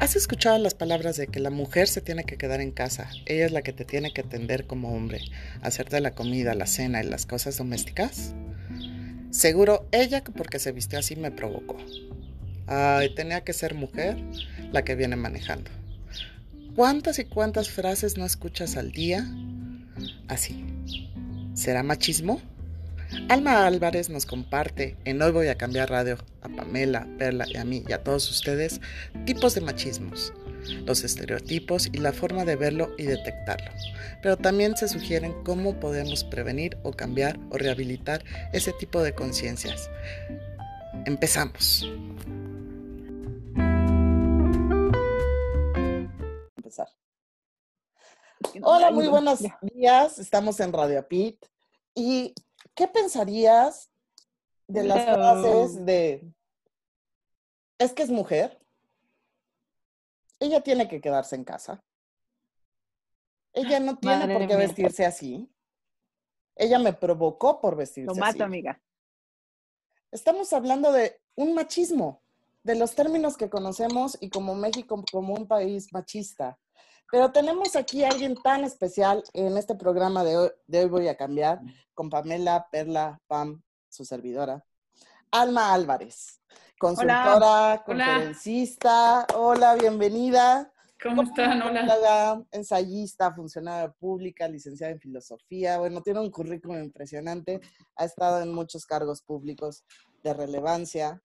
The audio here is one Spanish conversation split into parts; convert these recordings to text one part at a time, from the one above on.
¿Has escuchado las palabras de que la mujer se tiene que quedar en casa? Ella es la que te tiene que atender como hombre, hacerte la comida, la cena y las cosas domésticas. Seguro ella porque se vistió así me provocó. Ay, tenía que ser mujer la que viene manejando. ¿Cuántas y cuántas frases no escuchas al día? Así. ¿Será machismo? Alma Álvarez nos comparte en Hoy Voy a Cambiar Radio a Pamela, Perla y a mí y a todos ustedes tipos de machismos, los estereotipos y la forma de verlo y detectarlo. Pero también se sugieren cómo podemos prevenir o cambiar o rehabilitar ese tipo de conciencias. Empezamos. Empezar. Hola, muy buenos días. Estamos en Radio Pit y ¿qué pensarías de las frases de, es que es mujer, ella tiene que quedarse en casa, ella no tiene por qué vestirse así, ella me provocó por vestirse Lo mato, amiga. Estamos hablando de un machismo, de los términos que conocemos y como México como un país machista. Pero tenemos aquí a alguien tan especial en este programa de hoy, de hoy Voy a Cambiar, con Pamela Perla Pam, su servidora. Alma Álvarez, consultora, conferencista. Hola. bienvenida. ¿Cómo están? Hola. Ensayista, funcionaria pública, licenciada en filosofía. Bueno, tiene un currículum impresionante. Ha estado en muchos cargos públicos de relevancia.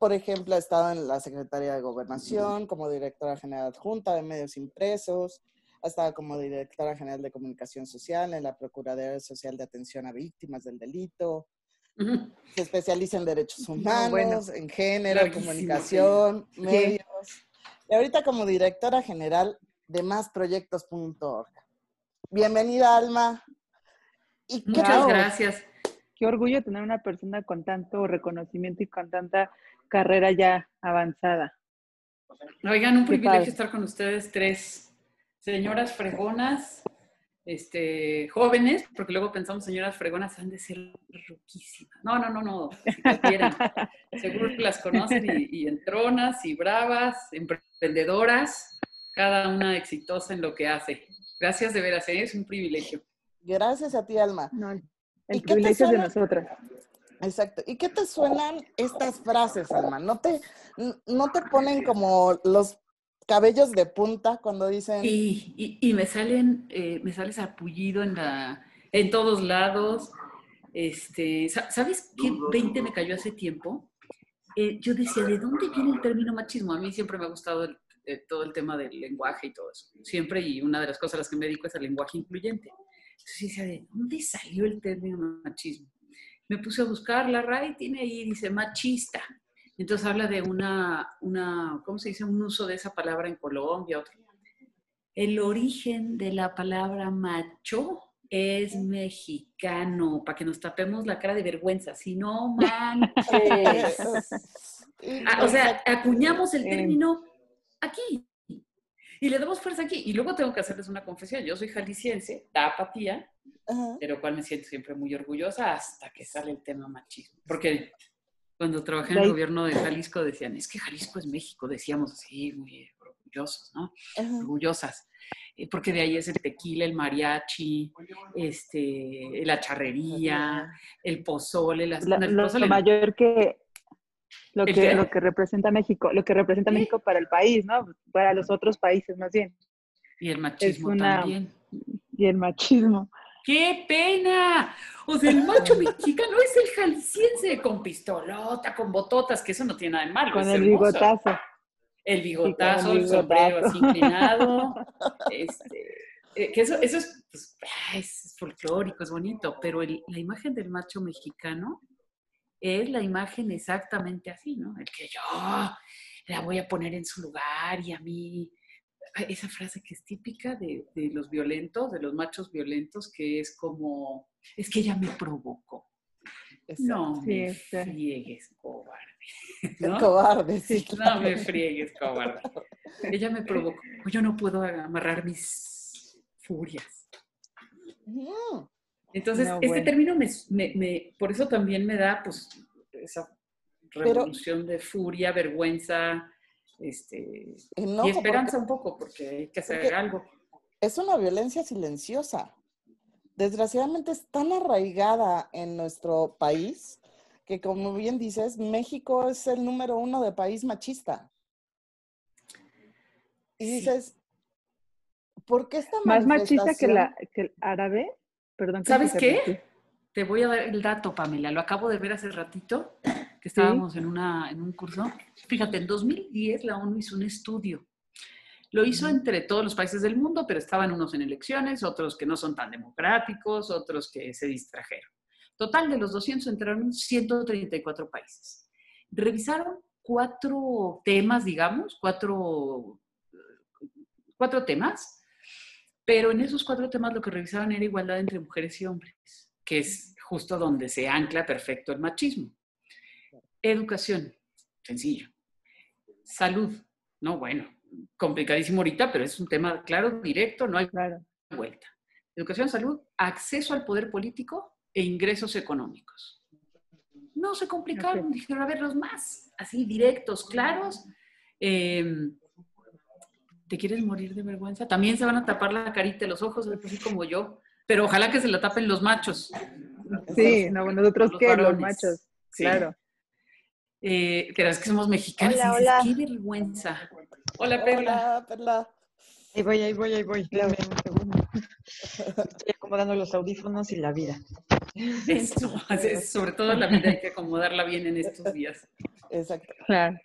Por ejemplo, ha estado en la Secretaría de Gobernación como directora general adjunta de medios impresos, ha estado como directora general de comunicación social en la Procuraduría Social de Atención a Víctimas del Delito. Se especializa en derechos humanos, en género, comunicación, medios. Y ahorita como directora general de másproyectos.org. Bienvenida, Alma. ¿Y Muchas gracias. Qué orgullo tener una persona con tanto reconocimiento y con tanta carrera ya avanzada. Oigan, un privilegio estar con ustedes tres señoras fregonas, este, jóvenes, porque luego pensamos señoras fregonas han de ser ruquísimas. No, no, no, no, si Seguro que las conocen y, entronas y bravas, emprendedoras, cada una exitosa en lo que hace. Gracias de veras, ¿eh? es un privilegio. Gracias a ti, Alma. el privilegio es de nosotras. Exacto. ¿Y qué te suenan estas frases, Alma? ¿No te, no te ponen como los cabellos de punta cuando dicen... Y, y, me salen, eh, me sale apullido en, la, en todos lados. Este, ¿Sabes qué 20 me cayó hace tiempo? Eh, yo decía, ¿de dónde viene el término machismo? A mí siempre me ha gustado eh, todo el tema del lenguaje y todo eso. Siempre, y una de las cosas a las que me dedico es al lenguaje incluyente. Entonces decía, ¿de dónde salió el término machismo? Me puse a buscar, la RAI tiene ahí, dice machista. Entonces habla de una, una, ¿cómo se dice? Un uso de esa palabra en Colombia. Otro. El origen de la palabra macho es mexicano, para que nos tapemos la cara de vergüenza, si no manches. Ah, o sea, acuñamos el término aquí y le damos fuerza aquí. Y luego tengo que hacerles una confesión. Yo soy jalisciense, tapatía, pero cual me siento siempre muy orgullosa hasta que sale el tema machismo. Porque cuando trabajé en el gobierno de Jalisco decían, es que Jalisco es México, decíamos así, muy orgullosos, ¿no? Orgullosas. Eh, porque de ahí es el tequila, el mariachi, este, la charrería, el pozole, las, la, el pozole. Lo mayor que lo que, lo que representa México, lo que representa México para el país, ¿no? Para los otros países más bien. Y el machismo también. Y el machismo. ¡Qué pena! O sea, el macho mexicano es el jalisciense con pistolota, con bototas, que eso no tiene nada de malo. Con el bigotazo. El bigotazo, el, sombrero así inclinado. este, eh, que eso, eso es, pues, es folclórico, es bonito, pero la imagen del macho mexicano es la imagen exactamente así, ¿no? El que yo la voy a poner en su lugar y a mí esa frase que es típica de, los violentos, de los machos violentos, que es como, es que ella me provocó. No me friegues, cobarde. ¿no? Cobarde, sí. No me friegues, cobarde. Ella me provocó. Yo no puedo amarrar mis furias. Entonces, este término me, por eso también me da, pues, esa revolución de furia, vergüenza, este, y esperanza un poco, porque hay que hacer algo. Es una violencia silenciosa. Desgraciadamente es tan arraigada en nuestro país que, como bien dices, México es el número uno de país machista. Y dices, ¿por qué está más machista que, la, que el árabe? Perdón. ¿Sabes qué? Te voy a dar el dato, Pamela. Lo acabo de ver hace ratito, que estábamos en, una, en un curso. Fíjate, en 2010 la ONU hizo un estudio. Lo hizo entre todos los países del mundo, pero estaban unos en elecciones, otros que no son tan democráticos, otros que se distrajeron. Total, de los 200 entraron 134 países. Revisaron cuatro temas, digamos, cuatro, cuatro temas, pero en esos cuatro temas lo que revisaban era igualdad entre mujeres y hombres que es justo donde se ancla perfecto el machismo. Educación, sencillo. Salud, no, bueno, complicadísimo ahorita, pero es un tema claro, directo, no hay vuelta. Educación, salud, acceso al poder político e ingresos económicos. No se complicaron, dijeron a ver los más, así directos, claros. Em, ¿Te quieres morir de vergüenza? También se van a tapar la carita, los ojos, así como yo pero ojalá que se la tapen los machos. Sí, no, nosotros qué, los machos, claro. Eh, pero es que somos mexicanos. Hola, hola. Qué vergüenza. Hola, Perla. Hola, Perla. Ahí voy, ahí voy, ahí voy. Dame un segundo. Estoy acomodando los audífonos y la vida. Eso, sobre todo la vida hay que acomodarla bien en estos días. Exacto. Claro.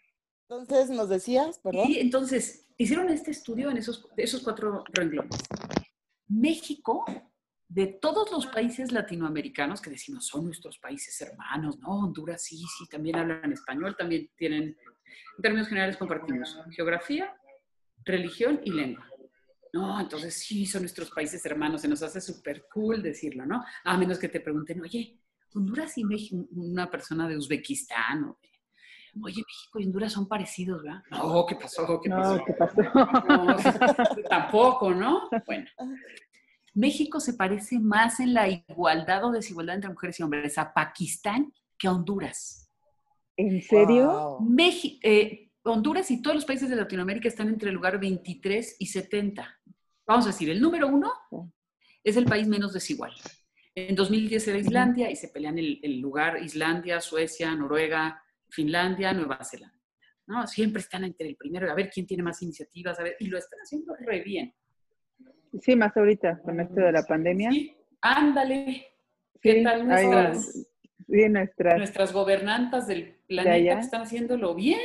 Entonces, nos decías, perdón. Sí, entonces, hicieron este estudio en esos, esos cuatro renglones. México de todos los países latinoamericanos que decimos son nuestros países hermanos, ¿no? Honduras sí, sí, también hablan español, también tienen, en términos generales compartimos geografía, religión y lengua. No, entonces sí, son nuestros países hermanos, se nos hace súper cool decirlo, ¿no? A menos que te pregunten, oye, Honduras y México, una persona de Uzbekistán, o oye, México y Honduras son parecidos, ¿verdad? No, ¿qué pasó? ¿Qué pasó? No, ¿qué pasó? tampoco, ¿no? Bueno, México se parece más en la igualdad o desigualdad entre mujeres y hombres a Pakistán que a Honduras. ¿En serio? Eh, Honduras y todos los países de Latinoamérica están entre el lugar 23 y 70. Vamos a decir, el número uno es el país menos desigual. En 2010 era Islandia y se pelean el, el lugar Islandia, Suecia, Noruega, Finlandia, Nueva Zelanda. ¿no? Siempre están entre el primero, a ver quién tiene más iniciativas, a ver, y lo están haciendo re bien. Sí, más ahorita, con esto de la pandemia. Sí, ándale. ¿Qué tal nuestras, nuestras, nuestras gobernantas del planeta que están haciéndolo bien?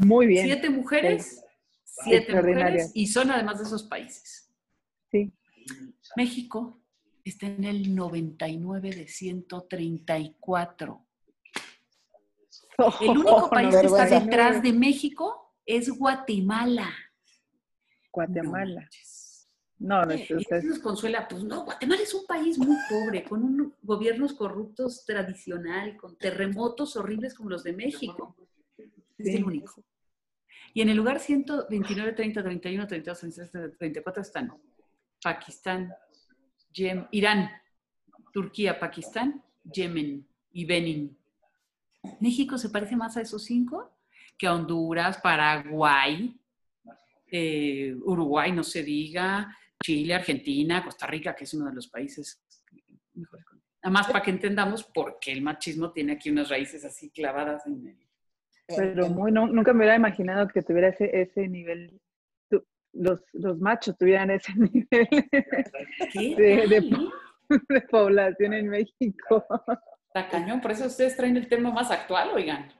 Muy bien. Siete mujeres, siete mujeres, y son además de esos países. Sí. México está en el 99 de 134. el único país que está detrás de México es Guatemala. Guatemala. No, no es, y nos consuela, pues no, Guatemala es un país muy pobre, con un, gobiernos corruptos tradicional, con terremotos horribles como los de México. Es el único. Y en el lugar 129, 30, 31, 32, 33, 34 están Pakistán, Irán, Turquía, Pakistán, Yemen y Benin. México se parece más a esos cinco que a Honduras, Paraguay, eh, Uruguay, no se diga, Chile, Argentina, Costa Rica, que es uno de los países mejores. Además, para que entendamos por qué el machismo tiene aquí unas raíces así clavadas en el... Pero muy, nunca me hubiera imaginado que tuviera ese, ese nivel, los, los machos tuvieran ese nivel de, población en México. Está cañón, por eso ustedes traen el tema más actual, oigan.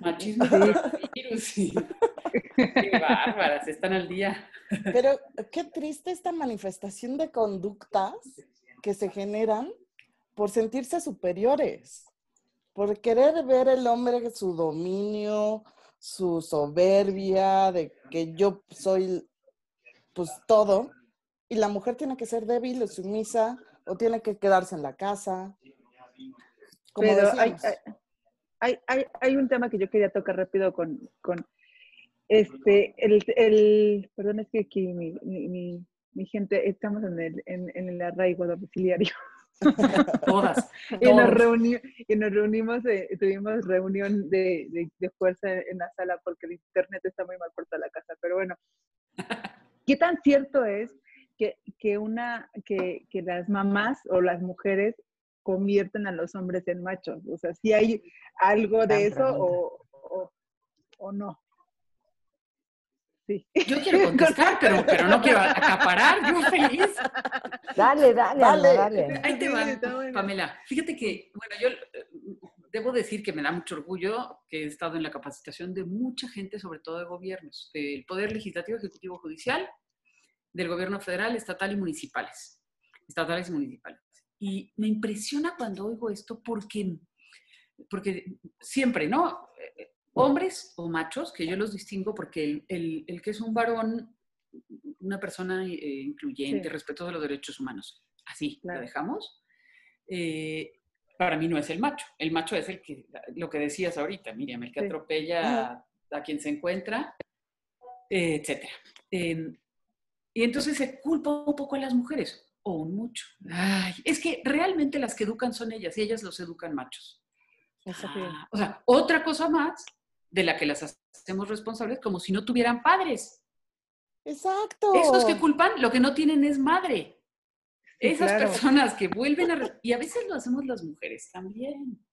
Machismo, virus Qué bárbaras, están al día. Pero qué triste esta manifestación de conductas que se generan por sentirse superiores, por querer ver el hombre su dominio, su soberbia, de que yo soy pues todo, y la mujer tiene que ser débil o sumisa, o tiene que quedarse en la casa. Como Pero hay, hay, hay, hay, un tema que yo quería tocar rápido con, con este, el, el, perdón, es que aquí mi, mi, mi, gente, estamos en el, en, en el arraigo domiciliario. todas. Y nos, reuni y nos reunimos, eh, tuvimos reunión de, de, fuerza en la sala porque el internet está muy mal por toda la casa. Pero bueno, ¿qué tan cierto es que, que una, que, que las mamás o las mujeres convierten a los hombres en machos? O sea, si hay algo de eso o, o, o no. Sí. Yo quiero contestar, pero, pero no quiero acaparar, yo feliz. Dale, dale, dale. dale. Ahí te va, Pamela. Fíjate que, bueno, yo eh, debo decir que me da mucho orgullo que he estado en la capacitación de mucha gente, sobre todo de gobiernos, del Poder Legislativo, Ejecutivo, Judicial, del Gobierno Federal, Estatal y Municipales. Estatales y municipales. Y me impresiona cuando oigo esto porque, porque siempre, ¿no? hombres o machos, que yo los distingo porque el, el, que es un varón, una persona eh, incluyente, respeto de los derechos humanos, así lo dejamos, eh, para mí no es el macho. El macho es el que, lo que decías ahorita, Miriam, el que atropella a, quien se encuentra, eh, etc. Em, y entonces se culpa un poco a las mujeres, o un mucho. Ay, es que realmente las que educan son ellas y ellas los educan machos. Ah, o sea, otra cosa más de la que las hacemos responsables como si no tuvieran padres. Exacto. Esos que culpan, lo que no tienen es madre. Esas personas que vuelven a... Y a veces lo hacemos las mujeres también.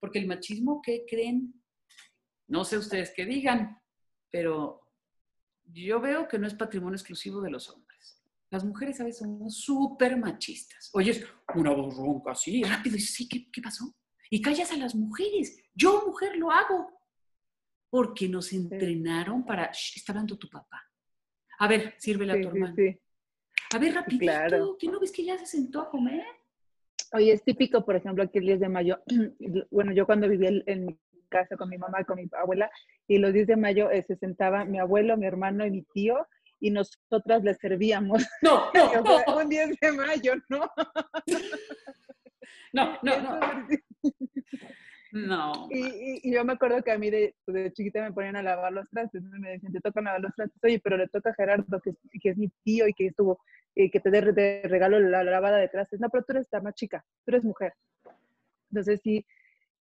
Porque el machismo, ¿qué creen? No sé ustedes qué digan, pero yo veo que no es patrimonio exclusivo de los hombres. Las mujeres a veces somos súper machistas. Oyes una voz ronca así, rápido, y sí, ¿qué, ¿qué pasó? Y callas a las mujeres. Yo, mujer, lo hago porque nos entrenaron para, está hablando tu papá. A ver, sírvela a tu hermano. a ver, rapidito, claro. ¿qué no ves que ya se sentó a comer? Oye, es típico, por ejemplo, aquí el 10 de mayo, bueno, yo cuando vivía en mi casa con mi mamá, con mi abuela, y los 10 de mayo eh, se sentaba mi abuelo, mi hermano y mi tío, y nosotras les servíamos. No, no, no. Un 10 de mayo, ¿no? No, no, no. No. Y, yo me acuerdo que a mí de, de, chiquita me ponían a lavar los trastes, me decían, te tocan lavar los trastes, oye, pero le toca a Gerardo, que, que es mi tío y que estuvo, eh, que te dé regalo la, lavada de trastes. No, pero tú eres la más chica, tú eres mujer. Entonces sí,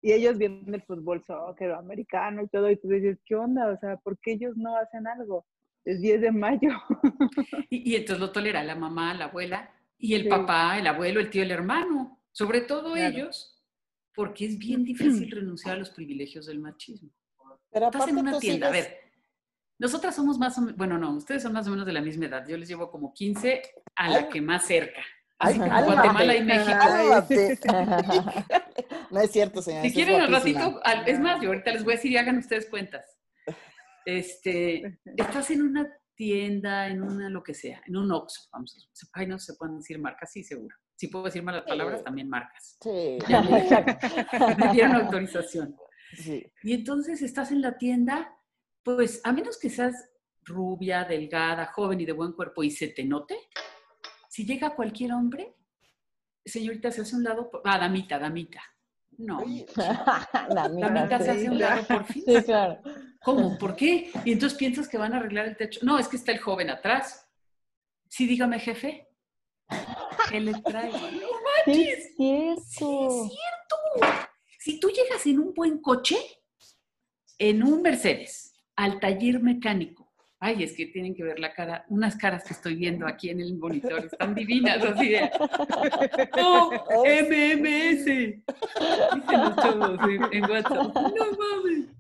y ellos vienen el fútbol soccer americano y todo, y tú dices, ¿qué onda? O sea, ¿por qué ellos no hacen algo? Es 10 de mayo. y, entonces lo tolera la mamá, la abuela, y el papá, el abuelo, el tío, el hermano. Sobre todo ellos porque es bien difícil renunciar a los privilegios del machismo. Pero Estás en una tienda, a ver, nosotras somos más o menos, bueno, no, ustedes son más o menos de la misma edad. Yo les llevo como 15 a la que más cerca. Guatemala y México. no es cierto, señora. Si quieren al ratito, es más, yo ahorita les voy a decir y hagan ustedes cuentas. Este, estás en una tienda, en una lo que sea, en un Oxxo, vamos a decir. Ay, no se pueden decir marcas, sí, seguro. Si puedo decir malas palabras, también marcas. Sí. me, dieron autorización. Sí. Y entonces estás en la tienda, pues a menos que seas rubia, delgada, joven y de buen cuerpo y se te note, si llega cualquier hombre, señorita, se hace un lado, ah, damita, damita. No. damita, se hace un lado por fin. Sí, claro. ¿Cómo? ¿Por qué? Y entonces piensas que van a arreglar el techo. No, es que está el joven atrás. Sí, dígame, jefe. ¿Qué le traigo? ¡No es cierto. es cierto. Si tú llegas en un buen coche, en un Mercedes, al taller mecánico, ay, es que tienen que ver la cara, unas caras que estoy viendo aquí en el monitor, están divinas, así de, ¡Oh, MMS! Dicen todos en WhatsApp, no mames.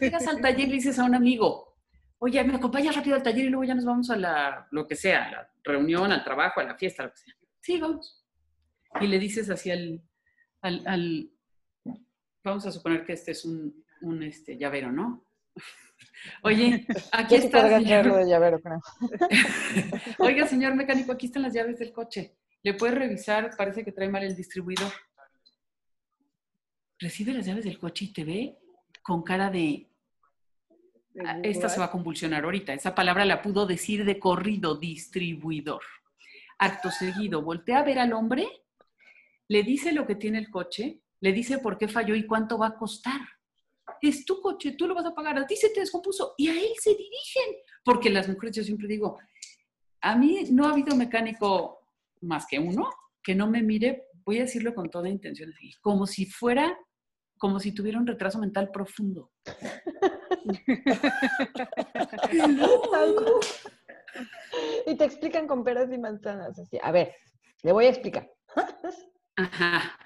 Llegas al taller y le dices a un amigo, oye, me acompañas rápido al taller y luego ya nos vamos a la, lo que sea, a la reunión, al trabajo, a la fiesta, lo que sea. Sí, vamos. Y le dices así al, al, vamos a suponer que este es un, un este, llavero, ¿no? Oye, aquí está. Señor... llavero, Oiga, señor mecánico, aquí están las llaves del coche. ¿Le puede revisar? Parece que trae mal el distribuidor. Recibe las llaves del coche y te ve con cara de Ah, esta se va a convulsionar ahorita. Esa palabra la pudo decir de corrido, distribuidor. Acto seguido, voltea a ver al hombre, le dice lo que tiene el coche, le dice por qué falló y cuánto va a costar. Es tu coche, tú lo vas a pagar, a ti se te descompuso y a él se dirigen. Porque las mujeres, yo siempre digo, a mí no ha habido mecánico más que uno que no me mire, voy a decirlo con toda intención, como si fuera, como si tuviera un retraso mental profundo. Y te explican con peras y manzanas. Así. A ver, le voy a explicar. Ajá.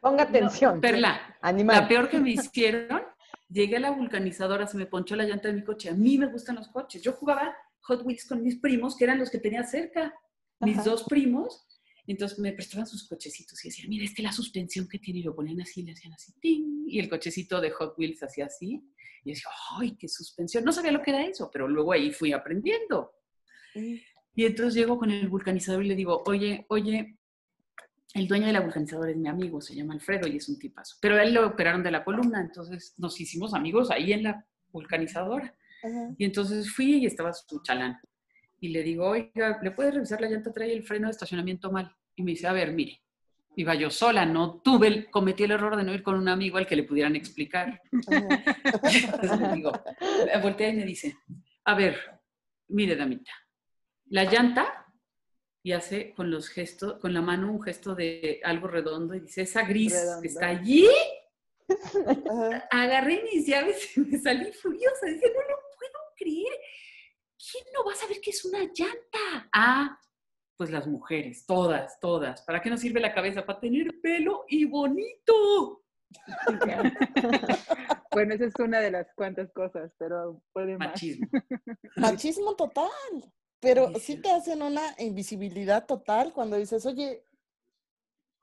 Ponga atención. Perla, Animal. la peor que me hicieron, llegué a la vulcanizadora, se me ponchó la llanta de mi coche. A mí me gustan los coches. Yo jugaba Hot Wheels con mis primos, que eran los que tenía cerca, mis Ajá. dos primos. Entonces me prestaban sus cochecitos y decían, mira, es que la suspensión que tiene, y lo ponían así, le hacían así, ¡ting! y el cochecito de Hot Wheels hacía así. Y yo decía, ¡ay, qué suspensión! No sabía lo que era eso, pero luego ahí fui aprendiendo. Y entonces llego con el vulcanizador y le digo, oye, oye, el dueño de la vulcanizadora es mi amigo, se llama Alfredo y es un tipazo. Pero a él lo operaron de la columna, entonces nos hicimos amigos ahí en la vulcanizadora. Ajá. Y entonces fui y estaba su chalán. Y le digo, oiga, ¿le puedes revisar la llanta? Trae el freno de estacionamiento mal. Y me dice, a ver, mire, iba yo sola, no tuve, el- cometí el error de no ir con un amigo al que le pudieran explicar. Entonces le digo, voltea y me dice, a ver, mire, damita, la llanta, y hace con los gestos, con la mano un gesto de algo redondo y dice, esa gris Redondo. que está allí, Ajá. agarré mis llaves y me salí furiosa. Dije, no lo puedo creer. ¿Quién no va a saber que es una llanta? Ah, pues las mujeres, todas, todas. ¿Para qué nos sirve la cabeza? Para tener pelo y bonito. Bueno, esa es una de las cuantas cosas, pero puede más. Machismo. Machismo total. Pero sí te hacen una invisibilidad total cuando dices, oye,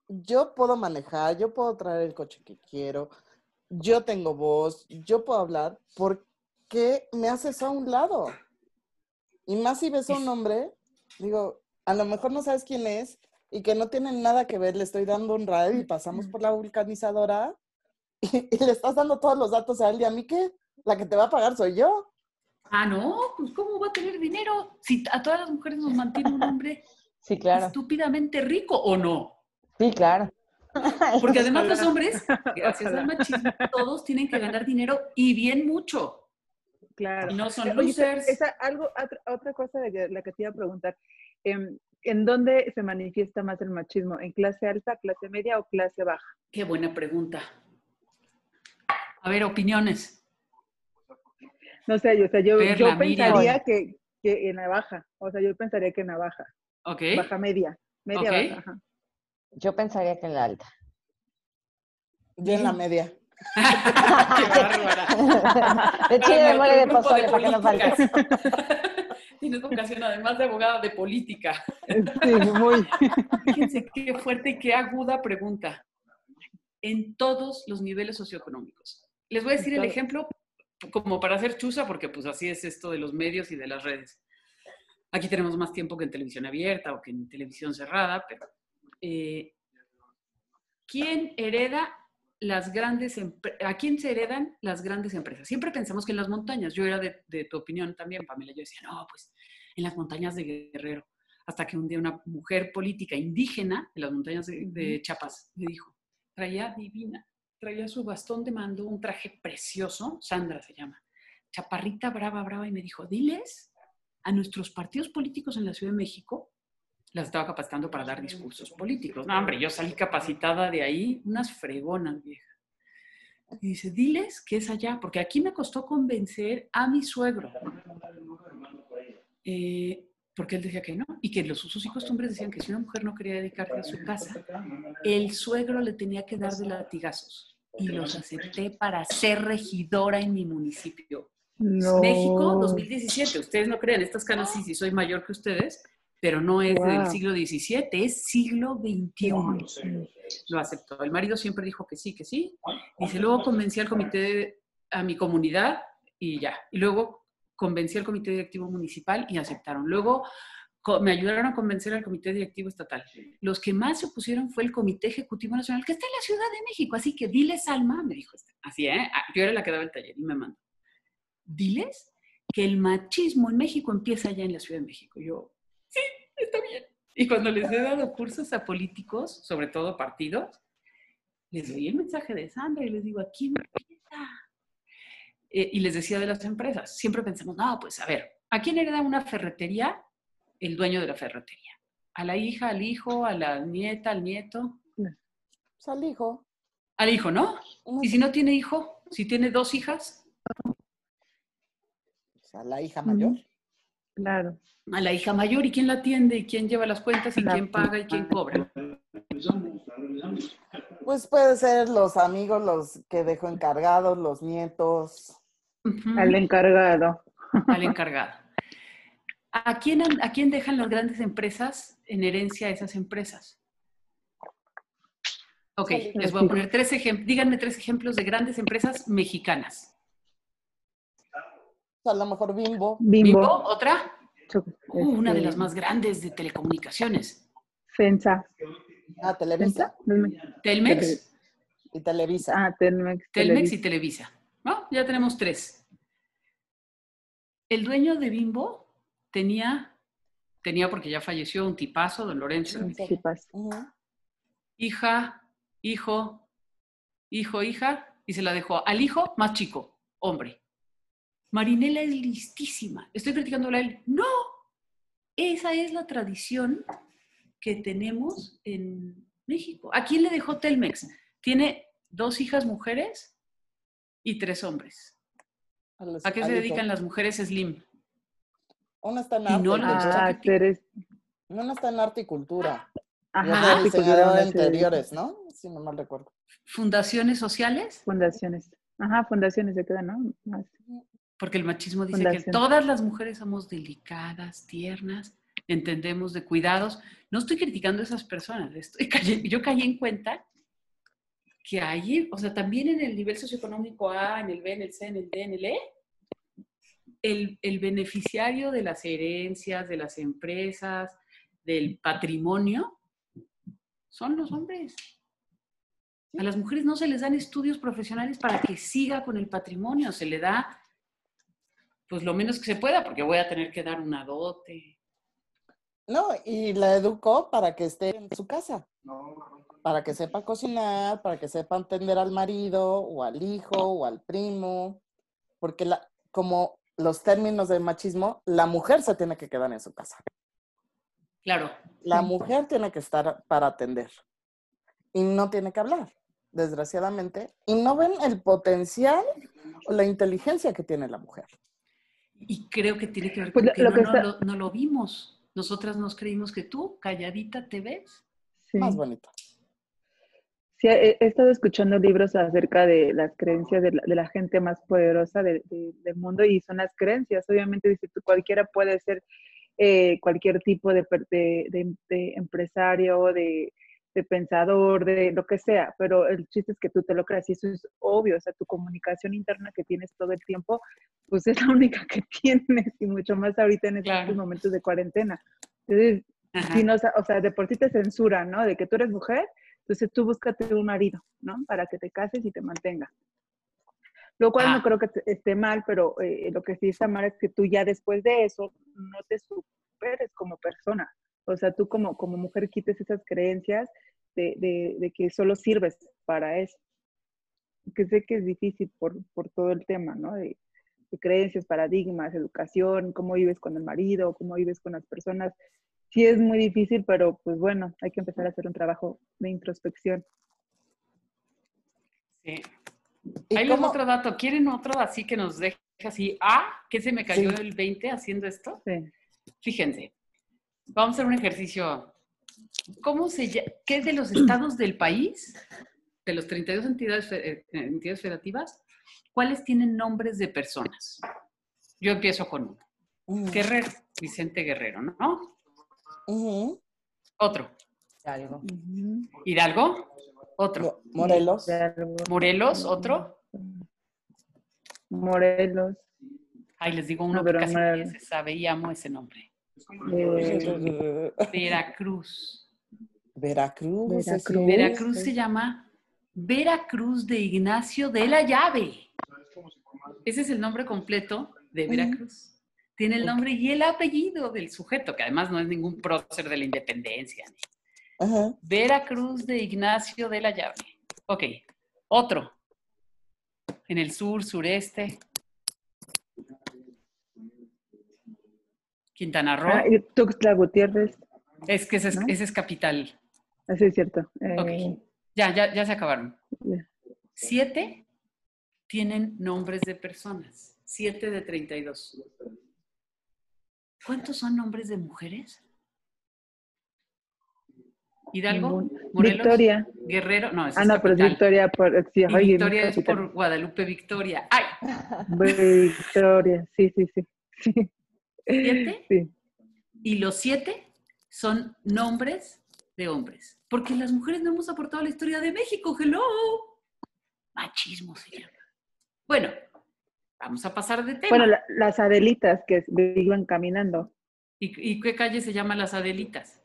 yo puedo manejar, yo puedo traer el coche que quiero, yo tengo voz, yo puedo hablar, ¿por qué me haces a un lado? Y más si ves a un hombre, digo, a lo mejor no sabes quién es y que no tienen nada que ver, le estoy dando un radio y pasamos por la vulcanizadora y, y le estás dando todos los datos a él y a mí qué, la que te va a pagar soy yo. Ah, no, pues ¿cómo va a tener dinero? Si a todas las mujeres nos mantiene un hombre Sí, claro. estúpidamente rico o no. Sí, claro. Porque además los hombres, gracias al Ojalá. machismo, todos tienen que ganar dinero y bien mucho. Claro. Y no son Oye, esa- losers. esa- algo, otra, otra cosa de que- la que te iba a preguntar. em, ¿En dónde se manifiesta más el machismo? ¿En clase alta, clase media o clase baja? Qué buena pregunta. A ver, opiniones. No sé, yo, o sea, yo, Perla, yo pensaría que, que en la baja. O sea, yo pensaría que en la baja. ¿Ok? Baja media. Media baja. ajá. Yo pensaría que en la alta. Yo en la media. De chile de mole de pozole, para que no falte. Tienes vocación además de abogada de política. Sí, muy. Fíjense qué fuerte y qué aguda pregunta. En todos los niveles socioeconómicos. Les voy a decir el ejemplo como para hacer chusa, porque pues así es esto de los medios y de las redes. Aquí tenemos más tiempo que en televisión abierta o que en televisión cerrada, pero eh, ¿quién hereda las grandes a quién se heredan las grandes empresas? Siempre pensamos que en las montañas. Yo era de, de tu opinión también, Pamela. Yo decía, no, pues en las montañas de Guerrero. Hasta que un día una mujer política indígena en las montañas de, de Chiapas me dijo, traía divina, traía su bastón de mando, un traje precioso, Sandra se llama, chaparrita, brava, brava, y me dijo, diles a nuestros partidos políticos en la Ciudad de México, las estaba capacitando para dar discursos políticos. No, hombre, yo salí capacitada de ahí, unas fregonas, vieja. Y dice, diles que es allá, porque aquí me costó convencer a mi suegro. Eh, porque él decía que no, y que los usos y costumbres decían que si una mujer no quería dedicarse a su casa, el suegro le tenía que dar de latigazos. Y los acepté para ser regidora en mi municipio. No. México 2017. Ustedes no creen, estas caras sí, sí soy mayor que ustedes, pero no es del Wow. siglo XVII, es siglo XXI. Lo aceptó. El marido siempre dijo que sí, que sí. Dice, luego convencí al comité, de- a mi comunidad y ya. Y luego convencí al comité directivo municipal y aceptaron. Luego me ayudaron a convencer al comité directivo estatal. Los que más se opusieron fue el comité ejecutivo nacional, que está en la Ciudad de México. Así que diles, Alma, me dijo, este, así, ¿eh? Ah, Yo era la que daba el taller y me mandó. Diles que el machismo en México empieza ya en la Ciudad de México. Yo, está bien. Y cuando les he dado cursos a políticos, sobre todo partidos, les doy el mensaje de Sandra y les digo, aquí empieza. Eh, y les decía de las empresas, siempre pensamos, no, pues a ver, ¿a quién hereda una ferretería? El dueño de la ferretería. a la hija, al hijo, a la nieta, al nieto. Pues al hijo. Al hijo, ¿no? Y si no tiene hijo, si tiene dos hijas, Pues a la hija mayor. Claro. a la hija mayor, ¿y quién la atiende? ¿Y quién lleva las cuentas? ¿Y quién paga? ¿Y quién cobra? Pues puede ser los amigos, los que dejó encargados, los nietos. Al encargado. al encargado. ¿A quién, ¿A quién dejan las grandes empresas en herencia esas empresas? Ok, les voy a poner tres ejemplos. Díganme tres ejemplos de grandes empresas mexicanas. A lo mejor Bimbo. Bimbo. ¿Bimbo? ¿Otra? Uh, una de este, las más grandes de telecomunicaciones. Fensa. Ah, Televisa. ¿Fensa? Telmex, Y Televisa. Ah, Telmex. Telmex y Televisa. Ya tenemos tres. El dueño de Bimbo tenía, tenía porque ya falleció un tipazo, don Lorenzo, pasa. Ujú. hija, hijo, hijo, hija, y se la dejó al hijo más chico, hombre. Marinela es listísima. Estoy criticándola a él. No, esa es la tradición que tenemos en México. ¿A quién le dejó Telmex? Tiene dos hijas mujeres y tres hombres. A, los- ¿A qué se hijo. dedican las mujeres Slim? Una está en Y arte. no y Ah, Teres. una está en arte y cultura. Y Ajá, otra cultura, de interiores, ¿no? Si no mal recuerdo. Fundaciones sociales, Fundaciones. Ajá, fundaciones se quedan, ¿no? Más. Porque el machismo dice que Fundación. todas las mujeres somos delicadas, tiernas, entendemos de cuidados. No estoy criticando a esas personas, estoy yo caí en cuenta que hay, o sea, también en el nivel socioeconómico A, en el B, en el C, en el D, en el E, el, el beneficiario de las herencias, de las empresas, del patrimonio, son los hombres. A las mujeres no se les dan estudios profesionales para que siga con el patrimonio, se le da pues lo menos que se pueda, porque voy a tener que dar una dote. No, y la educó para que esté en su casa. Para que sepa cocinar, para que sepa atender al marido o al hijo o al primo. Porque la, como los términos del machismo, la mujer se tiene que quedar en su casa. Claro, La mujer tiene que estar para atender. Y no tiene que hablar, desgraciadamente. Y no ven el potencial o la inteligencia que tiene la mujer. Y creo que tiene que ver Pues con lo- que, lo no, que no está- lo, no lo vimos. Nosotras nos creímos que tú, calladita, te ves. Sí. Más bonito. Sí, he, he estado escuchando libros acerca de las creencias de la, de la gente más poderosa de- de- del mundo y son las creencias. Obviamente, dice tú, cualquiera puede ser eh, cualquier tipo de, per- de- de- de empresario, de, de pensador, de lo que sea, pero el chiste es que tú te lo creas y eso es obvio. O sea, tu comunicación interna que tienes todo el tiempo, pues es la única que tienes y mucho más ahorita en estos Claro. momentos de cuarentena. Entonces, si no, o sea, de por sí te censuran, ¿no? De que tú eres mujer, entonces tú búscate un marido, ¿no? Para que te cases y te mantenga. Lo cual Ah. no creo que esté mal, pero eh, lo que sí está mal es que tú ya después de eso no te superes como persona. O sea, tú como, como mujer quites esas creencias de, de- de que solo sirves para eso. Que sé que es difícil por, por todo el tema, ¿no? De, de creencias, paradigmas, educación, cómo vives con el marido, cómo vives con las personas. Sí es muy difícil, pero pues bueno, hay que empezar a hacer un trabajo de introspección. Sí. ¿Y Ahí les cómo- otro dato. ¿Quieren otro así que nos deje así? Ah, que se me cayó Sí. el 20 haciendo esto. Sí. Fíjense, vamos a hacer un ejercicio. ¿Cómo se llama? ¿Qué de los estados del país, de los 32 entidades, eh, entidades federativas, cuáles tienen nombres de personas? Yo empiezo con uno. Ujú, Guerrero, Vicente Guerrero, ¿no? Otro. Algo. Ujú. Hidalgo, otro. Mo- Morelos. Morelos, otro. Morelos. Ay, les digo uno No, que casi nadie se sabe y amo ese nombre. Eh, Veracruz. Veracruz. Veracruz. Veracruz se llama Veracruz de Ignacio de la Llave. Ese es el nombre completo de Veracruz. Tiene el nombre y el apellido del sujeto, que además no es ningún prócer de la independencia. Ajá. Veracruz de Ignacio de la Llave. Ok, otro. En el sur, sureste. Quintana Roo. ah, y Tuxtla Gutiérrez. Es que ese es, ¿No? ese es capital. Así es cierto. Eh, Ya, ya, ya se acabaron. Siete tienen nombres de personas. Siete de 32. ¿Cuántos son nombres de mujeres? Hidalgo, Morelos, Victoria. Guerrero, no, Ah, es no, pero es. Victoria por. Sí, Y ay, Victoria es capital. por Guadalupe Victoria. ¡Ay! Victoria, sí, sí, sí. sí. ¿Siete? Sí. Y los siete son nombres de hombres. Porque las mujeres no hemos aportado a la historia de México. ¡Hello! Machismo se llama. Bueno, vamos a pasar de tema. Bueno, la- las Adelitas que iban caminando. ¿Y, y qué calle se llama Las Adelitas?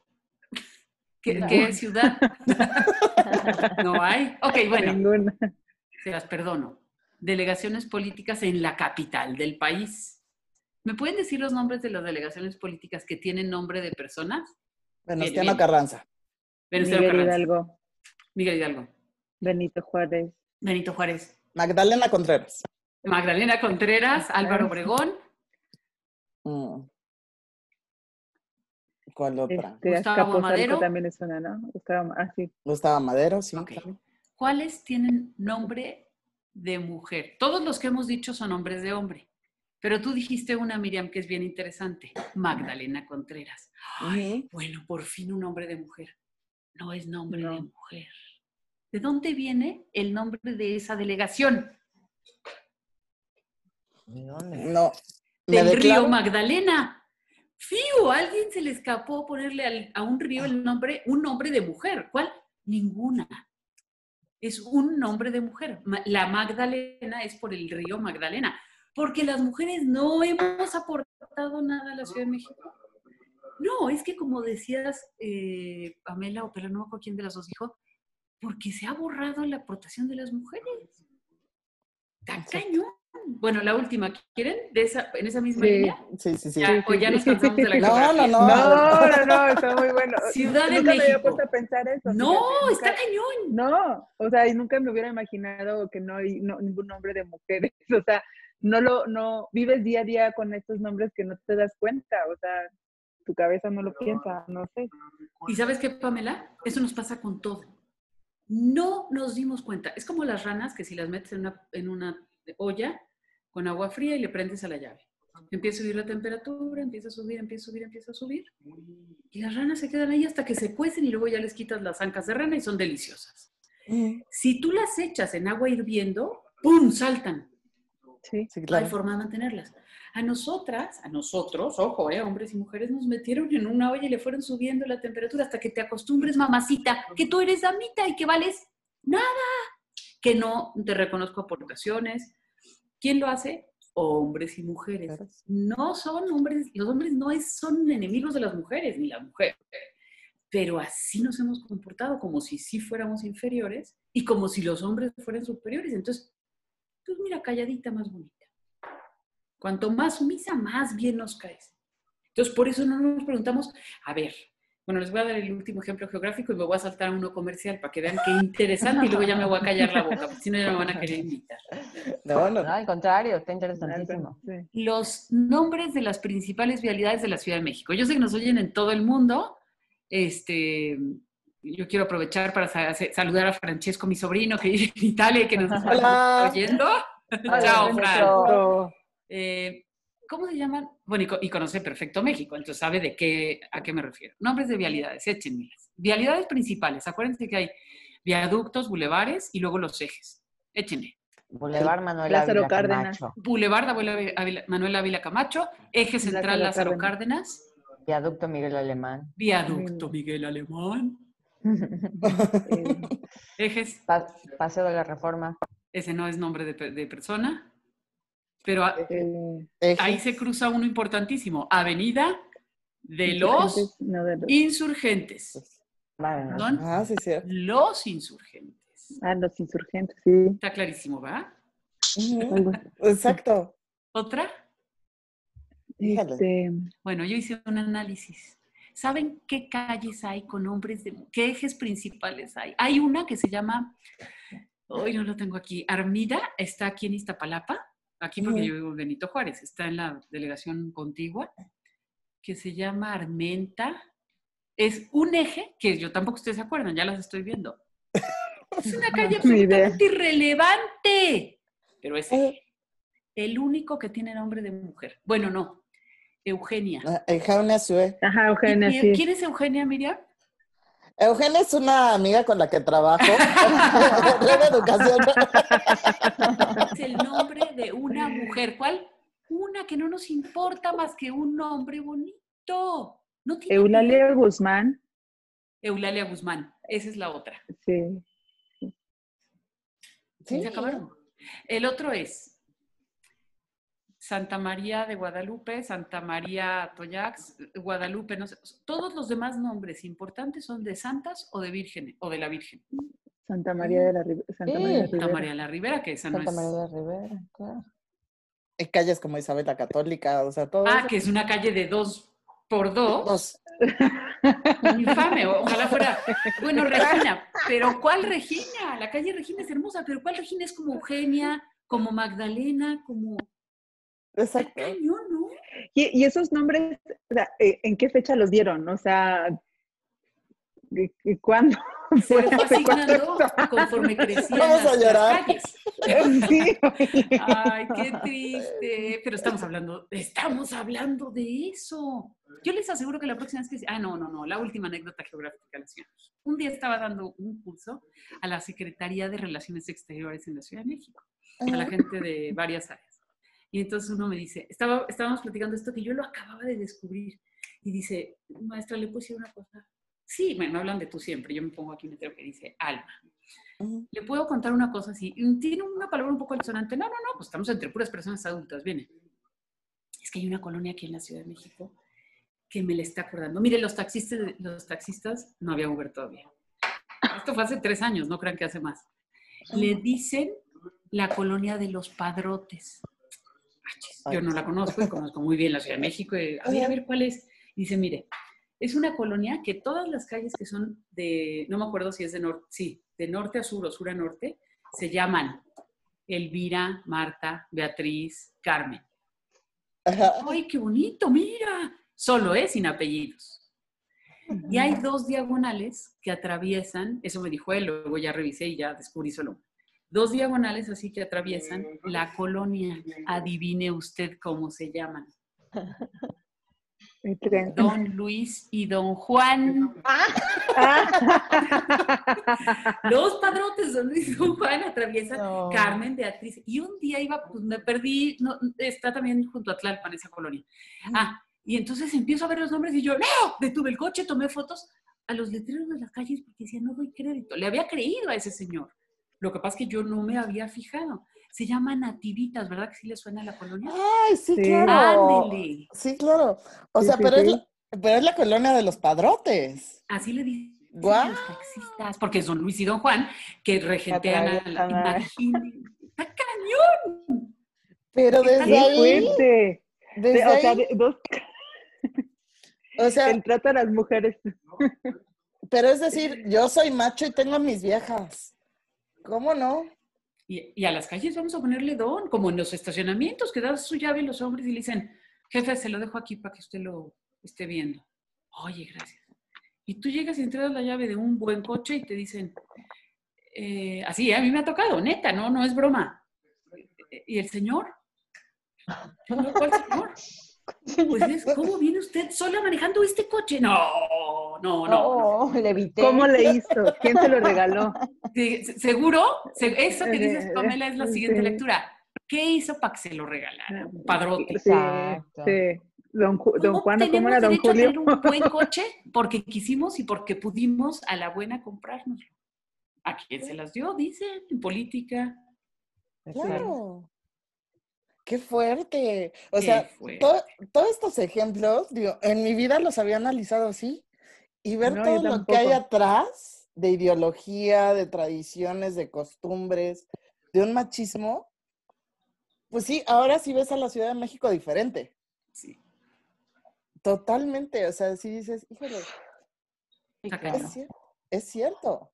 ¿Qué, No. qué ciudad? no hay. Ok, bueno, Ninguna. se las perdono. Delegaciones políticas en la capital del país. ¿Me pueden decir los nombres de las delegaciones políticas que tienen nombre de personas? Venustiano bien. Carranza. Venustiano Miguel Carranza, Hidalgo, Miguel Hidalgo, Benito Juárez. Benito Juárez, Magdalena Contreras. Magdalena Contreras, Álvaro Obregón, Mm. ¿Cuál otra? Este, Gustavo Amadero. también es una, ¿no? Gustavo, ah, sí. Gustavo Madero, sí. Claro. ¿Cuáles tienen nombre de mujer? Todos los que hemos dicho son nombres de hombre. Pero tú dijiste una, Miriam, que es bien interesante. Magdalena Contreras. Ujú. Bueno, por fin un nombre de mujer. No es nombre de No. mujer. ¿De dónde viene el nombre de esa delegación? No. Me Del declaro- río Magdalena. Fío, a alguien se le escapó ponerle al- a un río el nombre, un nombre de mujer. ¿Cuál? Ninguna. Es un nombre de mujer. La Magdalena es por el río Magdalena. Porque las mujeres no hemos aportado nada a la Ciudad de México. No, es que como decías, eh, Pamela o pero no me acuerdo quién de las dos dijo, porque se ha borrado la aportación de las mujeres. Exacto. cañón. Bueno, la última, ¿quieren? De esa, en esa misma Sí. línea. Sí, sí, sí. Ya, o ya nos cansamos de la No, no, no. No, no, no, está muy bueno. Ciudad de nunca me había México. puesto a pensar eso. No, fíjate, está nunca- cañón. No, o sea, y nunca me hubiera imaginado que no hay no- ningún nombre de mujeres. O sea, no lo, no, vives día a día con estos nombres que no te das cuenta. O sea, tu cabeza no lo piensa, no sé. ¿Y sabes qué, Pamela? Eso nos pasa con todo. No nos dimos cuenta. Es como las ranas que si las metes en una, en una olla con agua fría y le prendes a la llave. Empieza a subir la temperatura, empieza a subir, empieza a subir, empieza a subir. Y las ranas se quedan ahí hasta que se cuecen y luego ya les quitas las ancas de rana y son deliciosas. Mm, Si tú las echas en agua hirviendo, ¡pum! saltan. Sí. Sí, No hay claro. forma de mantenerlas. A nosotras, a nosotros, ojo, eh, hombres y mujeres, nos metieron en una olla y le fueron subiendo la temperatura hasta que te acostumbres, mamacita, que tú eres damita y que vales nada, que no te reconozco aportaciones. ¿Quién lo hace? Hombres y mujeres. Claro. No son hombres, los hombres no es- son enemigos de las mujeres, ni la mujer. Pero así nos hemos comportado, como si sí fuéramos inferiores y como si los hombres fueran superiores. Entonces, pues mira, calladita más bonita. Cuanto más sumisa, más bien nos caes. Entonces, por eso no nos preguntamos, a ver, bueno, les voy a dar el último ejemplo geográfico y me voy a saltar a uno comercial para que vean qué interesante y luego ya me voy a callar la boca, porque si no ya me van a querer invitar. No, no. No, al contrario, está interesantísimo. Los nombres de las principales vialidades de la Ciudad de México. Yo sé que nos oyen en todo el mundo. Este, yo quiero aprovechar para sa- sa- saludar a Francesco, mi sobrino, que vive en Italia y que nos está oyendo. Hola, Chao, Fran. Eh, ¿Cómo se llaman? Bueno, y, co- y conoce perfecto México, entonces sabe de qué, a qué me refiero. Nombres de vialidades, échenmelas. Vialidades principales, acuérdense que hay viaductos, bulevares y luego los ejes. Échenle. Boulevard Manuel Lázaro Ávila Cárdenas. Camacho. Boulevard Ávila- Manuel Ávila Camacho, eje central Lázaro Lázaro Cárdenas, Viaducto Miguel Alemán. viaducto. Miguel Alemán, Eh, ejes, Pa- Paseo de la Reforma. ese no es nombre de, de persona, pero a- eh, ahí se cruza uno importantísimo, Avenida de los insurgentes, no, de los- Insurgentes. Vale, ¿Perdón? Ah, sí, sí. Los insurgentes. Ah, los insurgentes, sí. Está clarísimo, ¿va? Exacto. ¿Otra? Este, Bueno, yo hice un análisis. ¿Saben qué calles hay con nombres de qué ejes principales hay? Hay una que se llama, hoy no lo tengo aquí, Armida, está aquí en Iztapalapa, aquí porque Ujú. yo vivo en Benito Juárez, está en la delegación contigua, que se llama Armenta, es un eje, que yo tampoco ustedes se acuerdan, ya las estoy viendo. Es una calle absolutamente irrelevante. Pero es Eh, el único que tiene nombre de mujer. Bueno, no. Eugenia. ah, Eugenia Sue. Ajá, Eugenia, ¿Y- sí. ¿Quién es Eugenia, Miriam? Eugenia es una amiga con la que trabajo. Red Educación. Es el nombre de una mujer. ¿Cuál? Una que no nos importa más que un nombre bonito. No tiene Eulalia Guzmán. Eulalia Guzmán. Esa es la otra. Sí. Sí. Se acabaron. El otro es Santa María de Guadalupe, Santa María Toyax, Guadalupe, no sé. Todos los demás nombres importantes son de santas o de virgen o de la Virgen. Santa María de la Santa María de la Sí. Santa Ribera. María la Ribera, que esa no Santa es. María de Rivera, claro. Y calles como Isabel la Católica, o sea, todo Ah, eso. que es una calle de dos por dos. Dos. Infame, o- ojalá fuera. Bueno, Regina, pero ¿cuál Regina? La calle Regina es hermosa, pero ¿cuál Regina es como Eugenia, como Magdalena, como. Exacto. Y, y esos nombres, o sea, eh, ¿en qué fecha los dieron? O sea, ¿y- y ¿cuándo? Se fue ¿Hace cuánto asignando conforme crecían Vamos a las llorar. Sí. Ay, qué triste. Pero estamos hablando, estamos hablando de eso. Yo les aseguro que la próxima vez que... Ah, no, no, no, la última anécdota geográfica de la Ciudad de México. Un día estaba dando un curso a la Secretaría de Relaciones Exteriores en la Ciudad de México, a la gente de varias áreas. Y entonces uno me dice, estaba, estábamos platicando esto que yo lo acababa de descubrir. Y dice, maestra, ¿le puedo decir una cosa? Sí, me hablan de tú siempre. Yo me pongo aquí un letrero que dice alma. Le puedo contar una cosa así. Tiene una palabra un poco altisonante. No, no, no, pues estamos entre puras personas adultas. Viene. Es que hay una colonia aquí en la Ciudad de México que me le está acordando. Mire, los taxistas, los taxistas no había Uber todavía. Esto fue hace tres años, no crean que hace más. Le dicen la colonia de los padrotes. Yo no la conozco y conozco muy bien la Ciudad de México. y, a ver, a ver cuál es. Dice, mire, es una colonia que todas las calles que son de, no me acuerdo si es de norte, sí, de norte a sur o sur a norte, se llaman Elvira, Marta, Beatriz, Carmen. Ajá. ¡Ay, qué bonito! Mira, solo es sin apellidos. Y hay dos diagonales que atraviesan, eso me dijo él, luego ya revisé y ya descubrí solo. Dos diagonales así que atraviesan la colonia. Adivine usted cómo se llaman. Don Luis y Don Juan. Ah. Los padrotes, Don Luis y Don Juan, atraviesan No. Carmen, Beatriz. Y un día iba, pues me perdí, no, está también junto a Tlalpan esa colonia. Ah, y entonces empiezo a ver los nombres y yo, no, detuve el coche, tomé fotos a los letreros de las calles porque decía, no doy crédito. Le había creído a ese señor. Lo que pasa es que yo no me había fijado. Se llama Nativitas, ¿verdad que sí le suena a la colonia? Ay, sí, Sí. claro. Ándele. Sí, claro. O Sí, sea, sí, pero, Es la, pero es la colonia de los padrotes. Así le dicen Guau. a los taxistas, porque es Don Luis y Don Juan que regentean a la... a- Imaginen. ¡Está cañón! Pero desde ¡Qué ahí, fuerte! desde De- o sea, ahí, de- dos, o sea, el trato a las mujeres. pero es decir, yo soy macho y tengo mis viejas. ¿Cómo no? Y, a las calles vamos a ponerle don, como en los estacionamientos, que das su llave a los hombres y le dicen, jefe, se lo dejo aquí para que usted lo esté viendo. Oye, gracias. Y tú llegas y entregas la llave de un buen coche y te dicen, eh, así, a mí me ha tocado, neta, no, no es broma. ¿Y el señor? No, ¿Cuál señor? Pues es, ¿cómo viene usted sola manejando este coche? No, no, no. No, le evité. ¿Cómo le hizo? ¿Quién se lo regaló? ¿Seguro? Se- Eso que dices, Eh, Pamela, es la siguiente sí. lectura. ¿Qué hizo para que se lo regalara? Un padrote. Sí, Exacto. sí. Don, Ju- don ¿Cómo Juan, ¿o ¿cómo tenemos era don derecho a Julio? tener un buen coche? Porque quisimos y porque pudimos a la buena comprárnoslo. ¿A quién se las dio? Dicen, en política. Claro. Qué fuerte. O Qué sea, fuerte. to- todos estos ejemplos, digo, en mi vida los había analizado así y ver No, todo lo que hay atrás de ideología, de tradiciones, de costumbres, de un machismo, pues sí, ahora sí ves a la Ciudad de México diferente. Sí. Totalmente. O sea, sí dices, híjole, claro. es, cier- es cierto.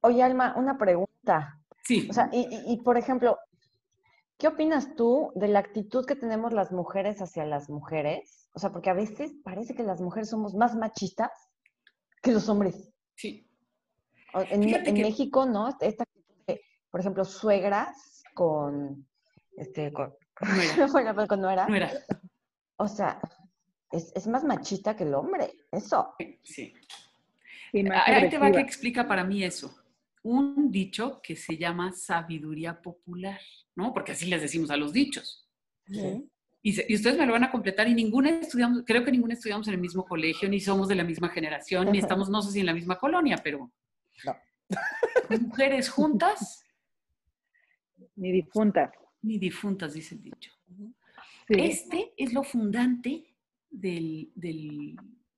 Oye, Alma, una pregunta. Sí. O sea, y, y- y, por ejemplo, ¿qué opinas tú de la actitud que tenemos las mujeres hacia las mujeres? O sea, porque a veces parece que las mujeres somos más machistas que los hombres. Sí. En, Fíjate en que- México, ¿no? Esta actitud de, por ejemplo, suegras con, este, con, Nuera. bueno, pues, con nuera. O sea, es, es más machista que el hombre, eso. Sí. Más Ahí te va que explica para mí eso. Un dicho que se llama sabiduría popular, ¿no? Porque así les decimos a los dichos. Y, se- y ustedes me lo van a completar y ninguna estudiamos, creo que ninguna estudiamos en el mismo colegio, ni somos de la misma generación, ni estamos, no sé si en la misma colonia, pero No. mujeres juntas, Ni difunta. ni difuntas, dice el dicho. Sí. Este es lo fundante del, del-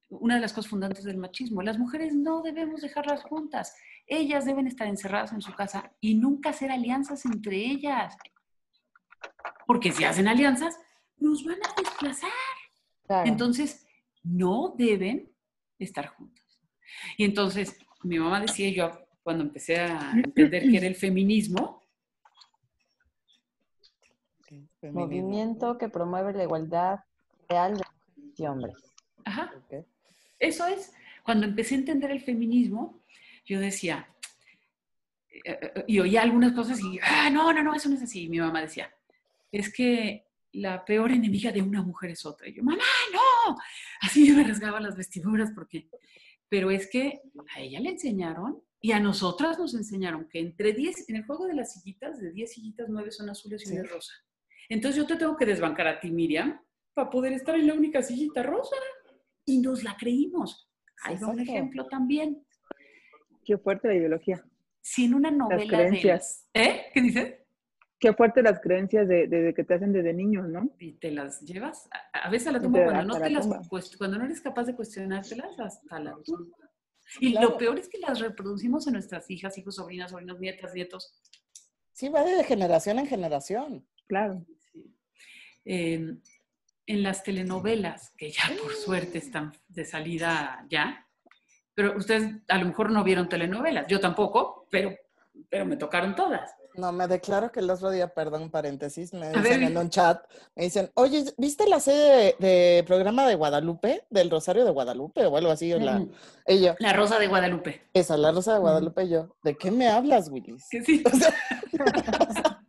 una de las cosas fundantes del machismo. Las mujeres no debemos dejarlas juntas. Ellas deben estar encerradas en su casa y nunca hacer alianzas entre ellas. Porque si hacen alianzas, nos van a desplazar. Claro. Entonces, no deben estar juntas. Y entonces, mi mamá decía, yo cuando empecé a entender qué era el feminismo. Movimiento que promueve la igualdad real de mujeres y hombres. ajá, Ok. Eso es, cuando empecé a entender el feminismo, yo decía, eh, eh, y oía algunas cosas y, ah, no, no, no, eso no es así. Y mi mamá decía, es que la peor enemiga de una mujer es otra. Y yo, mamá, no. Así yo me rasgaba las vestiduras porque, pero es que a ella le enseñaron y a nosotras nos enseñaron que entre 10, en el juego de las sillitas, de 10 sillitas, 9 son azules y Sí. una es rosa. Entonces yo te tengo que desbancar a ti, Miriam, para poder estar en la única sillita rosa. Y nos la creímos. Ahí va un ejemplo también. Qué fuerte la ideología. Si en una novela de... creencias. ¿Eh? ¿Qué dices? Qué fuerte las creencias de, de- de que te hacen desde niños, ¿no? Y te las llevas a, a veces a la tumba te- cuando no, te la las, cuando no eres capaz de cuestionártelas hasta la tumba. Y Claro. lo peor es que las reproducimos en nuestras hijas, hijos, sobrinas, sobrinos, nietas, nietos. Sí, va de generación en generación. Claro. Sí. Eh, en las telenovelas, que ya por suerte están de salida ya, pero ustedes a lo mejor no vieron telenovelas, yo tampoco, pero, pero me tocaron todas. No, me declaro que el otro día, perdón, paréntesis, me ver, dicen en un chat, me dicen, oye, ¿viste la serie de, de programa de Guadalupe, del Rosario de Guadalupe o algo así? O la, Mm, y yo, La Rosa de Guadalupe. esa, la Rosa de Guadalupe, y yo, ¿de qué me hablas, Willis? Que sí. O sea,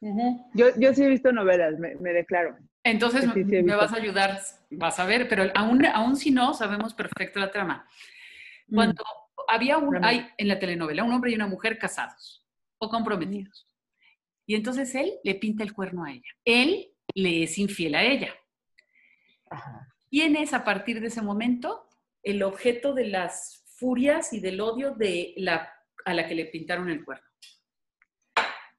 Yo, yo sí he visto novelas, me, me declaro. Entonces Sí, sí, me vas a ayudar, vas a ver, pero aún, aún si no, sabemos perfecto la trama. Cuando había un, hay en la telenovela un hombre y una mujer casados o comprometidos. Y entonces él le pinta el cuerno a ella. Él le es infiel a ella. Ajá. ¿Quién es a partir de ese momento el objeto de las furias y del odio de la, a la que le pintaron el cuerno?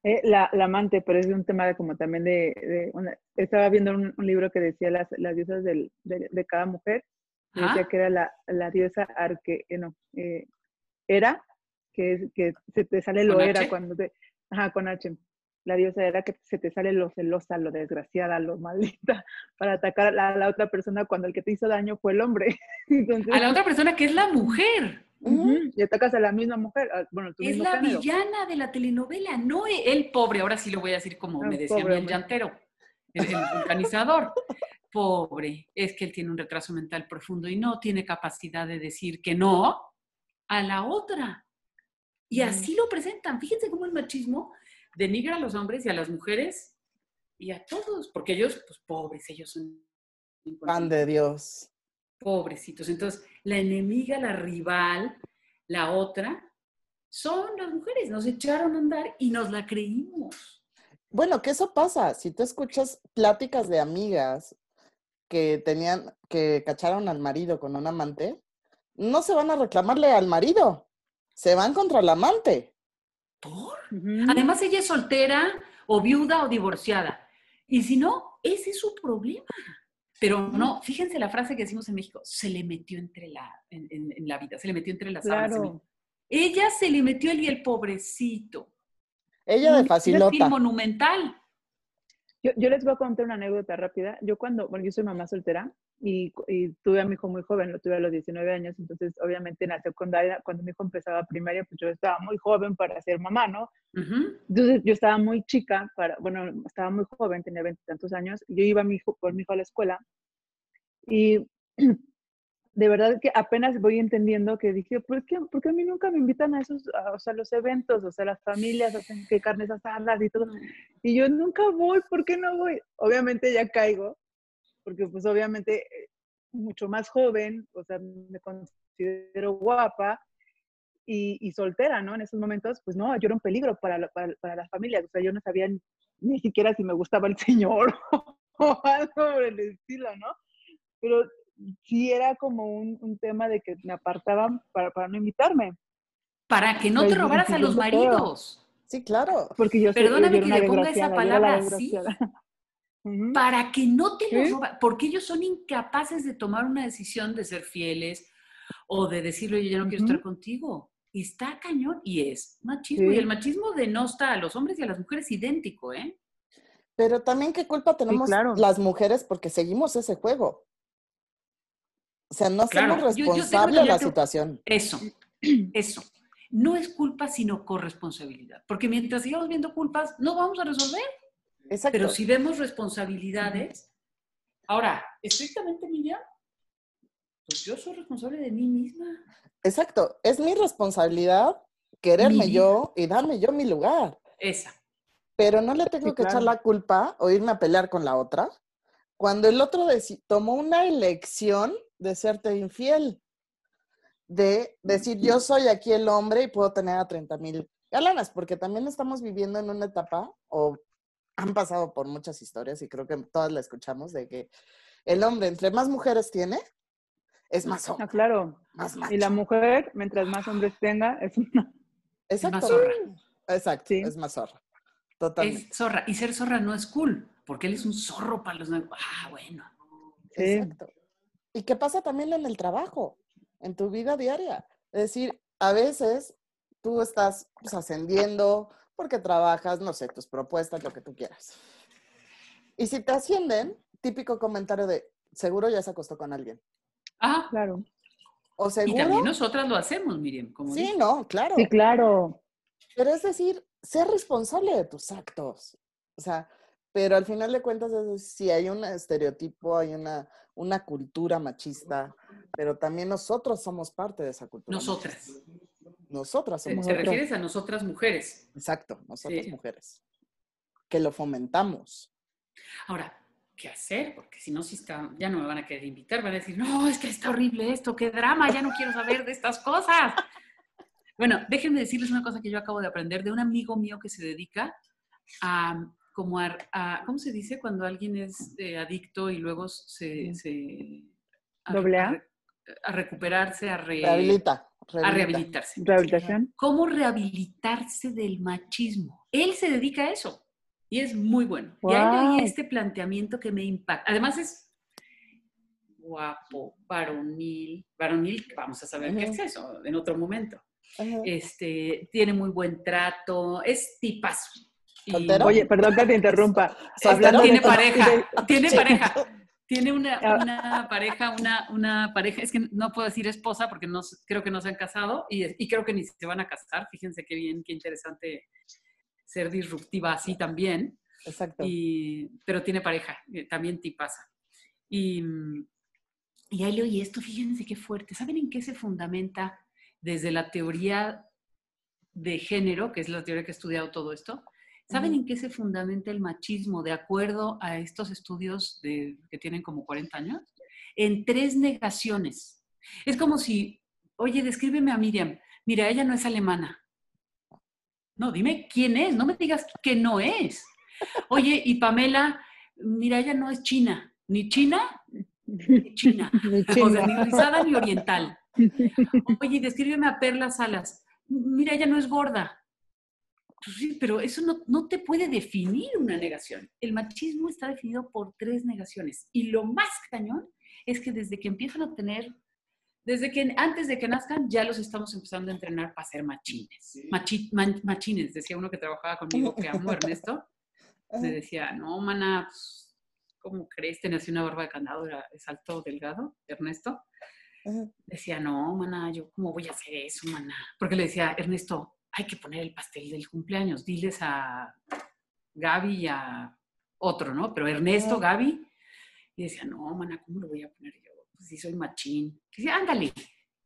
Eh, la, la amante, pero es un tema de como también de, de una- estaba viendo un, un libro que decía las, las diosas del- de, de cada mujer, y Ajá. decía que era la, la diosa arque, eh, no, eh, era, que, es, que se te sale lo ¿Con era H? cuando te, ajá, con H, la diosa era que se te sale lo celosa, lo desgraciada, lo maldita, para atacar a la, a la otra persona cuando el que te hizo daño fue el hombre. Entonces, A la otra persona que es la mujer. y atacas a la misma mujer, a- bueno, tu Es mismo la género. villana de la telenovela, no e- el pobre, ahora sí lo voy a decir como Ah, me decía pobre el hombre. llantero, el, el. Pobre, es que él tiene un retraso mental profundo y no tiene capacidad de decir que no a la otra. Y así lo presentan. Fíjense cómo el machismo denigra a los hombres y a las mujeres y a todos, porque ellos, pues pobres, ellos son pan de Dios. pobrecitos. Entonces, la enemiga, la rival, la otra, son las mujeres. Nos echaron a andar y nos la creímos. Bueno, que eso pasa. Si tú escuchas pláticas de amigas que tenían, que cacharon al marido con un amante, no se van a reclamarle al marido, se van contra el amante. Además, ella es soltera o viuda o divorciada. Y si no, ese es su problema. Pero no, fíjense la frase que decimos en México, se le metió entre la, en, en- en la vida, se le metió entre las. Claro. Ella se le metió el y el pobrecito. Ella de Un facilota. monumental. Yo, yo les voy a contar una anécdota rápida. Yo cuando, bueno, yo soy mamá soltera y, y tuve a mi hijo muy joven, lo tuve a los 19 años, entonces obviamente en la secundaria, cuando mi hijo empezaba primaria, pues yo estaba muy joven para ser mamá, ¿no? Ujú. Entonces yo estaba muy chica, para, bueno, estaba muy joven, tenía veintitantos años, y yo iba a mi hijo, por mi hijo a la escuela y de verdad que apenas voy entendiendo que dije, ¿por qué, por qué a mí nunca me invitan a esos, a, o sea, los eventos, o sea, las familias hacen que carnes asadas y todo? Y yo nunca voy, ¿por qué no voy? Obviamente ya caigo, porque pues obviamente eh, mucho más joven, o sea, me considero guapa y, y soltera, ¿no? En esos momentos, pues no, yo era un peligro para la, para, para la familia, o sea, yo no sabía ni, ni siquiera si me gustaba el señor o algo por el estilo, ¿no? Pero sí era como un, un tema de que me apartaban para, para no invitarme. Para que no Pues, te robaras sí, a yo los maridos. Sí, claro. Porque yo soy- Perdóname yo que le ponga esa yo palabra así. Para que no te los. Porque ellos son incapaces de tomar una decisión de ser fieles o de decirle, oye, ya no quiero estar contigo. Y está cañón y es machismo. Sí. Y el machismo denosta a los hombres y a las mujeres idéntico, ¿eh? Pero también qué culpa tenemos claro. las mujeres porque seguimos ese juego. O sea, no Claro. somos responsables de la situación. Eso, eso. No es culpa, sino corresponsabilidad. Porque mientras sigamos viendo culpas, no vamos a resolver. Exacto. Pero si vemos responsabilidades, ahora, estrictamente Miriam, pues yo soy responsable de mí misma. Exacto. Es mi responsabilidad quererme Mi yo y darme yo mi lugar. Esa. Pero no le tengo Sí, que echar la culpa o irme a pelear con la otra cuando el otro tomó una elección de serte infiel. De decir, yo soy aquí el hombre y puedo tener a 30 mil galanas, porque también estamos viviendo en una etapa, o han pasado por muchas historias y creo que todas la escuchamos, de que el hombre entre más mujeres tiene, es más Ah, hombre, claro. más Y la macho. mujer, mientras más hombres tenga, es una... Exacto. más zorra. Exacto, Sí. es más zorra. Totalmente. Es zorra. Y ser zorra no es cool, porque él es un zorro para los. Ah, bueno. Sí. Exacto. ¿Y qué pasa también en el trabajo, en tu vida diaria? Es decir, a veces tú estás pues, ascendiendo porque trabajas, no sé, tus propuestas, lo que tú quieras. Y si te ascienden, típico comentario de, seguro ya se acostó con alguien. Ah, Claro. O y seguro... también nosotras lo hacemos, Miriam. Como Sí, no, claro. Sí, claro. Pero es decir, ser responsable de tus actos. O sea, pero al final de cuentas, si hay un estereotipo, hay una, una cultura machista, pero también nosotros somos parte de esa cultura. Nosotras. machista. Nosotras ¿Te, somos te parte. refieres a nosotras mujeres? Exacto, nosotras Sí. mujeres. Que lo fomentamos. Ahora, ¿qué hacer? Porque si no, si está, ya no me van a querer invitar, van a decir, no, es que está horrible esto, qué drama, ya no quiero saber de estas cosas. Bueno, déjenme decirles una cosa que yo acabo de aprender de un amigo mío que se dedica a, como a, a- ¿cómo se dice cuando alguien es eh, adicto y luego se... se ¿Doble A? a recuperarse, a, re- Rehabilita. A rehabilita. rehabilitarse. Rehabilitación. ¿Cómo rehabilitarse del machismo? Él se dedica a eso y es muy bueno. Y ahí leí este planteamiento que me impacta. Además es guapo, varonil, varonil, vamos a saber qué es eso en otro momento. Este, tiene muy buen trato, es tipazo. Y-. Oye, perdón que te interrumpa. De tiene pareja, de- tiene Sí. pareja. Tiene una, Ah. una pareja, una, una pareja, es que no puedo decir esposa porque no, creo que no se han casado y, y creo que ni se van a casar. Fíjense qué bien, qué interesante ser disruptiva así también. Exacto. Y, pero tiene pareja, eh, también tipaza. Y, mm, y ahí le oí esto, fíjense qué fuerte. ¿Saben en qué se fundamenta desde la teoría de género, que es la teoría que ha estudiado todo esto? ¿Saben en qué se fundamenta el machismo de acuerdo a estos estudios de, que tienen como 40 años? En tres negaciones. Es como si, oye, descríbeme a Miriam. Mira, ella no es alemana. No, dime quién es, no me digas que no es. Oye, y Pamela, mira, ella no es china, ni china, ni china. O sea, chinga. ni rizada ni oriental. Oye, descríbeme a Perla Salas. Mira, ella no es gorda. Pues sí, pero eso no, no te puede definir una negación. El machismo está definido por tres negaciones. Y lo más cañón es que desde que empiezan a tener, desde que antes de que nazcan, ya los estamos empezando a entrenar para ser machines. Machi- man- machines, decía uno que trabajaba conmigo, que amo Ernesto. Me decía, no, mana, pues, ¿cómo crees? Tenía así una barba de candado, era, es alto, delgado, Ernesto. Decía, no, mana, yo cómo voy a hacer eso, mana. Porque le decía, Ernesto, hay que poner el pastel del cumpleaños. Diles a Gaby y a otro, ¿no? Pero Ernesto. Gaby. Y decía, no, mana, ¿cómo lo voy a poner yo? pues sí soy machín. Que sí, ándale,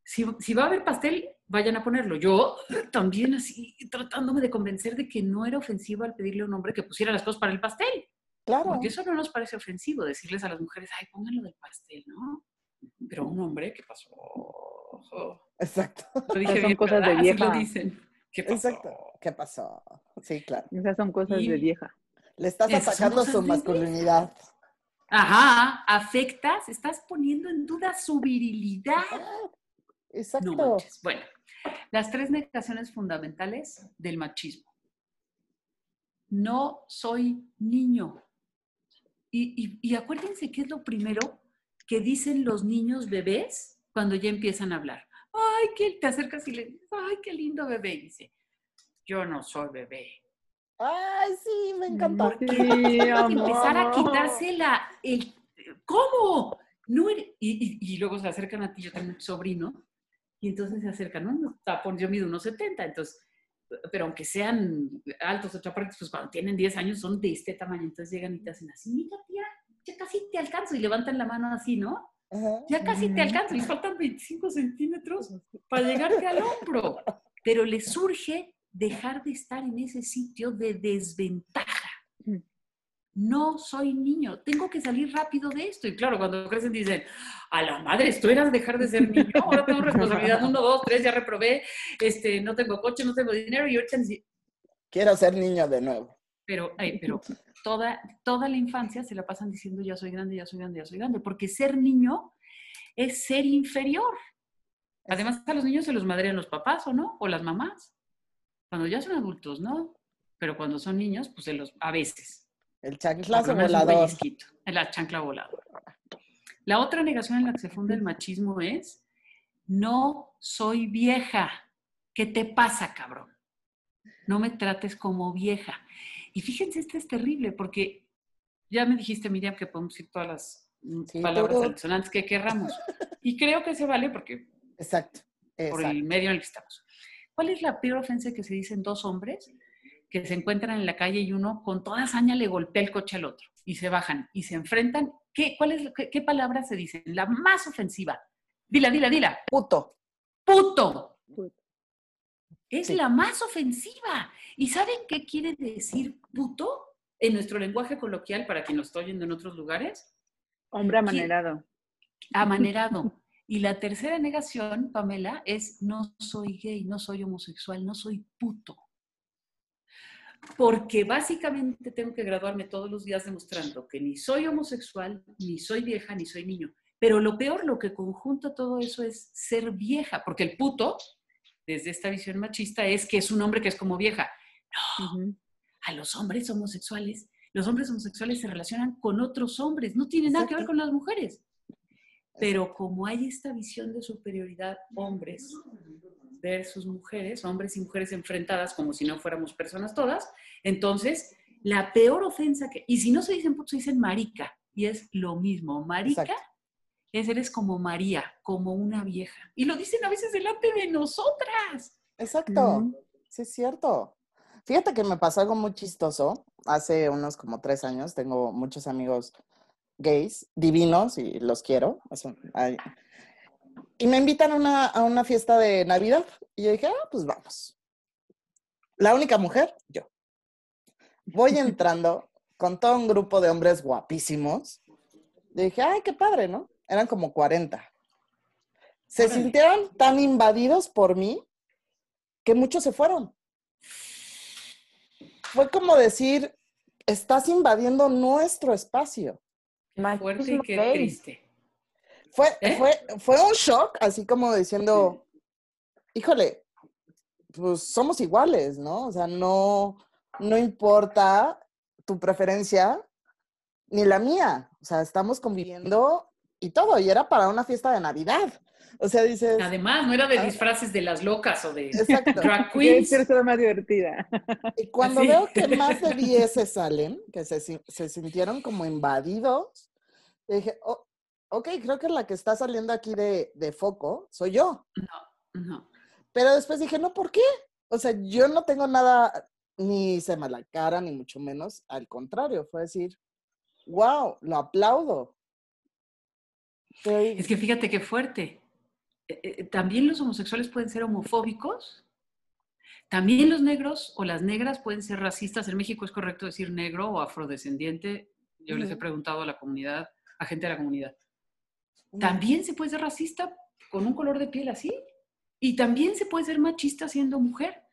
si, si va a haber pastel, vayan a ponerlo. Yo también así tratándome de convencer de que no era ofensivo al pedirle a un hombre que pusiera las cosas para el pastel. Claro. Porque eso no nos parece ofensivo, decirles a las mujeres, ay, pónganlo del pastel, ¿no? Pero un hombre, ¿qué pasó? Exacto. Lo dije son bien, cosas de ¿verdad? Así vieja. lo dicen. ¿Qué pasó? Exacto. ¿Qué pasó? Sí, claro. Esas son cosas Y- de vieja. Le estás atacando su masculinidad. Ajá, afectas, estás poniendo en duda su virilidad. Exacto. No manches. Bueno, las tres negaciones fundamentales del machismo. No soy niño. Y, y- y acuérdense que es lo primero que dicen los niños bebés cuando ya empiezan a hablar. Ay, que te acercas y le dices, ay, qué lindo bebé. Y dice, yo no soy bebé. Ay, sí, me encanta. Sí, empezar a quitarse la, el, ¿cómo? No eres- y, y- y luego se acercan a ti, yo tengo un sobrino, y entonces se acercan, ¿no? Tapón, yo mido unos 70, entonces, pero aunque sean altos o chaparritos, pues cuando tienen 10 años son de este tamaño, entonces llegan y te hacen así, mira tía, ya casi te alcanzo, y levantan la mano así, ¿no? Ajá. Ya casi te alcanzo, y faltan 25 centímetros para llegarte al hombro, pero les surge dejar de estar en ese sitio de desventaja Mm. no soy niño, tengo que salir rápido de esto. Y claro, cuando crecen dicen, a la madre, tú eras dejar de ser niño, ahora tengo responsabilidad, uno, dos, tres, ya reprobé, este, no tengo coche, no tengo dinero, y ahorita Quiero ser niño de nuevo. Pero, ay, pero toda, toda la infancia se la pasan diciendo, ya soy grande, ya soy grande, ya soy grande, porque ser niño es ser inferior. Además, a los niños se los madrean los papás, ¿o no? O las mamás. Cuando ya son adultos, ¿no? Pero cuando son niños, pues se los, a veces. El un volador. la chancla voladora. La otra negación en la que se funde el machismo es, no soy vieja. ¿Qué te pasa, cabrón? No me trates como vieja. Y fíjense, esto es terrible porque ya me dijiste, Miriam, que podemos decir todas las mm, Sí, palabras todo. altisonantes que querramos. Y creo que se vale porque Exacto. por el medio en el que estamos. ¿Cuál es la peor ofensa que se dicen dos hombres que se encuentran en la calle y uno con toda hazaña le golpea el coche al otro y se bajan y se enfrentan? ¿Qué, cuál es, qué, qué palabras se dicen? La más ofensiva. Dila, dila, dila. Puto. Puto. Puto. Es Sí. la más ofensiva. ¿Y saben qué quiere decir puto en nuestro lenguaje coloquial para quien lo está oyendo en otros lugares? Hombre amanerado. amanerado. Y la tercera negación, Pamela, es no soy gay, no soy homosexual, no soy puto. Porque básicamente tengo que graduarme todos los días demostrando que ni soy homosexual, ni soy vieja, ni soy niño. Pero lo peor, lo que conjunta todo eso es ser vieja, porque el puto, desde esta visión machista, es que es un hombre que es como vieja. Ujú. A los hombres homosexuales, los hombres homosexuales se relacionan con otros hombres, no tiene nada que ver con las mujeres. Pero como hay esta visión de superioridad hombres versus mujeres, hombres y mujeres enfrentadas como si no fuéramos personas todas, entonces la peor ofensa que, y si no se dicen se dicen marica, y es lo mismo, marica Exacto. Es eres como María, como una vieja. Y lo dicen a veces delante de nosotras. Exacto. Sí, es cierto. Fíjate que me pasó algo muy chistoso. Hace unos como tres años tengo muchos amigos gays, divinos, y los quiero. Y me invitan a una, a una fiesta de Navidad. Y yo dije, ah, pues vamos. La única mujer, yo. Voy entrando con todo un grupo de hombres guapísimos. Y dije, ay, qué padre, ¿no? Eran como 40. Se Órale. sintieron tan invadidos por mí que muchos se fueron. Fue como decir, estás invadiendo nuestro espacio. Fuerte y qué triste. Fue, ¿Eh? fue, fue un shock, así como diciendo, híjole, pues somos iguales, ¿no? O sea, no, no importa tu preferencia ni la mía. O sea, estamos conviviendo y todo. Y era para una fiesta de Navidad. O sea, dices, Además, no era de Ah. disfraces de las locas o de exacto. drag queens. ser más divertida. Y cuando veo que más de 10 se salen, que se, se sintieron como invadidos, dije, "Oh, ok, creo que la que está saliendo aquí de, de foco soy yo. No. Pero después dije, no, ¿por qué? O sea, yo no tengo nada, ni se me la cara, ni mucho menos. Al contrario, fue decir, wow, lo aplaudo. Es que fíjate qué fuerte. Eh, eh, También los homosexuales pueden ser homofóbicos. También los negros o las negras pueden ser racistas. En México es correcto decir negro o afrodescendiente. Yo les he preguntado a la comunidad, a gente de la comunidad. También se puede ser racista con un color de piel así. Y también se puede ser machista siendo mujer.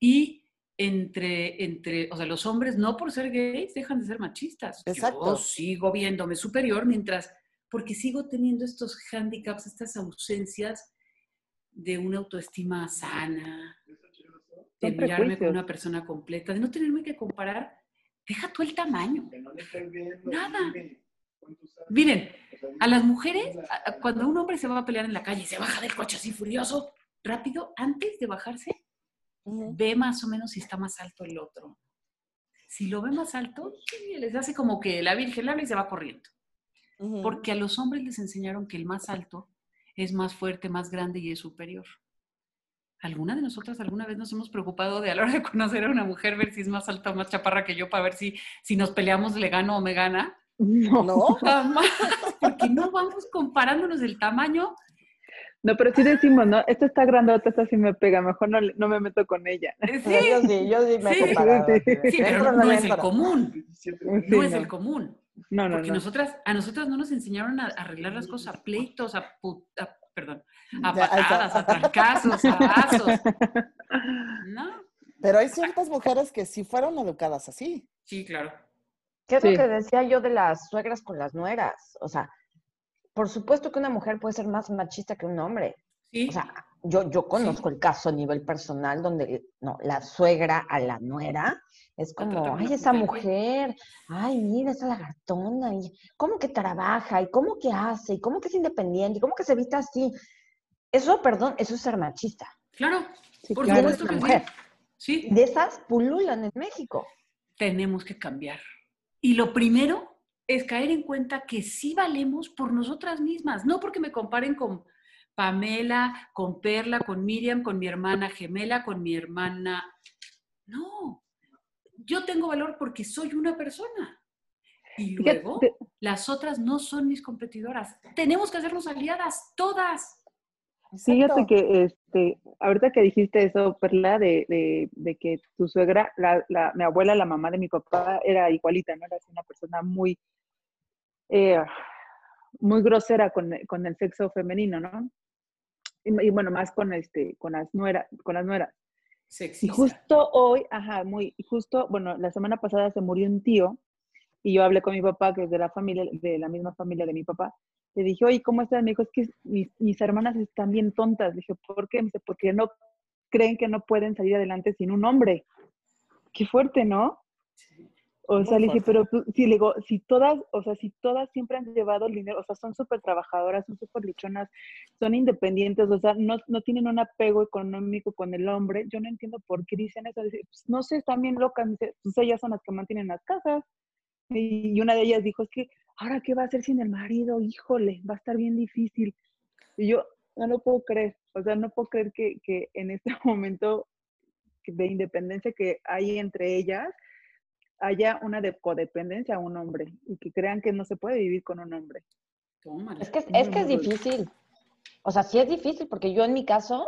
Y entre, entre, o sea, los hombres no por ser gays dejan de ser machistas. Exacto. Yo sigo viéndome superior mientras, porque sigo teniendo estos handicaps, estas ausencias de una autoestima sana, de Son mirarme como una persona completa, de no tenerme que comparar. Deja tú el tamaño. Nada. Miren, a las mujeres, a- cuando un hombre se va a pelear en la calle y se baja del coche así furioso, rápido, antes de bajarse, ve más o menos si está más alto el otro. Si lo ve más alto, les hace como que la Virgen le habla y se va corriendo. Porque a los hombres les enseñaron que el más alto es más fuerte, más grande y es superior. ¿Alguna de nosotras alguna vez nos hemos preocupado de a la hora de conocer a una mujer ver si es más alta o más chaparra que yo para ver si, si nos peleamos le gano o me gana? No. ¿No? Jamás, porque no vamos comparándonos el tamaño. No, pero sí decimos, ¿no? Esta está grandota, esta sí me pega, mejor no, no me meto con ella. Sí, Yo sí, yo sí me he Sí. comparado. Sí, sí, pero no, es el común. Sí, No es no. el común. No, no, Porque no. nosotras, a nosotras no nos enseñaron a arreglar las cosas, a pleitos, a, a- perdón, a patadas, a trancazos, a vasos. No, Pero hay ciertas mujeres que sí fueron educadas así. sí, claro. ¿Qué es Sí. lo que decía yo de las suegras con las nueras? O sea, por supuesto que una mujer puede ser más machista que un hombre. Sí, O sea, yo, yo conozco el caso a nivel personal donde no, la suegra a la nuera es como, ay, esa mujer, ay, mira, esa lagartona, y cómo que trabaja, y cómo que hace, y cómo que es independiente, y cómo que se viste así. Eso, perdón, eso es ser machista. claro, Sí, por claro. supuesto que sí. mujer. Sí, De esas pululan en México. tenemos que cambiar. Y lo primero es caer en cuenta que sí valemos por nosotras mismas, no porque me comparen con Pamela, con Perla, con Miriam, con mi hermana gemela, con mi hermana. No, yo tengo valor porque soy una persona. Y Fíjate, luego las otras no son mis competidoras. Tenemos que hacernos aliadas, todas. Fíjate Exacto. que este, ahorita que dijiste eso, Perla, de, de, de que tu suegra, la, la- mi abuela, la mamá de mi papá, era igualita, ¿no? Era una persona muy, eh, muy grosera con, con el sexo femenino, ¿no? Y, y bueno, más con este, con las nueras, con las nueras. Y Sexista. justo hoy, ajá, muy, y justo, bueno, la semana pasada se murió un tío y yo hablé con mi papá, que es de la familia, de la misma familia de mi papá. Le dije, oye, ¿cómo estás? Me dijo, es que mis, mis hermanas están bien tontas. Le dije, ¿por qué? Me dice, porque no creen que no pueden salir adelante sin un hombre. Qué fuerte, ¿no? O sea, le dije, pero tú- si le digo, si todas, o sea, si todas siempre han llevado el dinero, o sea, son súper trabajadoras, son súper luchonas, son independientes, o sea, no, no tienen un apego económico con el hombre, yo no entiendo por qué dicen eso. Dice, "Pues, no sé, están bien locas, dice, pues ellas son las que mantienen las casas. Y una de ellas dijo, es que, ¿ahora qué va a hacer sin el marido? Híjole, va a estar bien difícil. Y yo, no lo puedo creer, o sea, no puedo creer que, que en este momento de independencia que hay entre ellas, haya una de codependencia a un hombre y que crean que no se puede vivir con un hombre. Tómala. Es que es, es que es difícil. O sea, sí es difícil, porque yo en mi caso,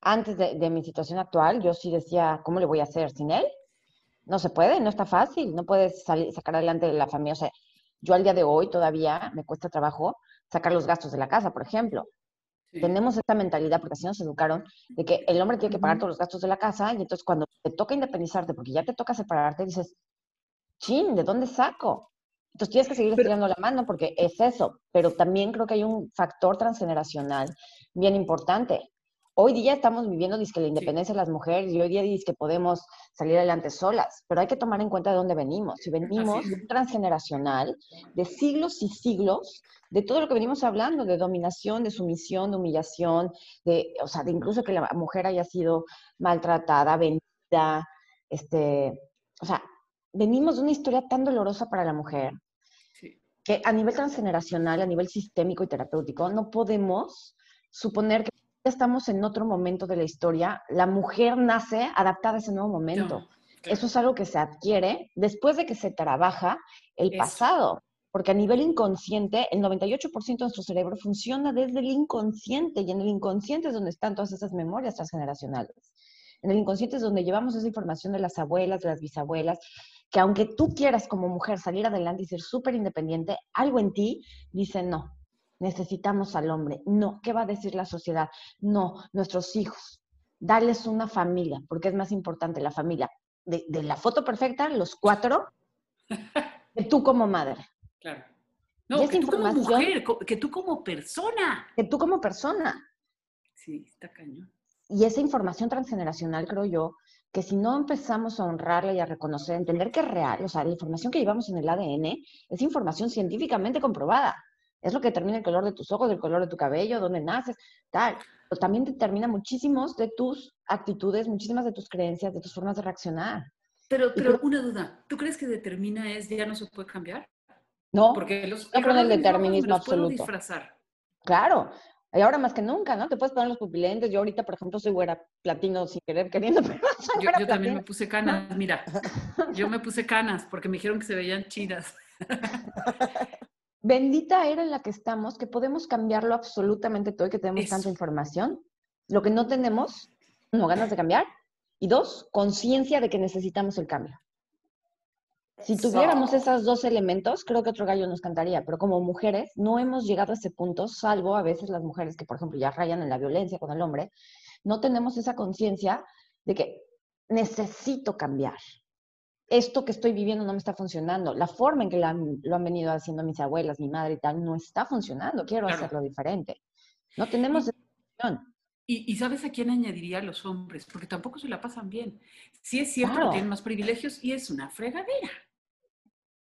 antes de, de mi situación actual, yo sí decía, ¿cómo le voy a hacer sin él? No se puede, no está fácil, no puedes salir, sacar adelante la familia. O sea, yo al día de hoy todavía me cuesta trabajo sacar los gastos de la casa, por ejemplo. Sí. Tenemos esta mentalidad, porque así nos educaron, de que el hombre tiene que pagar todos los gastos de la casa y entonces cuando te toca independizarte, porque ya te toca separarte, dices, chin, ¿de dónde saco? Entonces tienes que seguir estirando la mano porque es eso, pero también creo que hay un factor transgeneracional bien importante. Hoy día estamos viviendo dizque la independencia de las mujeres y hoy día dice que podemos salir adelante solas, pero hay que tomar en cuenta de dónde venimos. Si venimos es. de un transgeneracional, de siglos y siglos, de todo lo que venimos hablando, de dominación, de sumisión, de humillación, de, o sea, de incluso que la mujer haya sido maltratada, vendida, este, o sea, venimos de una historia tan dolorosa para la mujer Sí. que a nivel transgeneracional, a nivel sistémico y terapéutico, no podemos suponer que ya estamos en otro momento de la historia. La mujer nace adaptada a ese nuevo momento. No, claro. Eso es algo que se adquiere después de que se trabaja el Eso. pasado. porque a nivel inconsciente, el 98% de nuestro cerebro funciona desde el inconsciente y en el inconsciente es donde están todas esas memorias transgeneracionales. En el inconsciente es donde llevamos esa información de las abuelas, de las bisabuelas, que aunque tú quieras como mujer salir adelante y ser súper independiente, algo en ti dice no, necesitamos al hombre. No, ¿qué va a decir la sociedad? No, nuestros hijos. Darles una familia, porque es más importante la familia. De, de la foto perfecta, los cuatro, de tú como madre. Claro. No, que tú como mujer, que tú como persona. De tú como persona. Sí, está cañón. Y esa información transgeneracional, creo yo, que si no empezamos a honrarla y a reconocer, entender que es real, o sea, la información que llevamos en el ADN es información científicamente comprobada. Es lo que determina el color de tus ojos, el color de tu cabello, dónde naces, tal. Pero también determina muchísimos de tus actitudes, muchísimas de tus creencias, de tus formas de reaccionar. Pero, pero creo- una duda, ¿tú crees que determina es ya no se puede cambiar? No, Porque los No el mis ojos me determinismo los puedo absoluto. disfrazar. claro. Y ahora más que nunca, ¿no? Te puedes poner los pupilentes. Yo ahorita, por ejemplo, soy güera platino sin querer, queriendo, pero soy Yo, también me puse canas, mira. Yo me puse canas porque me dijeron que se veían chidas. Bendita era en la que estamos, que podemos cambiarlo absolutamente todo y que tenemos tanta información. Lo que no tenemos, uno, ganas de cambiar, y dos, conciencia de que necesitamos el cambio. Si tuviéramos Eso. esos dos elementos, creo que otro gallo nos cantaría, pero como mujeres no hemos llegado a ese punto, salvo a veces las mujeres que, por ejemplo, ya rayan en la violencia con el hombre, no tenemos esa conciencia de que necesito cambiar. Esto que estoy viviendo no me está funcionando. La forma en que lo han, lo han venido haciendo mis abuelas, mi madre y tal, no está funcionando. Quiero Claro. hacerlo diferente. No tenemos Y- esa. Y, y ¿sabes a quién añadiría a los hombres? Porque tampoco se la pasan bien. Sí es cierto Claro. que tienen más privilegios y es una fregadera.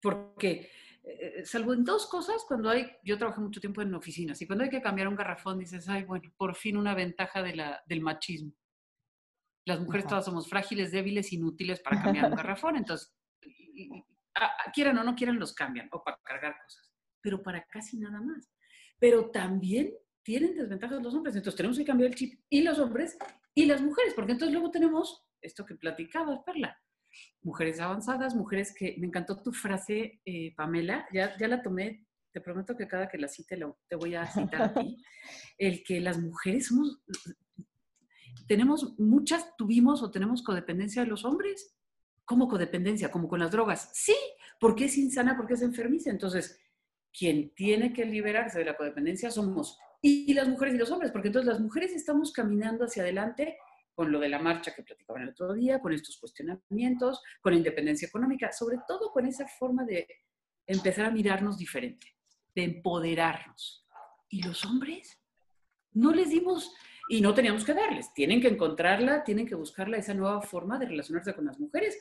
Porque, eh, salvo en dos cosas, cuando hay, yo trabajé mucho tiempo en oficinas y cuando hay que cambiar un garrafón dices, ay, bueno, por fin una ventaja de la, del machismo. Las mujeres Ajá. todas somos frágiles, débiles, inútiles para cambiar un garrafón, entonces, y- y- a- a- quieran o no quieran, los cambian, o para cargar cosas, pero para casi nada más. Pero también tienen desventajas los hombres, entonces tenemos que cambiar el chip y los hombres y las mujeres, porque entonces luego tenemos esto que platicabas, Perla, mujeres avanzadas, mujeres que, me encantó tu frase, eh, Pamela, ya, ya la tomé, te prometo que cada que la cite lo, te voy a citar a ti, el que las mujeres somos, tenemos muchas, tuvimos o tenemos codependencia de los hombres. ¿Cómo codependencia? Como con las drogas. Sí, porque es insana, porque es enfermiza. Entonces, quien tiene que liberarse de la codependencia somos y las mujeres y los hombres, porque entonces las mujeres estamos caminando hacia adelante con lo de la marcha que platicaban el otro día, con estos cuestionamientos, con la independencia económica, sobre todo con esa forma de empezar a mirarnos diferente, de empoderarnos. ¿Y los hombres? No les dimos y no teníamos que darles. Tienen que encontrarla, tienen que buscarla, esa nueva forma de relacionarse con las mujeres.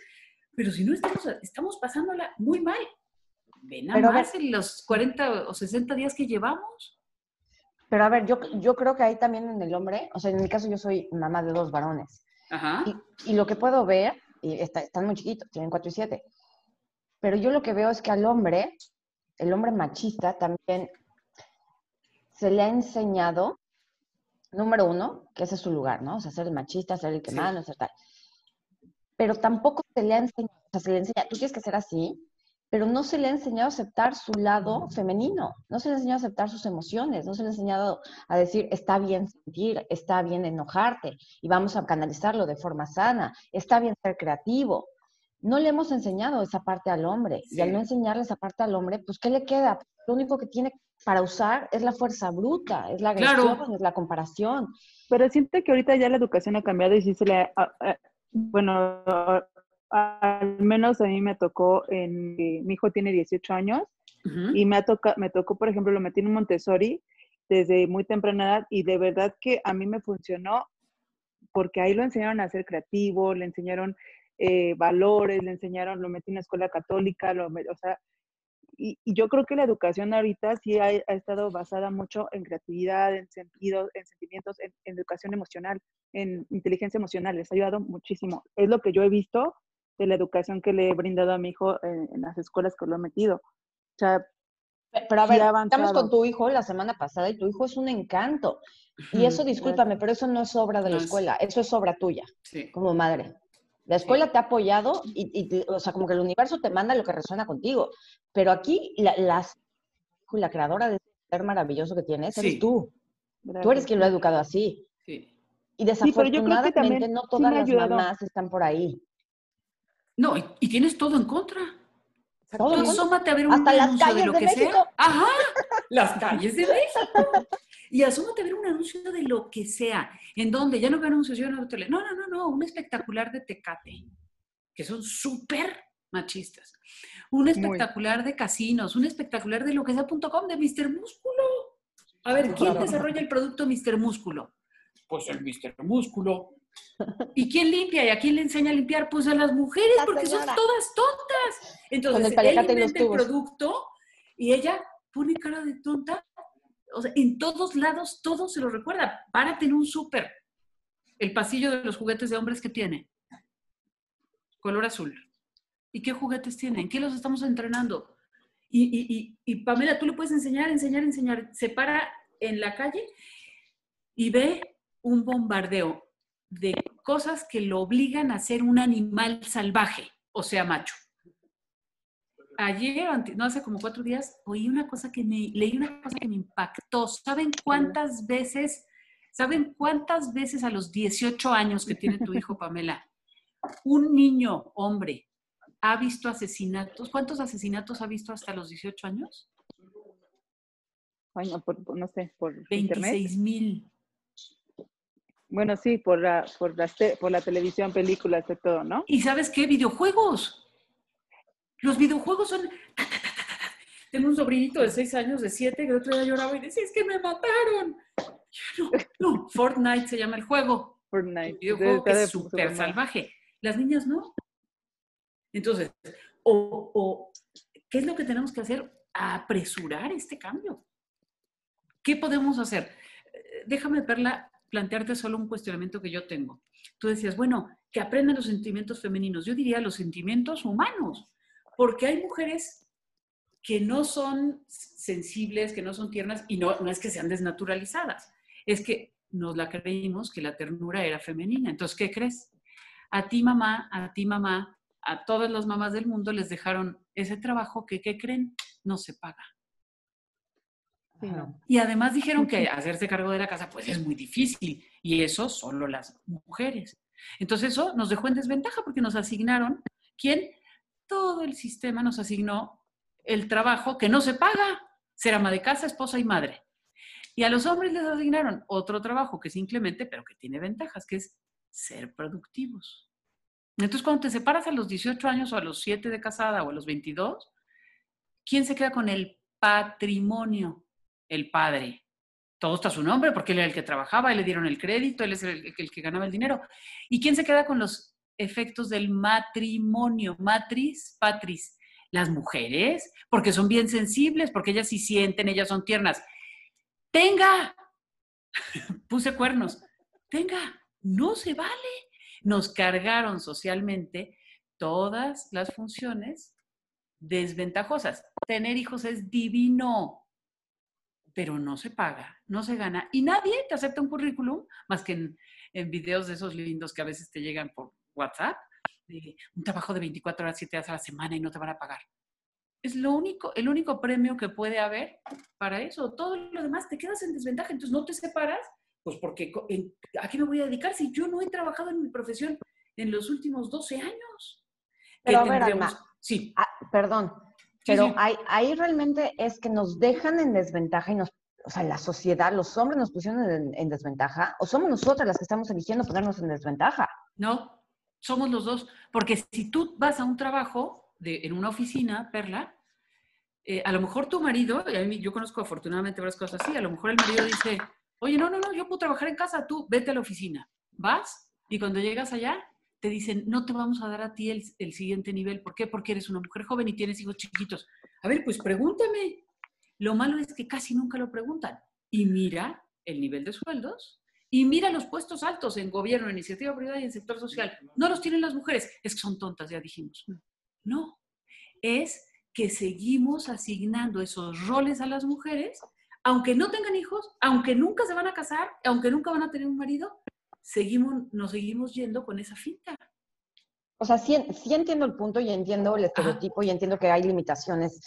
Pero si no, estamos, estamos pasándola muy mal. Ven a Pero más en los 40 o 60 días que llevamos. Pero a ver, yo, yo creo que ahí también en el hombre, o sea, en mi caso yo soy mamá de dos varones. Ajá. Y, y lo que puedo ver, y está- están muy chiquitos, tienen 4 y 7, pero yo lo que veo es que al hombre, el hombre machista también se le ha enseñado, número uno, que ese es su lugar, ¿no? O sea, ser el machista, ser el que Sí. manda, ser tal. Pero tampoco se le ha enseñado, o sea, se le enseña, tú tienes que ser así, pero no se le ha enseñado a aceptar su lado femenino, no se le ha enseñado a aceptar sus emociones, no se le ha enseñado a decir, está bien sentir, está bien enojarte y vamos a canalizarlo de forma sana, está bien ser creativo. No le hemos enseñado esa parte al hombre y al Sí. no enseñarle esa parte al hombre, pues ¿qué le queda? Lo único que tiene para usar es la fuerza bruta, es la Claro. agresión, es la comparación. Pero siento que ahorita ya la educación ha cambiado y sí se le, ha- a- bueno, al menos a mí me tocó, en, eh, mi hijo tiene 18 años y me, ha toca, me tocó, por ejemplo, lo metí en un Montessori desde muy temprana edad y de verdad que a mí me funcionó porque ahí lo enseñaron a ser creativo, le enseñaron eh, valores, le enseñaron, lo metí en una escuela católica, lo, o sea, y, y yo creo que la educación ahorita sí ha, ha estado basada mucho en creatividad, en sentidos, en sentimientos, en, en educación emocional, en inteligencia emocional. Les ha ayudado muchísimo. Es lo que yo he visto de la educación que le he brindado a mi hijo en, en las escuelas que lo he metido. O sea, Pe- Pero a Sí ver, estamos con tu hijo la semana pasada y tu hijo es un encanto. Y eso, discúlpame, pero eso no es obra de la escuela, eso es obra tuya Sí. como madre. La escuela te ha apoyado y, y o sea, como que el universo te manda lo que resuena contigo. Pero aquí, la, las- la creadora de ese ser maravilloso que tienes, eres Sí. tú. Tú eres Gracias. quien lo ha educado así. Sí. Y pero yo creo que desafortunadamente también no sí todas las mamás están por ahí. No, y, y tienes todo en contra. Todo Tú asómate a ver un Hasta las anuncio de lo de que México. sea. Ajá, las calles de México. Y asómate a ver un anuncio de lo que sea. ¿En dónde? Ya no veo anuncios, yo no veo tele. No, no, no, no, un espectacular de Tecate, que son súper machistas. Un espectacular de casinos, un espectacular de lo que sea.com de Mr. Músculo. A ver, ¿quién desarrolla el producto Mr. Músculo? Pues el Mr. Músculo. ¿Y quién limpia? ¿Y a quién le enseña a limpiar? Pues a las mujeres, La porque son todas tontas. Entonces, el él los el producto y ella pone cara de tonta. O sea, en todos lados, todo se lo recuerda. Párate en un súper. El pasillo de los juguetes de hombres que tiene. Color azul. ¿Y qué juguetes tiene? ¿En qué los estamos entrenando? Y, y- y- y, Pamela, tú le puedes enseñar, enseñar, enseñar. Se para en la calle y ve un bombardeo de cosas que lo obligan a ser un animal salvaje, o sea, macho. Ayer, no hace como cuatro días, oí una cosa que me, leí una cosa que me impactó. ¿Saben cuántas veces, saben cuántas veces a los 18 años que tiene tu hijo, Pamela, un niño, hombre, ha visto asesinatos? ¿Cuántos asesinatos ha visto hasta los 18 años? Ay, no, por- no sé, por internet. 26 mil. Bueno, sí, por la, por, las te- por la televisión, películas, de todo, ¿no? ¿Y sabes qué? Videojuegos. Los videojuegos son... Tengo un sobrinito de 6 años, de 7, que el otro día lloraba y decía, es que me mataron. No, no, Fortnite se llama el juego. Fortnite. Un videojuego que es súper salvaje. Las niñas no. Entonces, o, o, ¿qué es lo que tenemos que hacer? Apresurar este cambio. ¿Qué podemos hacer? Eh, Déjame, Perla, plantearte solo un cuestionamiento que yo tengo. Tú decías, bueno, que aprendan los sentimientos femeninos. Yo diría los sentimientos humanos, porque hay mujeres que no son sensibles, que no son tiernas, y no, no es que sean desnaturalizadas, es que nos la creímos que la ternura era femenina. Entonces, ¿qué crees? A ti mamá, a ti mamá, a todas las mamás del mundo les dejaron ese trabajo que, ¿qué creen? No se paga. Sí, no. Y además dijeron que hacerse cargo de la casa pues es muy difícil y eso solo las mujeres. Entonces eso nos dejó en desventaja porque nos asignaron, ¿quién? Todo el sistema nos asignó el trabajo que no se paga, ser ama de casa, esposa y madre. Y a los hombres les asignaron otro trabajo que es inclemente, pero que tiene ventajas, que es ser productivos. Entonces cuando te separas a los 18 años o a los 7 de casada o a los 22, ¿quién se queda con el patrimonio? El padre. Todo está a su nombre porque él era el que trabajaba, él le dieron el crédito, él es el, el que ganaba el dinero. ¿Y quién se queda con los efectos del matrimonio? Matriz, patris. Las mujeres, porque son bien sensibles, porque ellas sí sienten, ellas son tiernas. Tenga, puse cuernos, tenga, no se vale. Nos cargaron socialmente todas las funciones desventajosas. Tener hijos es divino, pero no se paga, no se gana. Y nadie te acepta un currículum más que en, en videos de esos lindos que a veces te llegan por WhatsApp, de un trabajo de 24 horas, 7 días a la semana y no te van a pagar. Es lo único, el único premio que puede haber para eso. Todo lo demás te quedas en desventaja, entonces no te separas, pues porque en- ¿a qué me voy a dedicar si yo no he trabajado en mi profesión en los últimos 12 años? Pero a ver, Alma, Sí, Ah, perdón, pero sí. Ahí, ahí realmente es que nos dejan en desventaja y nos, o sea, la sociedad, los hombres nos pusieron en, en desventaja, o somos nosotras las que estamos eligiendo ponernos en desventaja. No, somos los dos. Porque si tú vas a un trabajo de, en una oficina, Perla, eh, a lo mejor tu marido, y a mí, yo conozco afortunadamente varias cosas así, a lo mejor el marido dice, oye, no, no, no, yo puedo trabajar en casa, tú vete a la oficina. Vas y cuando llegas allá te dicen, no te vamos a dar a ti el, el siguiente nivel. ¿Por qué? Porque eres una mujer joven y tienes hijos chiquitos. A ver, pues pregúntame. Lo malo es que casi nunca lo preguntan. Y mira el nivel de sueldos y mira los puestos altos en gobierno, iniciativa privada y en sector social. No los tienen las mujeres. Es que son tontas, ya dijimos. No. Es que seguimos asignando esos roles a las mujeres, aunque no tengan hijos, aunque nunca se van a casar, aunque nunca van a tener un marido, seguimos, nos seguimos yendo con esa finta. O sea, sí, sí entiendo el punto y entiendo el estereotipo y entiendo que hay limitaciones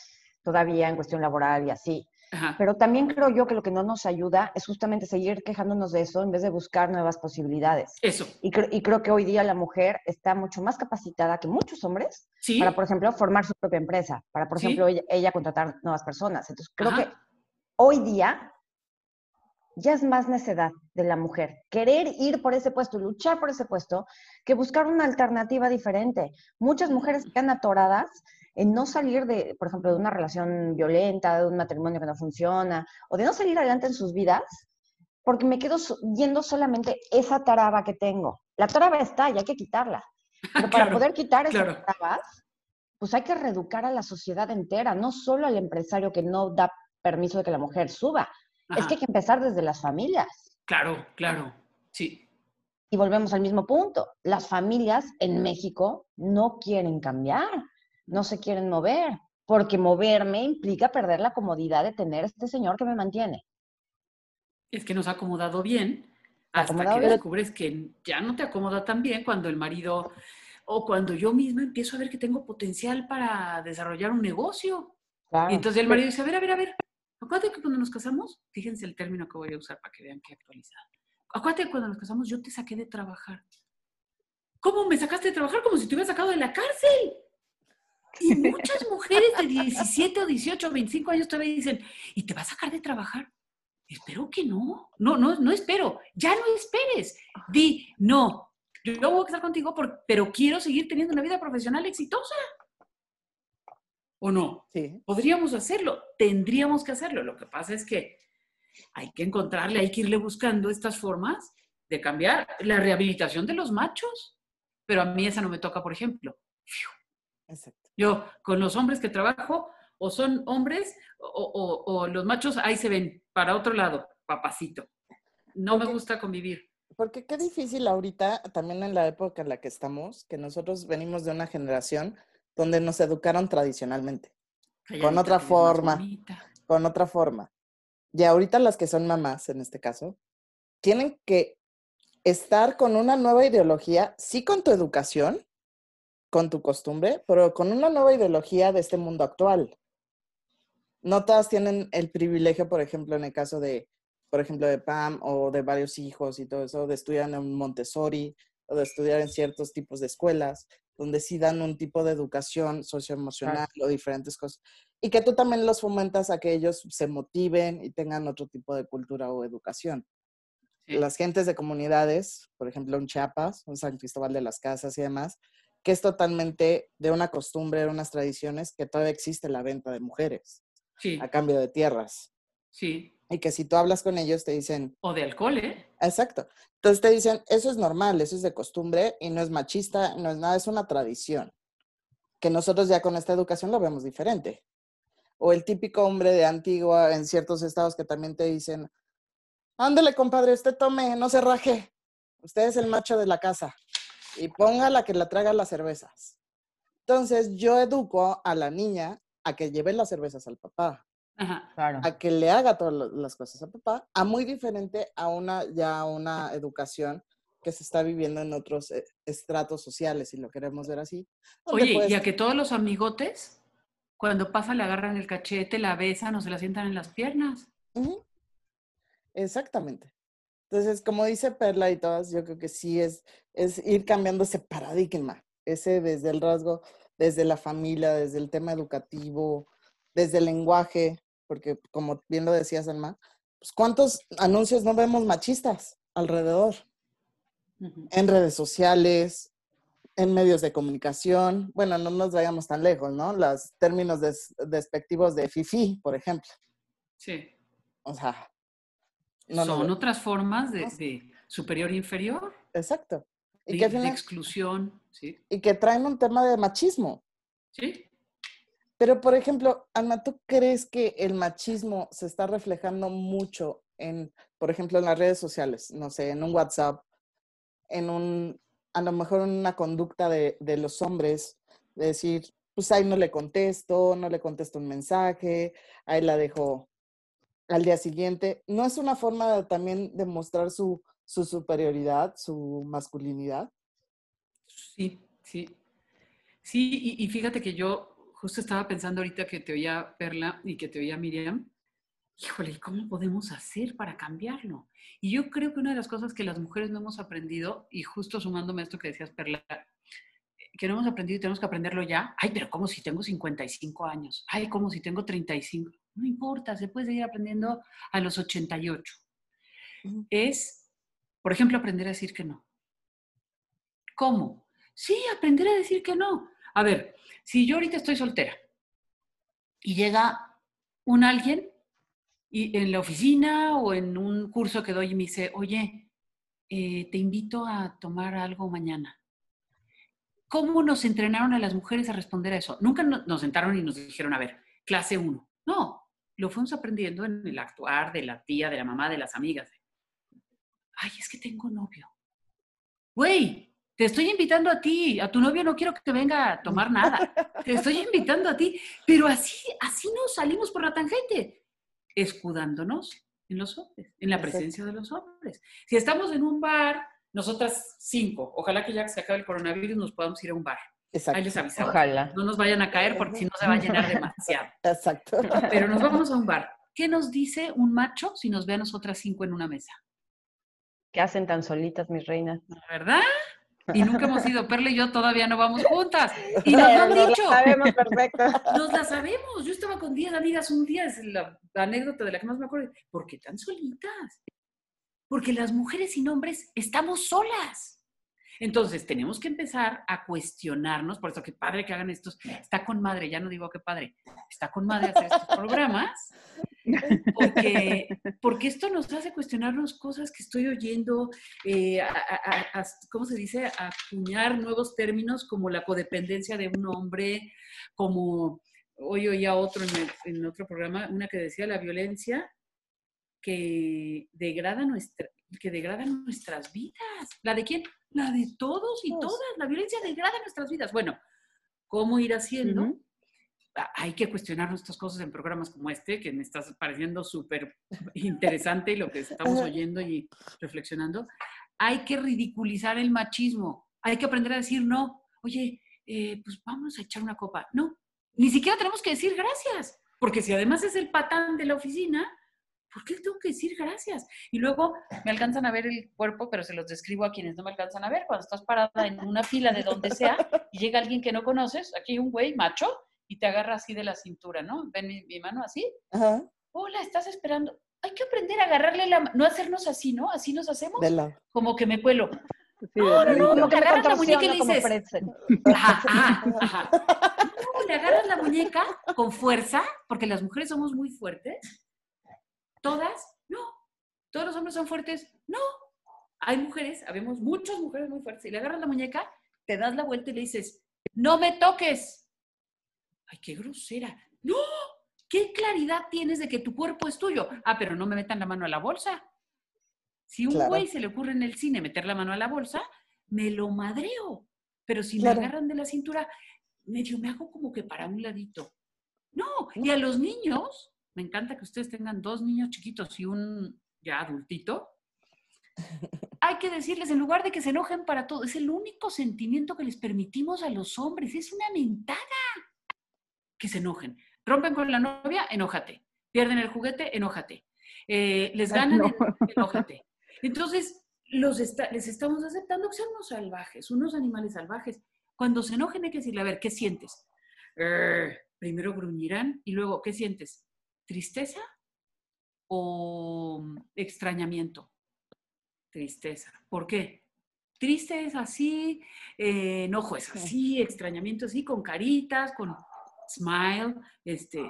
todavía en cuestión laboral y así. Ajá. Pero también creo yo que lo que no nos ayuda es justamente seguir quejándonos de eso en vez de buscar nuevas posibilidades. Eso. Y, cre- y creo que hoy día la mujer está mucho más capacitada que muchos hombres Sí. para, por ejemplo, formar su propia empresa, para, por Sí. ejemplo, ella, ella contratar nuevas personas. Entonces, creo Ajá. que hoy día ya es más necedad de la mujer querer ir por ese puesto, luchar por ese puesto, que buscar una alternativa diferente. Muchas mujeres quedan atoradas en no salir de, por ejemplo, de una relación violenta, de un matrimonio que no funciona, o de no salir adelante en sus vidas, porque me quedo yendo solamente esa taraba que tengo. La taraba está y hay que quitarla. Pero para Claro, poder quitar esas claro. trabas, pues hay que reeducar a la sociedad entera, no solo al empresario que no da permiso de que la mujer suba. Es que hay que empezar desde las familias. Claro, claro. Sí. Y volvemos al mismo punto. Las familias en México no quieren cambiar, no se quieren mover, porque moverme implica perder la comodidad de tener este señor que me mantiene. Es que nos ha acomodado bien hasta Acomodado que bien. descubres que ya no te acomoda tan bien cuando el marido o cuando yo misma empiezo a ver que tengo potencial para desarrollar un negocio. Y entonces el marido dice, a ver, a ver, a ver, acuérdate que cuando nos casamos, fíjense el término que voy a usar para que vean que actualizado. Acuérdate que cuando nos casamos yo te saqué de trabajar. ¿Cómo me sacaste de trabajar? Como si te hubiera sacado de la cárcel. Y muchas mujeres de 17 o 18 o 25 años todavía dicen, ¿y te va a sacar de trabajar? Espero que no. No, no, no espero. Ya no esperes. Di, no. Yo no voy a estar contigo, por- pero quiero seguir teniendo una vida profesional exitosa. ¿O no? Sí. Podríamos hacerlo, tendríamos que hacerlo. Lo que pasa es que hay que encontrarle, hay que irle buscando estas formas de cambiar la rehabilitación de los machos. Pero a mí esa no me toca, por ejemplo. Exacto. Yo con los hombres que trabajo, o son hombres, o, o- o los machos ahí se ven, para otro lado, papacito. No me gusta convivir. Porque qué difícil ahorita, también en la época en la que estamos, que nosotros venimos de una generación donde nos educaron tradicionalmente, Calladita, otra forma. con otra forma. Y ahorita las que son mamás, en este caso, tienen que estar con una nueva ideología, sí con tu educación, con tu costumbre, pero con una nueva ideología de este mundo actual. No todas tienen el privilegio, por ejemplo, en el caso de, por ejemplo, de Pam o de varios hijos y todo eso, de estudiar en Montessori o de estudiar en ciertos tipos de escuelas, donde sí dan un tipo de educación socioemocional o diferentes cosas. Y que tú también los fomentas a que ellos se motiven y tengan otro tipo de cultura o educación. Sí. Las gentes de comunidades, por ejemplo, en Chiapas, en San Cristóbal de las Casas y demás, que es totalmente de una costumbre, de unas tradiciones, que todavía existe la venta de mujeres Sí, a cambio de tierras. sí. Y que si tú hablas con ellos te dicen, O de alcohol, ¿eh? exacto. Entonces te dicen, eso es normal, eso es de costumbre y no es machista, no es nada, es una tradición. Que nosotros ya con esta educación lo vemos diferente. O el típico hombre de Antigua en ciertos estados que también te dicen, ándele compadre, usted tome, no se raje. Usted es el macho de la casa y póngala que la traiga las cervezas. Entonces yo educo a la niña a que lleve las cervezas al papá Ajá. Claro. a que le haga todas las cosas a papá, a muy diferente a una ya una educación que se está viviendo en otros eh, estratos sociales, si lo queremos ver así. Oye, puedes- y a que todos los amigotes, cuando pasa, le agarran el cachete, la besan o se la sientan en las piernas. Exactamente. Entonces, como dice Perla y todas, yo creo que sí es, es ir cambiando ese paradigma, ese desde el rasgo, desde la familia, desde el tema educativo, desde el lenguaje, porque como bien lo decías, Alma, pues ¿cuántos anuncios no vemos machistas alrededor? En redes sociales, en medios de comunicación. Bueno, no nos vayamos tan lejos, ¿no? Los términos des- despectivos de fifi, por ejemplo. Sí. O sea, no, Son no. otras formas de, No sé. de superior-inferior, exacto. Y de, que, de exclusión. Sí. y que traen un tema de machismo. Sí. Pero, por ejemplo, Alma, ¿tú crees que el machismo se está reflejando mucho en, por ejemplo, en las redes sociales? No sé, en un WhatsApp, en un, a lo mejor en una conducta de, de los hombres, de decir, pues ahí no le contesto, no le contesto un mensaje, ahí la dejo al día siguiente. ¿No es una forma también de mostrar su, su superioridad, su masculinidad? Sí, sí. Sí, y fíjate que yo justo estaba pensando ahorita que te oía Perla y que te oía Miriam, híjole, ¿cómo podemos hacer para cambiarlo? Y yo creo que una de las cosas que las mujeres no hemos aprendido, y justo sumándome a esto que decías, Perla, que no hemos aprendido y tenemos que aprenderlo ya, ay, pero como si tengo 55 años, ay, como si tengo 35, no importa, se puede seguir aprendiendo a los 88. Ujú. Es, por ejemplo, aprender a decir que no. ¿Cómo? Sí, aprender a decir que no. A ver, si yo ahorita estoy soltera y llega un alguien y en la oficina o en un curso que doy y me dice, oye, eh, te invito a tomar algo mañana. ¿Cómo nos entrenaron a las mujeres a responder a eso? Nunca no- nos sentaron y nos dijeron, a ver, clase 1. No, lo fuimos aprendiendo en el actuar de la tía, de la mamá, de las amigas. Ay, es que tengo novio. Güey, te estoy invitando a ti, a tu novio no quiero que venga a tomar nada. Te estoy invitando a ti, pero así, así nos salimos por la tangente, escudándonos en los hombres, en la presencia de los hombres. Si estamos en un bar, nosotras cinco, ojalá que ya que se acabe el coronavirus nos podamos ir a un bar. Exacto. Ahí les avisamos. Ojalá. No nos vayan a caer porque si no se va a llenar demasiado. Exacto. Pero nos vamos a un bar. ¿Qué nos dice un macho si nos ve a nosotras cinco en una mesa? ¿Qué hacen tan solitas, mis reinas? ¿Verdad? Y nunca hemos ido, Perla y yo todavía no vamos juntas. Y nos lo han lo dicho. sabemos perfecto. Nos la sabemos. Yo estaba con 10 amigas un día, es la anécdota de la que más me acuerdo. ¿Por qué tan solitas? Porque las mujeres sin hombres estamos solas. Entonces, tenemos que empezar a cuestionarnos, por eso que padre que hagan estos, está con madre, ya no digo que padre, está con madre hacer estos programas, porque, porque esto nos hace cuestionarnos cosas que estoy oyendo, eh, ¿cómo se dice? Acuñar nuevos términos como la codependencia de un hombre, como hoy oía otro en, el- otro programa, una que decía la violencia que degrada, nuestra, que degrada nuestras vidas. ¿La de quién? La de todos y todas. La violencia degrada nuestras vidas. Bueno, ¿cómo ir haciendo? Ujú. a- hay que cuestionar estas cosas en programas como este, que me está pareciendo súper interesante y lo que estamos oyendo y reflexionando. Hay que ridiculizar el machismo. Hay que aprender a decir no. Oye, eh, pues vamos a echar una copa. No, ni siquiera tenemos que decir gracias, porque si además es el patán de la oficina, ¿por qué tengo que decir gracias? Y luego me alcanzan a ver el cuerpo, pero se los describo a quienes no me alcanzan a ver. Cuando estás parada en una fila de donde sea y llega alguien que no conoces, aquí hay un güey macho y te agarra así de la cintura, ¿no? Ven mi, mi mano así. Ajá. Hola, estás esperando. Hay que aprender a agarrarle la mano, no hacernos así, ¿no? Así nos hacemos. De lado. Como que me cuelo. Sí, No, no, no. Como que agarras la muñeca y le dices-. Ajá, ajá, ajá. No, le agarras la muñeca con fuerza, porque las mujeres somos muy fuertes. ¿Todas? No. ¿Todos los hombres son fuertes? No. Hay mujeres, habemos muchas mujeres muy fuertes, y le agarras la muñeca, te das la vuelta y le dices, no me toques. Ay, qué grosera. No, ¿qué claridad tienes de que tu cuerpo es tuyo? Ah, pero no me metan la mano a la bolsa. Si un Claro. güey se le ocurre en el cine meter la mano a la bolsa, me lo madreo. Pero si Claro. me agarran de la cintura, medio me hago como que para un ladito. No, y a los niños, me encanta que ustedes tengan dos niños chiquitos y un ya adultito. Hay que decirles, en lugar de que se enojen para todo, es el único sentimiento que les permitimos a los hombres. Es una mentada que se enojen. Rompen con la novia, enójate. Pierden el juguete, enójate. Eh, les ganan, no. en- enójate. Entonces, los está- les estamos aceptando que sean unos salvajes, unos animales salvajes. Cuando se enojen hay que decirle, a ver, ¿qué sientes? "Err", primero gruñirán y luego, ¿qué sientes? ¿Tristeza o extrañamiento? Tristeza. ¿Por qué? Triste es así, eh, enojo es así, extrañamiento así, con caritas, con smile. Este,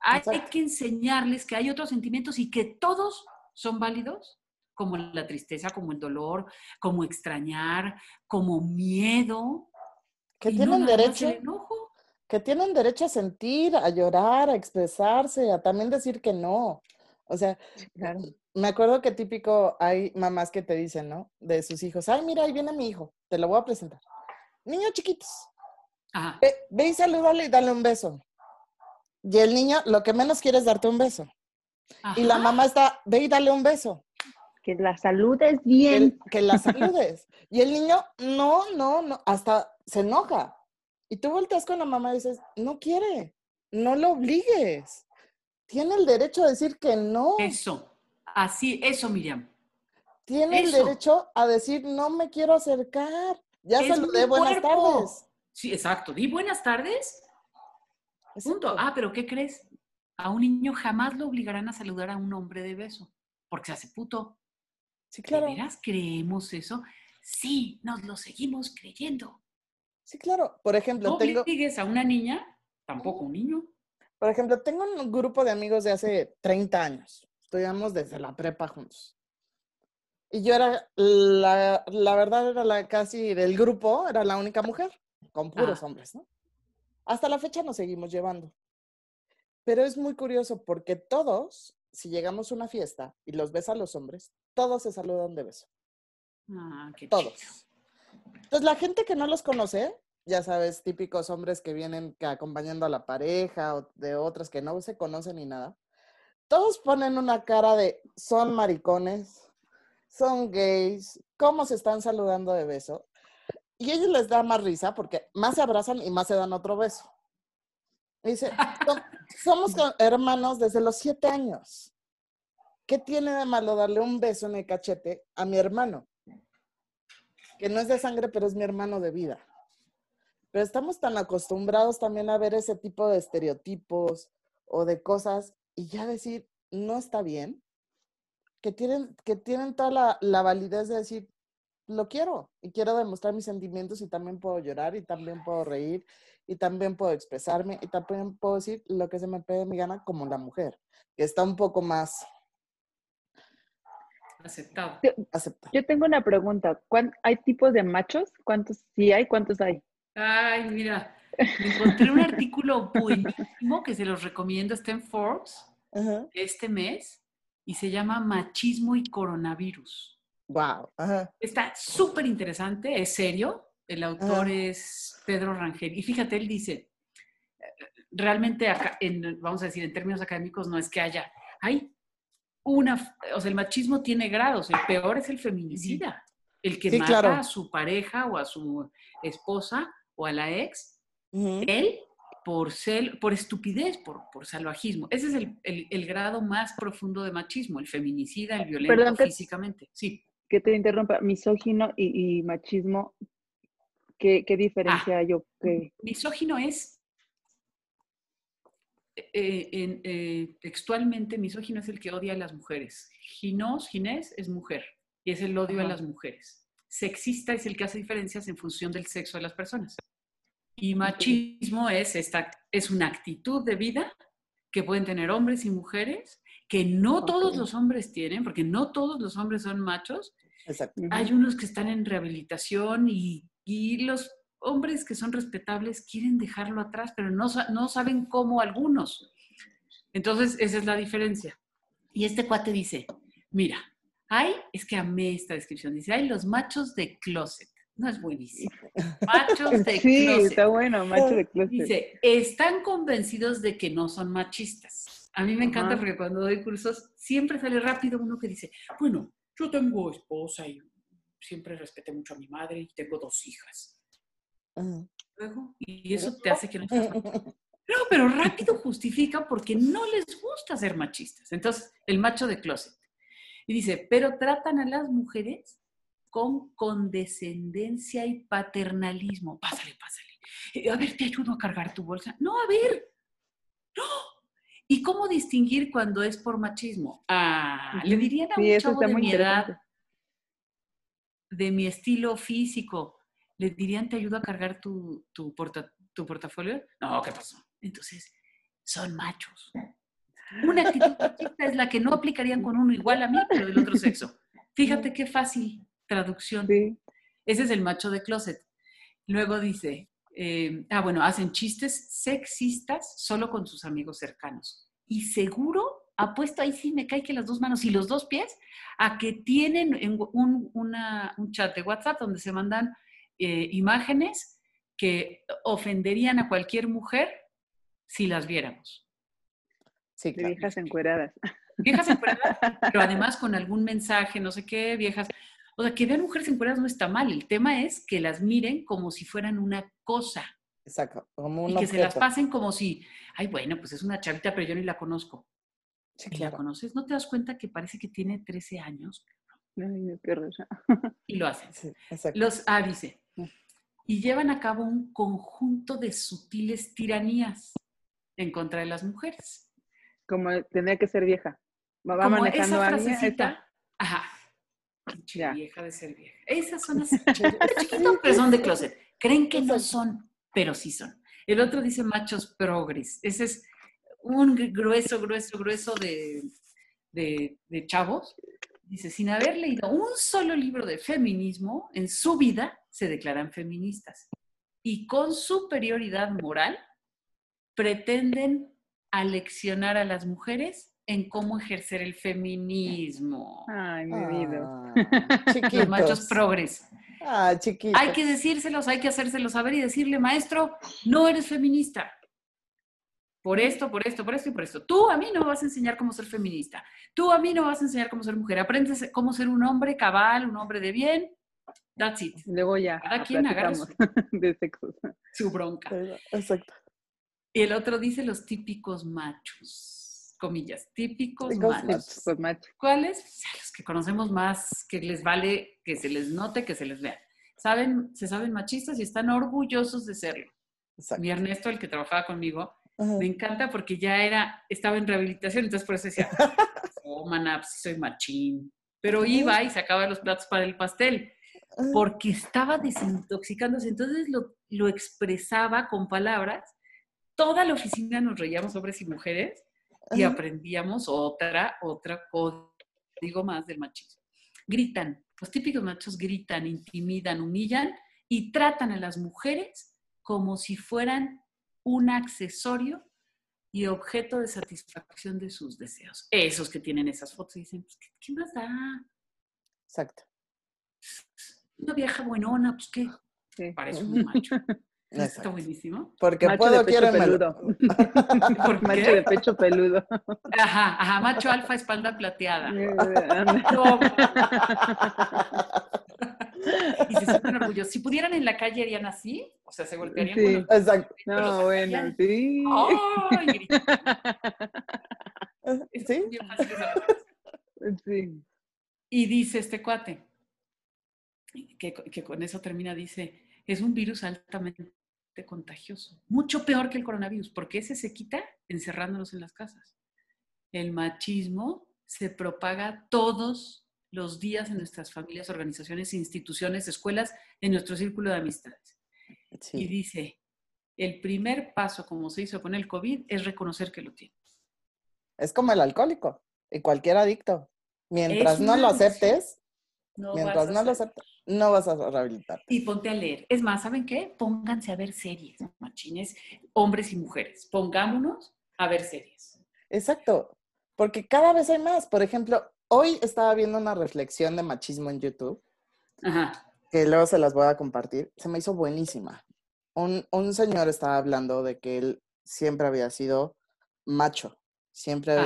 hay Exacto. que enseñarles que hay otros sentimientos y que todos son válidos, como la tristeza, como el dolor, como extrañar, como miedo. Que no tienen derecho, enojo. Que tienen derecho a sentir, a llorar, a expresarse, a también decir que no. O sea, Claro. me acuerdo que típico hay mamás que te dicen, ¿no? De sus hijos, ay, mira, ahí viene mi hijo, te lo voy a presentar. Niños chiquitos, Ajá. ve, ve y salúdale y dale un beso. Y el niño lo que menos quiere es darte un beso. Y la mamá está, ve y dale un beso. Que la salud es que, bien. el- que la saludes. Y el niño, no, no, no, hasta se enoja. Y tú volteas con la mamá y dices, no quiere, no lo obligues. Tiene el derecho a decir que no. Eso, así, eso, Miriam. Tiene el derecho a decir, no me quiero acercar. Ya Es saludé, buenas tardes. Sí, exacto. Di buenas tardes. Punto. Ah, pero ¿qué crees? A un niño jamás lo obligarán a saludar a un hombre de beso, porque se hace puto. Sí, ¿De claro. veras creemos eso? Sí, nos lo seguimos creyendo. Sí, claro. Por ejemplo, No tengo, obligues a una niña, tampoco un niño. por ejemplo, tengo un grupo de amigos de hace 30 años. Estudiamos desde la prepa juntos. Y yo era, la, la verdad, era la casi del grupo, era la única mujer, con puros Ah. hombres, ¿no? Hasta la fecha nos seguimos llevando. Pero es muy curioso porque todos, si llegamos a una fiesta y los ves a los hombres, todos se saludan de beso. Ah, qué Todos. Entonces, la gente que no los conoce, ya sabes, típicos hombres que vienen acompañando a la pareja o de otras que no se conocen ni nada, todos ponen una cara de son maricones, son gays, cómo se están saludando de beso. Y ellos les da más risa porque más se abrazan y más se dan otro beso. Y dice, "Som- somos hermanos desde los siete años. ¿Qué tiene de malo darle un beso en el cachete a mi hermano? Que no es de sangre, pero es mi hermano de vida. Pero estamos tan acostumbrados también a ver ese tipo de estereotipos o de cosas y ya decir, no está bien, que tienen, que tienen toda la, la validez de decir, lo quiero y quiero demostrar mis sentimientos y también puedo llorar y también puedo reír y también puedo expresarme y también puedo decir lo que se me pegue mi gana como la mujer, que está un poco más Aceptado. aceptada. Yo tengo una pregunta. ¿Cuán- ¿Hay tipos de machos? ¿Cuántos sí hay? ¿Cuántos hay? Ay, mira, encontré un artículo buenísimo que se los recomiendo, está en Forbes Ajá. este mes y se llama Machismo y Coronavirus. Wow. Ajá. Está súper interesante, es serio. El autor Ajá. es Pedro Rangel. Y fíjate, él dice, eh, realmente, acá, en, vamos a decir, en términos académicos, no es que haya, hay una, o sea, el machismo tiene grados. El peor es el feminicida, el que Sí, mata claro. a su pareja o a su esposa o a la ex, él por, cel- por estupidez, por, por salvajismo. Ese es el, el- el grado más profundo de machismo, el feminicida, el violento Perdón físicamente. Sí. Que te interrumpa. Misógino y, y machismo. ¿Qué, qué diferencia Ah. hay? o qué? Misógino es, eh, en- eh, textualmente, misógino es el que odia a las mujeres. Ginos, ginés es mujer y es el odio a las mujeres. Sexista es el que hace diferencias en función del sexo de las personas. Y machismo es, esta, es una actitud de vida que pueden tener hombres y mujeres, que no todos los hombres tienen, porque no todos los hombres son machos, Exacto. hay unos que están en rehabilitación y, y los hombres que son respetables quieren dejarlo atrás, pero no, no saben cómo algunos. Entonces, esa es la diferencia. Y este cuate dice, mira, hay, es que amé esta descripción, dice, hay los machos de closet. No es buenísimo. Machos de Sí, closet. está bueno, macho de closet. Dice, están convencidos de que no son machistas. A mí me encanta Ajá. porque cuando doy cursos siempre sale rápido uno que dice, bueno, yo tengo esposa y siempre respeté mucho a mi madre y tengo dos hijas. Luego, y eso te hace que no seas machista. No, pero rápido justifica porque no les gusta ser machistas. Entonces, el macho de closet. Y dice, pero tratan a las mujeres con condescendencia y paternalismo. Pásale, pásale. Eh, A ver, te ayudo a cargar tu bolsa. No, a ver. No. ¿Y cómo distinguir cuando es por machismo? Ah, le dirían a Sí, un eso chavo de mi edad, de mi estilo físico, ¿le dirían te ayudo a cargar tu, tu, porta- tu portafolio? No, ¿qué pasó? Entonces, son machos. Una actitud machista es la que no aplicarían con uno igual a mí, pero del otro sexo. Fíjate qué fácil traducción. Sí. Ese es el macho de closet. Luego dice, eh, ah, bueno, hacen chistes sexistas solo con sus amigos cercanos. Y seguro, apuesto ahí sí me cae que las dos manos y los dos pies, a que tienen en un, una- un chat de WhatsApp donde se mandan eh, imágenes que ofenderían a cualquier mujer si las viéramos. Sí, De claro. viejas encueradas. Viejas encueradas, pero además con algún mensaje, no sé qué, viejas. O sea, que vean mujeres encueradas no está mal. El tema es que las miren como si fueran una cosa. Exacto, como un y que se las pasen como si, ay, bueno, pues es una chavita, pero yo ni la conozco. Sí, ¿Y la conoces? ¿No te das cuenta que parece que tiene 13 años? Ay, no, qué horror. Y lo hacen. Sí, exacto. Los, ah, dice. Y llevan a cabo un conjunto de sutiles tiranías en contra de las mujeres. Como tendría que ser vieja. Va, Como manejando esa a frasecita. Ajá. Pinche Ya. vieja de ser vieja. Esas son las chiquitos, pero son de closet. Creen que no son, pero sí son. El otro dice machos progres. Ese es un grueso, grueso, grueso de, de, de chavos. Dice, sin haber leído un solo libro de feminismo en su vida, se declaran feministas. Y con superioridad moral, pretenden aleccionar a las mujeres en cómo ejercer el feminismo. Ay, mi vida. Ah, Los machos progres. Ah, chiquitos. Hay que decírselos, hay que hacérselos saber y decirle, maestro, no eres feminista. Por esto, por esto, por esto y por esto. Tú a mí no me vas a enseñar cómo ser feminista. Tú a mí no me vas a enseñar cómo ser mujer. Aprendes cómo ser un hombre cabal, un hombre de bien. That's it. Luego ya. Cada quien agarra de sexos. Su bronca. Exacto. Y el otro dice los típicos machos. Comillas, típicos Típicos machos. machos. Pues macho. ¿Cuáles? O sea, los que conocemos más, que les vale que se les note, que se les vea. Saben, se saben machistas y están orgullosos de serlo. exacto. Mi Ernesto, el que trabajaba conmigo, Ajá. me encanta porque ya era, estaba en rehabilitación, entonces por eso decía, oh, maná, pues soy machín. Pero iba y sacaba los platos para el pastel, porque estaba desintoxicándose, entonces lo, lo expresaba con palabras. Toda la oficina nos reíamos hombres y mujeres y aprendíamos otra, otra código más del machismo. Gritan, los típicos machos gritan, intimidan, humillan y tratan a las mujeres como si fueran un accesorio y objeto de satisfacción de sus deseos. Esos que tienen esas fotos y dicen, pues, ¿qué, qué más da? Exacto. Una vieja buenona, pues qué, Sí. parece un macho. Está buenísimo. Porque Macho puedo, de pecho peludo. ¿Por Macho de pecho peludo. Ajá, ajá, macho alfa, espalda plateada. No. y se sienten orgullosos. Si pudieran en la calle harían así, sea, se golpearían Sí. con los Exacto. los No, bueno, sacarían. sí. Es ¿Sí? Sí. Y dice este cuate, que, que con eso termina, dice, es un virus altamente contagioso, mucho peor que el coronavirus, porque ese se quita encerrándonos en las casas. El machismo se propaga todos los días en nuestras familias, organizaciones, instituciones, escuelas, en nuestro círculo de amistades. Y dice, el primer paso, como se hizo con el COVID, es reconocer que lo tiene. Es como el alcohólico y cualquier adicto. Mientras Es no lo aceptes, No mientras no lo aceptes, no vas a rehabilitar. Y ponte a leer. Es más, ¿saben qué? Pónganse a ver series, machines, hombres y mujeres. Pongámonos a ver series. Exacto. Porque cada vez hay más. Por ejemplo, hoy estaba viendo una reflexión de machismo en YouTube, Ajá. que luego se las voy a compartir. Se me hizo buenísima. Un, un señor estaba hablando de que él siempre había sido macho. Siempre Ajá.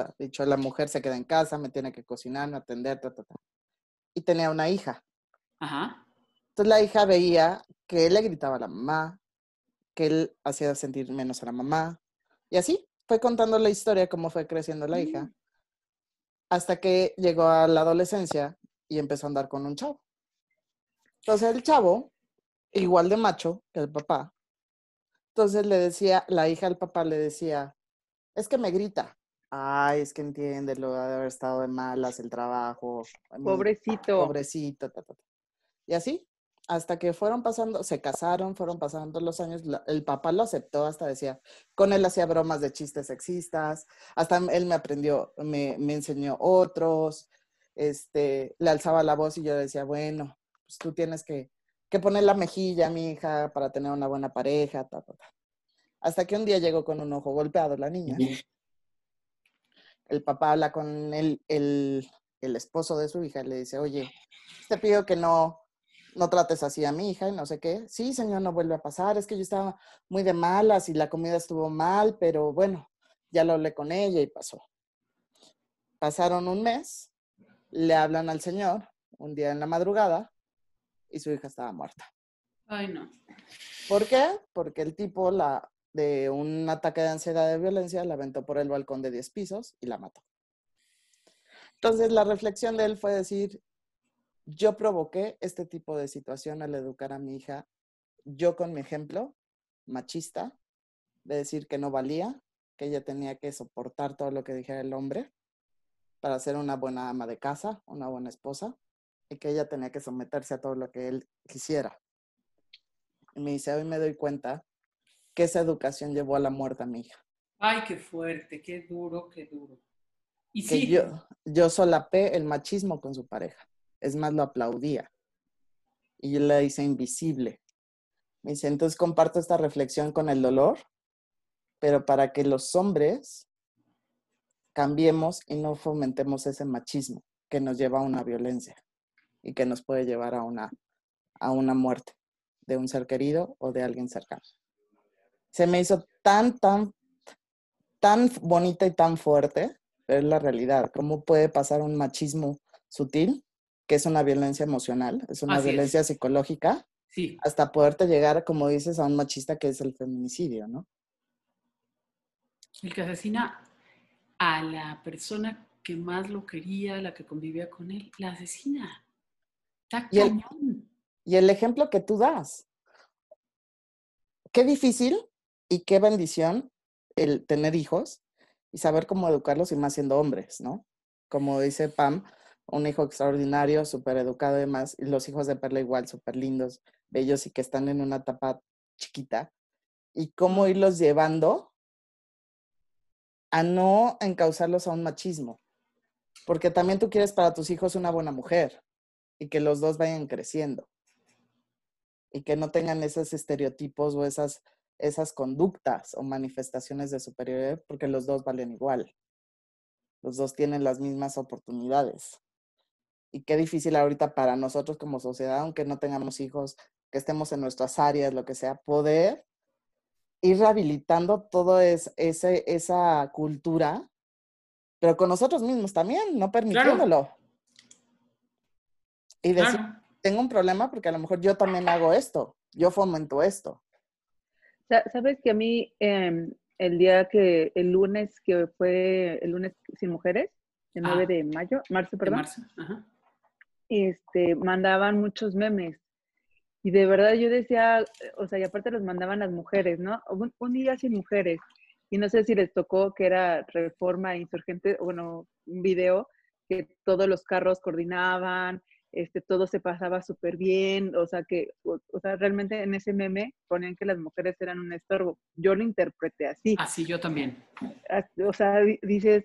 había dicho, la mujer se queda en casa, me tiene que cocinar, me atender, ta, ta, ta. Y tenía una hija. Ajá. Entonces la hija veía que él le gritaba a la mamá, que él hacía sentir menos a la mamá. Y así fue contando la historia, cómo fue creciendo la hija, hasta que llegó a la adolescencia y empezó a andar con un chavo. Entonces el chavo, igual de macho que el papá, entonces le decía, la hija al papá le decía, es que me grita. Ay, es que entiende lo de haber estado de malas, el trabajo. mi- Pobrecito. pobrecito, ta, ta, ta. Y así, hasta que fueron pasando, se casaron, fueron pasando los años, el papá lo aceptó, hasta decía, con él hacía bromas de chistes sexistas, hasta él me aprendió, me, me enseñó otros, este, le alzaba la voz y yo decía, bueno, pues tú tienes que, que poner la mejilla, mi hija, para tener una buena pareja, ta, ta, ta. Hasta que un día llegó con un ojo golpeado la niña. El papá habla con el, el, el esposo de su hija y le dice, oye, te pido que no, no trates así a mi hija y no sé qué. Sí, señor, no vuelve a pasar. Es que yo estaba muy de malas y la comida estuvo mal, pero bueno, ya lo hablé con ella y pasó. Pasaron un mes, le hablan al señor un día en la madrugada y su hija estaba muerta. Ay, no. ¿Por qué? Porque el tipo la, de un ataque de ansiedad de violencia la aventó por el balcón de 10 pisos y la mató. Entonces la reflexión de él fue decir, yo provoqué este tipo de situación al educar a mi hija, yo con mi ejemplo machista, de decir que no valía, que ella tenía que soportar todo lo que dijera el hombre para ser una buena ama de casa, una buena esposa, y que ella tenía que someterse a todo lo que él quisiera. Y me dice, hoy me doy cuenta que esa educación llevó a la muerte a mi hija. Ay, qué fuerte, qué duro, qué duro. Y que sí, yo, yo solapé el machismo con su pareja. Es más, lo aplaudía. Y yo le hice invisible. Me dice, entonces comparto esta reflexión con el dolor, pero para que los hombres cambiemos y no fomentemos ese machismo que nos lleva a una violencia y que nos puede llevar a una, a una muerte de un ser querido o de alguien cercano. Se me hizo tan, tan, tan bonita y tan fuerte, pero es la realidad. ¿Cómo puede pasar un machismo sutil, que es una violencia emocional, es una Así es. violencia psicológica, sí. hasta poderte llegar, como dices, a un machista que es el feminicidio, ¿no? El que asesina a la persona que más lo quería, la que convivía con él, la asesina. Está Y el-. Y el ejemplo que tú das. Qué difícil y qué bendición el tener hijos y saber cómo educarlos y más siendo hombres, ¿no? Como dice Pam, un hijo extraordinario, súper educado y demás, y los hijos de Perla igual, súper lindos, bellos y que están en una etapa chiquita. Y cómo irlos llevando a no encauzarlos a un machismo. Porque también tú quieres para tus hijos una buena mujer y que los dos vayan creciendo y que no tengan esos estereotipos o esas, esas conductas o manifestaciones de superioridad porque los dos valen igual. Los dos tienen las mismas oportunidades. Y qué difícil ahorita para nosotros como sociedad, aunque no tengamos hijos, que estemos en nuestras áreas, lo que sea, poder ir rehabilitando toda es, esa cultura, pero con nosotros mismos también, no permitiéndolo. Y decir, Claro. tengo un problema porque a lo mejor yo también hago esto, yo fomento esto. Sa- Sabes que a mí em, el día que, el lunes que fue el lunes sin mujeres, el 9 Ah. de mayo, marzo, De perdón, marzo. Ajá. este, mandaban muchos memes. Y de verdad yo decía, o sea, y aparte los mandaban las mujeres, ¿no? Un, un día sin mujeres. Y no sé si les tocó que era Reforma Insurgente, bueno, un video que todos los carros coordinaban, este, todo se pasaba súper bien, o sea, que, o, o sea, realmente en ese meme ponían que las mujeres eran un estorbo. Yo lo interpreté así. Así yo también. O sea, di- dices,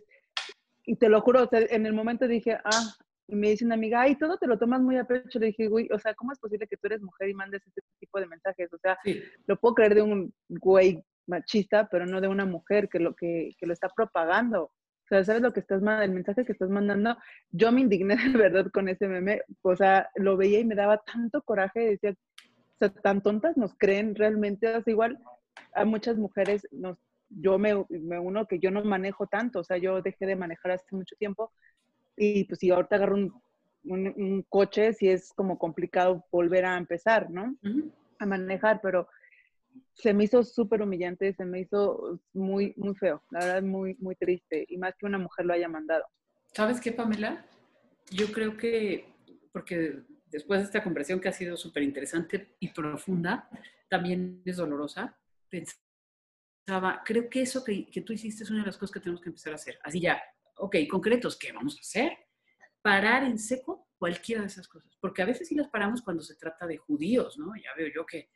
y te lo juro, o sea, en el momento dije, ah, y me dice una amiga, ay, todo te lo tomas muy a pecho. Le dije, güey, o sea, ¿cómo es posible que tú eres mujer y mandes este tipo de mensajes? O sea, Sí. lo puedo creer de un güey machista, pero no de una mujer que lo, que, que lo está propagando. O sea, ¿sabes lo que estás mandando? El mensaje que estás mandando. Yo me indigné de verdad con ese meme. O sea, lo veía y me daba tanto coraje. Decía, o sea, tan tontas nos creen realmente. O sea, igual a muchas mujeres nos, yo me, me uno que yo no manejo tanto. O sea, yo dejé de manejar hace mucho tiempo. Y pues si ahorita agarro un, un, un coche, sí es como complicado volver a empezar, ¿no? Ujú. a manejar, pero se me hizo súper humillante, se me hizo muy, muy feo, la verdad, muy, muy triste, y más que una mujer lo haya mandado. ¿Sabes qué, Pamela? Yo creo que, porque después de esta conversación que ha sido súper interesante y profunda, también es dolorosa, pensaba, creo que eso que, que tú hiciste es una de las cosas que tenemos que empezar a hacer. Así ya, ok, concretos, ¿qué vamos a hacer? Parar en seco cualquiera de esas cosas, porque a veces sí las paramos cuando se trata de judíos, ¿no? Ya veo yo que,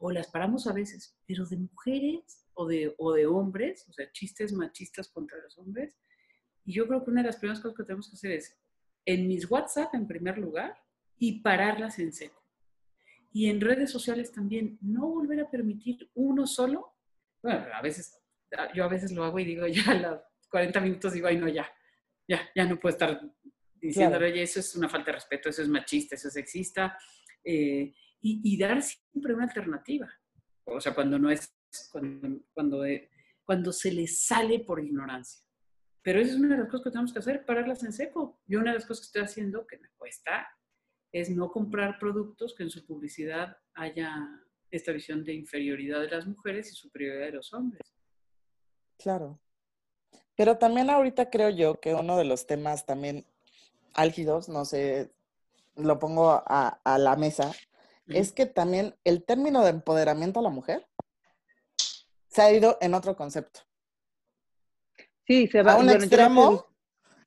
o las paramos a veces, pero de mujeres o de, o de hombres, o sea, chistes machistas contra los hombres, y yo creo que una de las primeras cosas que tenemos que hacer es, en mis WhatsApp en primer lugar, y pararlas en seco. Y en redes sociales también, no volver a permitir uno solo. Bueno, a veces, yo a veces lo hago y digo, ya a los 40 minutos digo, ay, no, ya, ya, ya no puedo estar diciéndole, Claro. oye, eso es una falta de respeto, eso es machista, eso es sexista. eh, y, dar siempre una alternativa. O sea, cuando no es, cuando, cuando, eh, cuando se les sale por ignorancia. Pero esa es una de las cosas que tenemos que hacer, pararlas en seco. Yo una de las cosas que estoy haciendo, que me cuesta, es no comprar productos que en su publicidad haya esta visión de inferioridad de las mujeres y superioridad de los hombres. Claro. Pero también ahorita creo yo que uno de los temas también álgidos, no sé, lo pongo a, a la mesa, es que también el término de empoderamiento a la mujer se ha ido en otro concepto. Sí, se va A un bueno, extremo,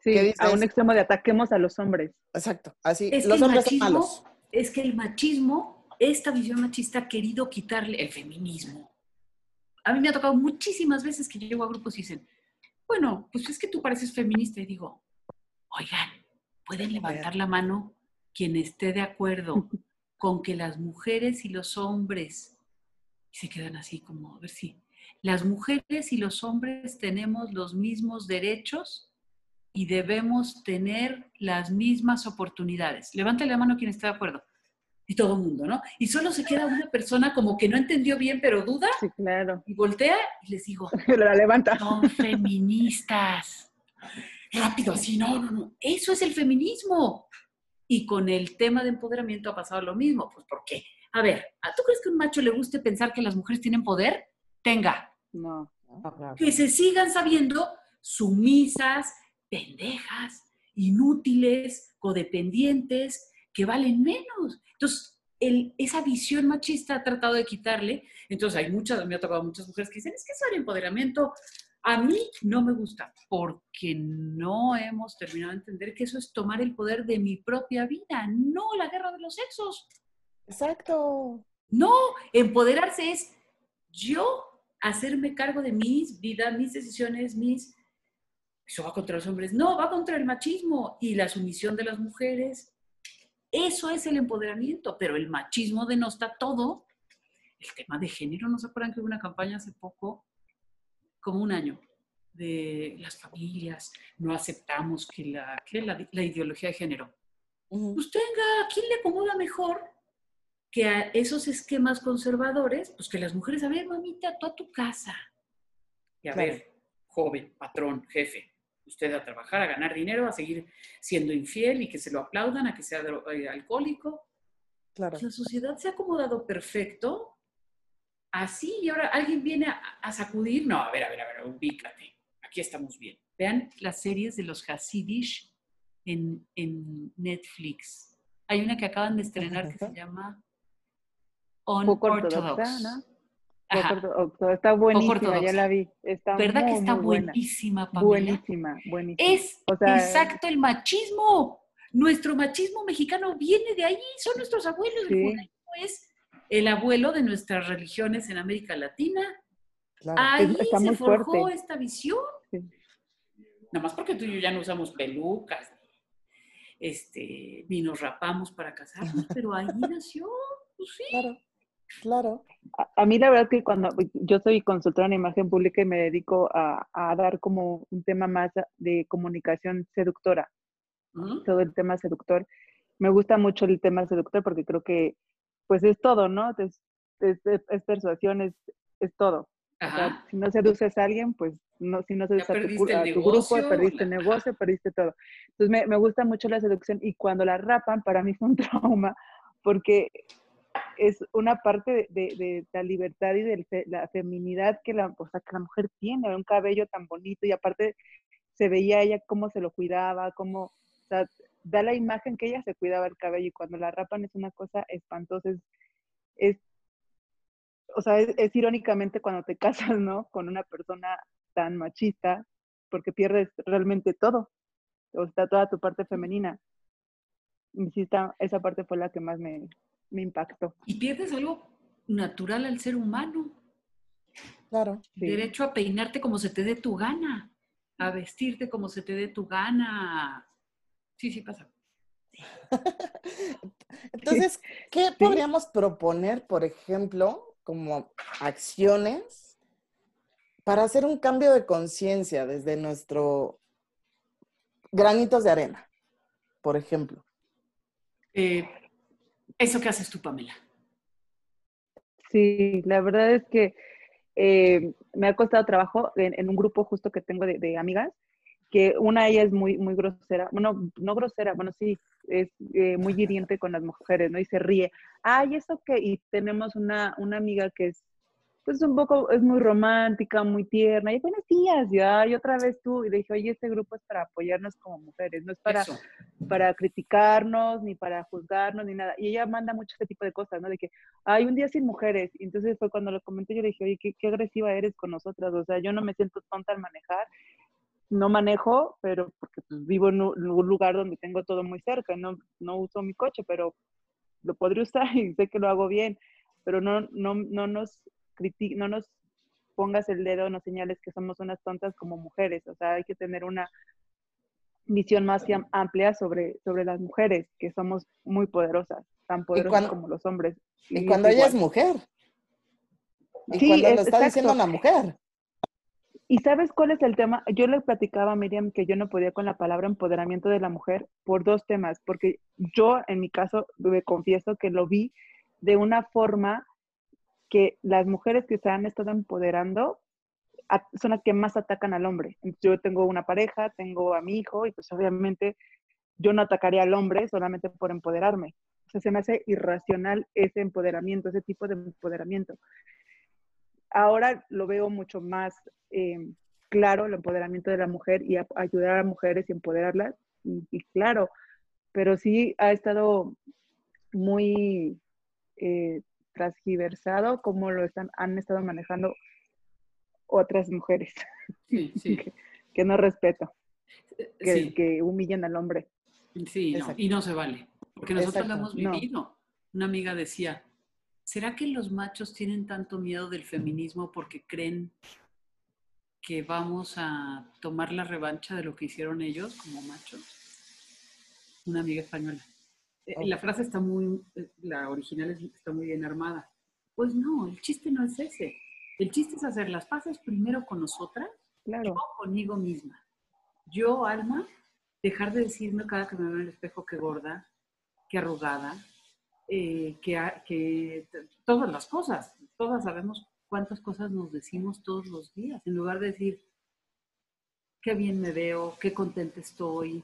Sí, que a un extremo de ataquemos a los hombres. Exacto, así, Es los que el hombres son machismo, malos. es que el machismo, esta visión machista ha querido quitarle el feminismo. A mí me ha tocado muchísimas veces que llego a grupos y dicen, bueno, pues es que tú pareces feminista y digo, oigan, pueden levantar la mano quien esté de acuerdo con que las mujeres y los hombres, y se quedan así como, a ver si, las mujeres y los hombres tenemos los mismos derechos y debemos tener las mismas oportunidades. Levántale la mano quien esté de acuerdo. Y todo el mundo, ¿no? Y solo se queda una persona como que no entendió bien, pero duda, Sí, claro. y voltea y les digo, La levanta. son feministas. Rápido, así, no, no, no. Eso es el feminismo. Y con el tema de empoderamiento ha pasado lo mismo. Pues, ¿por qué? A ver, ¿a ¿tú crees que a un macho le guste pensar que las mujeres tienen poder? Tenga. No. Ah, claro. Que se sigan sabiendo sumisas, pendejas, inútiles, codependientes, que valen menos. Entonces, el- esa visión machista ha tratado de quitarle. Entonces, hay muchas, me ha tocado muchas mujeres que dicen, es que eso del empoderamiento a mí no me gusta, porque no hemos terminado de entender que eso es tomar el poder de mi propia vida, no la guerra de los sexos. Exacto. No, empoderarse es yo hacerme cargo de mis vidas, mis decisiones, mis... Eso va contra los hombres. No, va contra el machismo y la sumisión de las mujeres. Eso es el empoderamiento, pero el machismo denosta todo. El tema de género, ¿no se acuerdan que hubo una campaña hace poco, como un año, de las familias, no aceptamos que la, que la, la ideología de género? Ujú. pues tenga, ¿a quién le acomoda mejor que a esos esquemas conservadores? Pues que las mujeres, a ver, mamita, tú a tu casa. Y a Claro. ver, joven, patrón, jefe, usted a trabajar, a ganar dinero, a seguir siendo infiel y que se lo aplaudan, a que sea eh, alcohólico. Claro. La sociedad se ha acomodado perfecto. Así, y ahora alguien viene a, a sacudir. No, a ver, a ver, a ver, ubícate. Aquí estamos bien. Vean las series de los Hasidish en, en Netflix. Hay una que acaban de estrenar que se llama Poco ortodoxa, Unorthodox. ¿no? Ajá. Poco. Está buenísima, ya la vi. Está ¿Verdad que está buenísima, Pamela? Buenísima, buenísima. Es O sea, exacto el machismo. Nuestro machismo mexicano viene de ahí, son nuestros abuelos. Sí. El judaísmo es el abuelo de nuestras religiones en América Latina. Claro. Ahí se forjó fuerte. esta visión. Sí. Nada más porque tú y yo ya no usamos pelucas, este, ni nos rapamos para casarnos, pero ahí nació, pues sí. Claro. Claro. A, a mí la verdad que cuando yo soy consultora en imagen pública y me dedico a, a dar como un tema más de comunicación seductora, todo el tema seductor, me gusta mucho el tema seductor porque creo que pues es todo, ¿no? Es, es, es- persuasión, es, es todo. O sea, Ajá. si no seduces a alguien, pues no, si no seduces a tu, a tu negocio, grupo, perdiste el negocio, perdiste todo. Entonces me, me gusta mucho la seducción y cuando la rapan, para mí fue un trauma porque es una parte de, de- de la libertad y de la feminidad que la, o sea, que la mujer tiene, un cabello tan bonito y aparte se veía ella cómo se lo cuidaba, cómo, o sea, da la imagen que ella se cuidaba el cabello y cuando la rapan es una cosa espantosa, es, es o sea, es, es irónicamente cuando te casas, ¿no? Con una persona tan machista, porque pierdes realmente todo, o sea, toda tu parte femenina. Y sí, está- esa parte fue la que más me, me impactó. Y pierdes algo natural al ser humano. Claro. sí. Derecho a peinarte como se te dé tu gana, a vestirte como se te dé tu gana. Sí, sí pasa. Entonces, ¿qué podríamos proponer, por ejemplo, como acciones para hacer un cambio de conciencia desde nuestro granitos de arena, por ejemplo? Eh, eso que haces tú, Pamela. Sí, la verdad es que eh, me ha costado trabajo en, en un grupo justo que tengo de, de amigas que una de ellas es muy, muy grosera, bueno, no grosera, bueno, sí, es eh, muy hiriente con las mujeres, ¿no? Y se ríe. Ay, ¿eso qué? Y tenemos una, una amiga que es, pues un poco, es muy romántica, muy tierna, y buenos días, ya, y otra vez tú, y dije, oye, este grupo es para apoyarnos como mujeres, no es para, Eso. para criticarnos, ni para juzgarnos, ni nada. Y ella manda mucho ese tipo de cosas, ¿no? De que hay un día sin mujeres. Y entonces fue cuando lo comenté, yo le dije, oye, qué, qué agresiva eres con nosotras. O sea, yo no me siento tonta al manejar. No manejo, pero porque pues, vivo en un lugar donde tengo todo muy cerca. No, no uso mi coche, pero lo podría usar y sé que lo hago bien. Pero no, no, no nos criti no nos pongas el dedo, no señales que somos unas tontas como mujeres. O sea, hay que tener una visión más am- amplia sobre, sobre las mujeres, que somos muy poderosas, tan poderosas cuando- como los hombres. Y cuando ella es mujer. Y Sí, cuando lo es- está diciendo una mujer. ¿Y sabes cuál es el tema? Yo le platicaba a Miriam que yo no podía con la palabra empoderamiento de la mujer por dos temas, porque yo en mi caso me confieso que lo vi de una forma que las mujeres que se han estado empoderando son las que más atacan al hombre. Yo tengo una pareja, tengo a mi hijo y pues obviamente yo no atacaría al hombre solamente por empoderarme. O sea, se me hace irracional ese empoderamiento, ese tipo de empoderamiento. Ahora lo veo mucho más eh, claro, el empoderamiento de la mujer y a- ayudar a mujeres y empoderarlas. Y, y claro, pero sí ha estado muy eh, transgiversado como lo están, han estado manejando otras mujeres Sí, sí. que, que no respeto, que, Sí, que humillan al hombre. sí, no, y no se vale. Porque nosotros lo Exacto, hemos no. vivido. Una amiga decía, ¿será que los machos tienen tanto miedo del feminismo porque creen que vamos a tomar la revancha de lo que hicieron ellos como machos? Una amiga española. Eh, La frase está muy, eh, la original es- está muy bien armada. Pues no, el chiste no es ese. El chiste es hacer las paces primero con nosotras Claro, yo conmigo misma. Yo, Alma, dejar de decirme cada que me veo en el espejo que gorda, que arrugada, eh, que, que todas las cosas. Todas sabemos cuántas cosas nos decimos todos los días, en lugar de decir qué bien me veo, qué contenta estoy,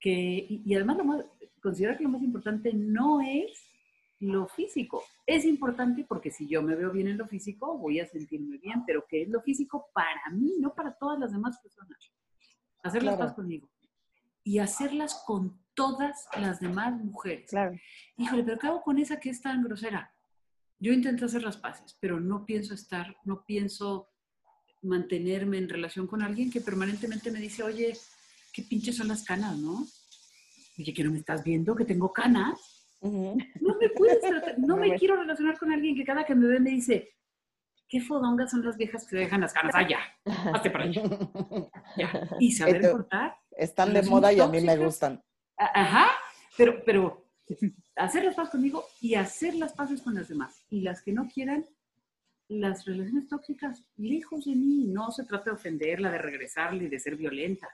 que, y, y además lo más, considero que lo más importante no es lo físico. Es importante porque si yo me veo bien en lo físico, voy a sentirme bien, pero que es lo físico para mí, no para todas las demás personas. Hacer las Claro. paz conmigo. Y hacerlas con todas las demás mujeres. claro. Híjole, pero ¿qué hago con esa que es tan grosera? Yo intento hacer las paces, pero no pienso estar, no pienso mantenerme en relación con alguien que permanentemente me dice, oye, qué pinches son las canas, ¿no? Oye, que no me estás viendo, que tengo canas. Ujú. No me puedes tratar- no me quiero relacionar con alguien que cada que me ve me dice, qué fodongas son las viejas que se dejan las canas. Ah, ya, hazte para allá, ya. Y saber Esto- cortar. Están de moda y a mí me gustan. Ajá, pero, pero hacer las paces conmigo y hacer las paces con las demás. Y las que no quieran, las relaciones tóxicas, lejos de mí. No se trata de ofenderla, de regresarle y de ser violenta,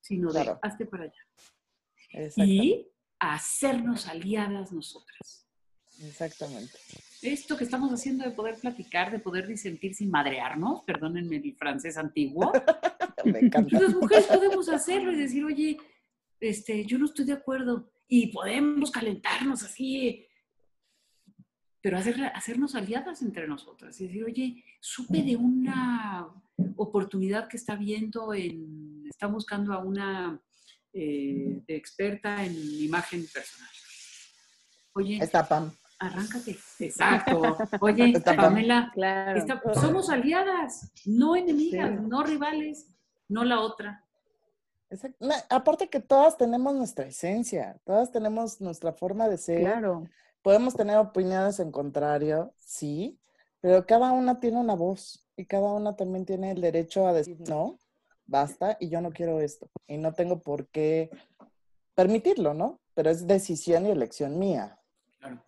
sino Claro. de hazte para allá. Y hacernos aliadas nosotras. Exactamente. Esto que estamos haciendo de poder platicar, de poder disentir sin madrearnos, perdónenme el francés antiguo, Me encanta. las mujeres podemos hacerlo y decir, oye, este, yo no estoy de acuerdo. Y podemos calentarnos así, pero hacer, hacernos aliadas entre nosotras. Y decir, oye, supe de una oportunidad que está viendo en, está buscando a una eh, experta en imagen personal. Oye, Está Pam. arráncate. Exacto. Oye, Está Pam. Pamela, Claro. Está- somos aliadas, no enemigas, Sí. no rivales, no la otra. No, aparte que todas tenemos nuestra esencia, todas tenemos nuestra forma de ser. Claro. Podemos tener opiniones en contrario, sí, pero cada una tiene una voz y cada una también tiene el derecho a decir no, basta y yo no quiero esto y no tengo por qué permitirlo, ¿no? Pero es decisión y elección mía. Claro.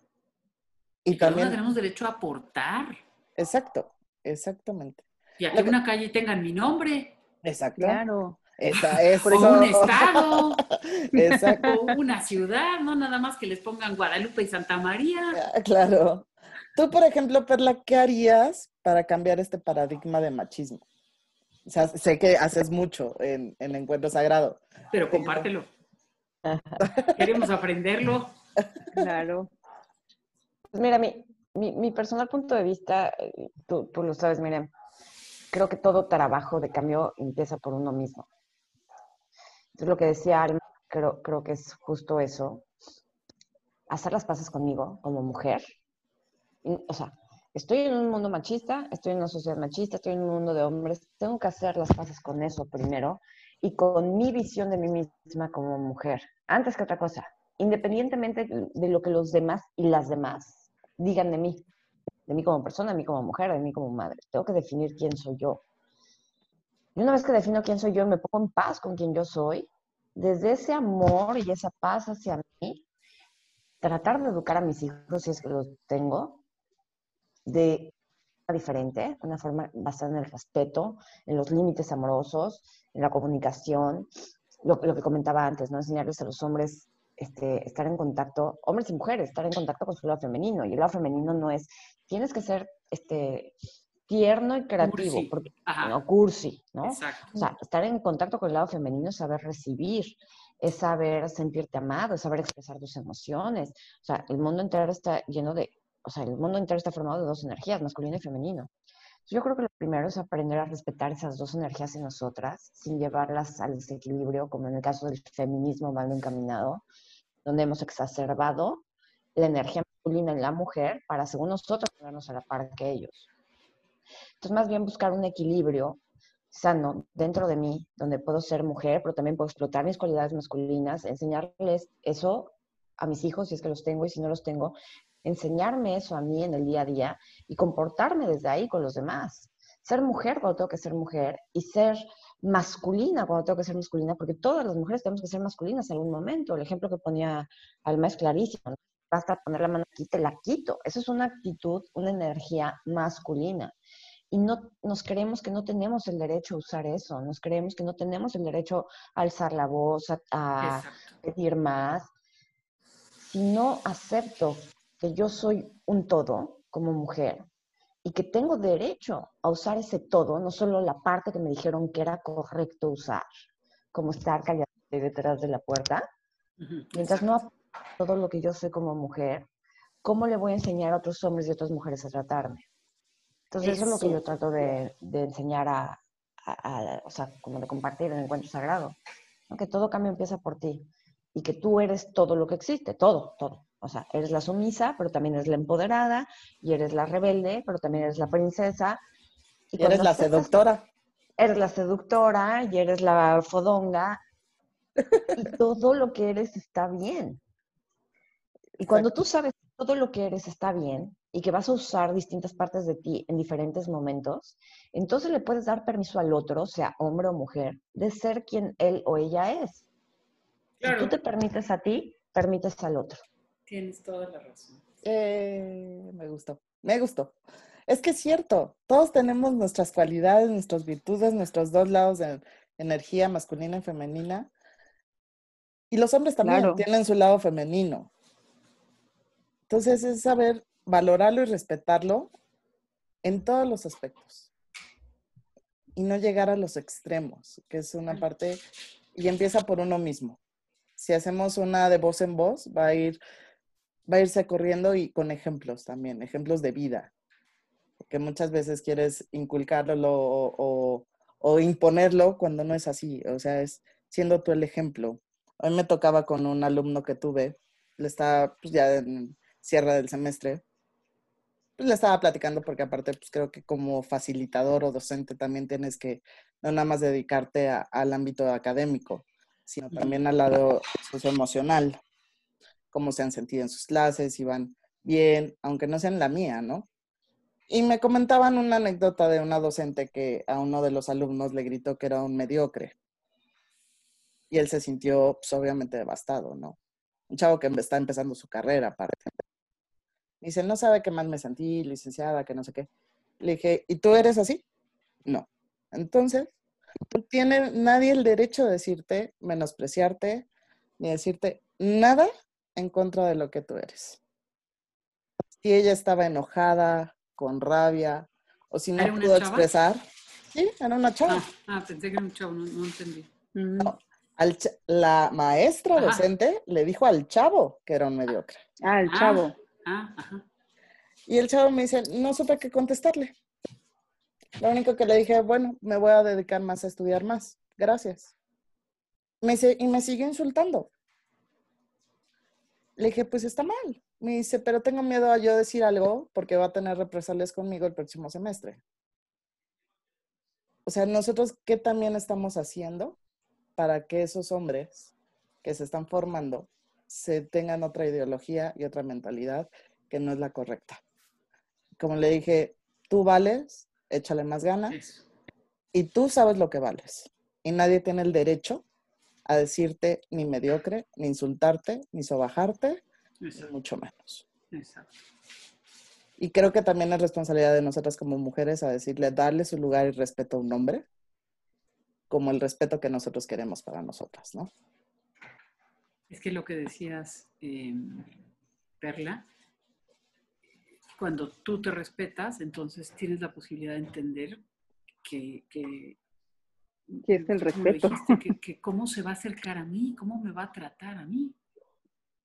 Y también, tenemos derecho a aportar exacto, exactamente. y a que que- una calle tenga mi nombre, Exacto. Claro. Esa, eso. o un estado, Exacto. o una ciudad, no nada más que les pongan Guadalupe y Santa María. Ah, Claro. Tú, por ejemplo, Perla, ¿qué harías para cambiar este paradigma de machismo? O sea, sé que haces mucho en, en Encuentro Sagrado. Pero compártelo. Queremos aprenderlo. Claro. Pues mira, mi, mi, mi personal punto de vista, eh, tú, tú lo sabes, Miriam, creo que todo trabajo de cambio empieza por uno mismo. Entonces, lo que decía Alma, creo, creo que es justo eso. Hacer las paces conmigo como mujer. O sea, estoy en un mundo machista, estoy en una sociedad machista, estoy en un mundo de hombres. Tengo que hacer las paces con eso primero y con mi visión de mí misma como mujer, antes que otra cosa, independientemente de lo que los demás y las demás digan de mí, de mí como persona, de mí como mujer, de mí como madre. Tengo que definir quién soy yo. Y una vez que defino quién soy yo, me pongo en paz con quien yo soy, desde ese amor y esa paz hacia mí, tratar de educar a mis hijos, si es que los tengo, de forma diferente, una forma basada en el respeto, en los límites amorosos, en la comunicación, lo, lo que comentaba antes, ¿no? Enseñarles a los hombres este, estar en contacto, hombres y mujeres, estar en contacto con su lado femenino. Y el lado femenino no es, tienes que ser este, tierno y creativo, Cursi. porque no cursi, ¿no? Exacto. O sea, estar en contacto con el lado femenino es saber recibir, es saber sentirte amado, es saber expresar tus emociones. O sea, el mundo entero está lleno de, o sea, el mundo entero está formado de dos energías, masculino y femenino. Yo creo que lo primero es aprender a respetar esas dos energías en nosotras, sin llevarlas al desequilibrio, como en el caso del feminismo mal encaminado, donde hemos exacerbado la energía masculina en la mujer para, según nosotros, ponernos a la par que ellos. Entonces, más bien buscar un equilibrio sano dentro de mí, donde puedo ser mujer, pero también puedo explotar mis cualidades masculinas, enseñarles eso a mis hijos, si es que los tengo y si no los tengo, enseñarme eso a mí en el día a día y comportarme desde ahí con los demás. Ser mujer cuando tengo que ser mujer y ser masculina cuando tengo que ser masculina, porque todas las mujeres tenemos que ser masculinas en algún momento. El ejemplo que ponía Alma es clarísimo. Basta poner la mano aquí, te la quito. Eso es una actitud, una energía masculina. Y no nos creemos que no tenemos el derecho a usar eso, nos creemos que no tenemos el derecho a alzar la voz, a, a pedir más. Si no acepto que yo soy un todo como mujer y que tengo derecho a usar ese todo, no solo la parte que me dijeron que era correcto usar, como estar callada detrás de la puerta, mientras no todo lo que yo soy como mujer, ¿cómo le voy a enseñar a otros hombres y otras mujeres a tratarme? Entonces eso, es lo que yo trato de, de enseñar a, a- a- o sea, como de compartir en el encuentro sagrado, ¿no? que todo cambio empieza por ti y que tú eres todo lo que existe, todo, todo. O sea, eres la sumisa, pero también eres la empoderada, y eres la rebelde, pero también eres la princesa. Y eres la seductora. Eres la seductora y eres la fodonga. Y todo lo que eres está bien. Y cuando tú sabes que todo lo que eres está bien y que vas a usar distintas partes de ti en diferentes momentos, entonces le puedes dar permiso al otro, sea hombre o mujer, de ser quien él o ella es. Si Claro, tú te permites a ti, permites al otro. tienes toda la razón. Eh, me gustó, me gustó. Es que es cierto, todos tenemos nuestras cualidades, nuestras virtudes, nuestros dos lados de energía masculina y femenina. Y los hombres también Claro. tienen su lado femenino. Entonces es saber valorarlo y respetarlo en todos los aspectos. Y no llegar a los extremos, que es una parte, y empieza por uno mismo. Si hacemos una de voz en voz, va a ir va a irse corriendo y con ejemplos también, ejemplos de vida. Porque muchas veces quieres inculcarlo o, o- o imponerlo cuando no es así. O sea, es siendo tú el ejemplo. Hoy me tocaba con un alumno que tuve, le estaba pues, ya en cierre del semestre, pues le estaba platicando porque aparte pues creo que como facilitador o docente también tienes que no nada más dedicarte a- al ámbito académico, sino también al lado socioemocional cómo se han sentido en sus clases, si van bien, aunque no sean la mía, ¿no? Y me comentaban una anécdota de una docente que a uno de los alumnos le gritó que era un mediocre. Y él se sintió, pues, obviamente devastado, ¿no? Un chavo que está empezando su carrera, aparte. Dice, no sabe qué mal me sentí, licenciada, que no sé qué. Le dije, ¿y tú eres así? No. Entonces, no tiene nadie el derecho de decirte, menospreciarte, ni decirte nada en contra de lo que tú eres. Si ella estaba enojada, con rabia, o si no ¿Era una pudo chava? expresar, Sí, era una chava. Ah, ah, pensé que era un chavo, no, no entendí. Mm. No. Al la maestra Ajá. docente le dijo al chavo que era un mediocre. Ah, el Ah. chavo. Ah. Y el chavo me dice, no supe qué contestarle. Lo único que le dije, bueno, me voy a dedicar más a estudiar más. Gracias. Me dice, y me siguió insultando. Le dije, pues está mal. Me dice, pero tengo miedo a yo decir algo porque va a tener represalias conmigo el próximo semestre. O sea, nosotros, ¿qué también estamos haciendo para que esos hombres que se están formando se tengan otra ideología y otra mentalidad que no es la correcta? Como le dije, tú vales, échale más ganas y tú sabes lo que vales. Y nadie tiene el derecho a decirte ni mediocre, ni insultarte, ni sobajarte, ni mucho menos. Exacto. Y creo que también es responsabilidad de nosotras como mujeres a decirle, darle su lugar y respeto a un hombre, como el respeto que nosotros queremos para nosotras, ¿no? Es que lo que decías, eh, Perla, cuando tú te respetas, entonces tienes la posibilidad de entender que, que ¿Qué es el respeto? dijiste, que, que cómo se va a acercar a mí, cómo me va a tratar a mí.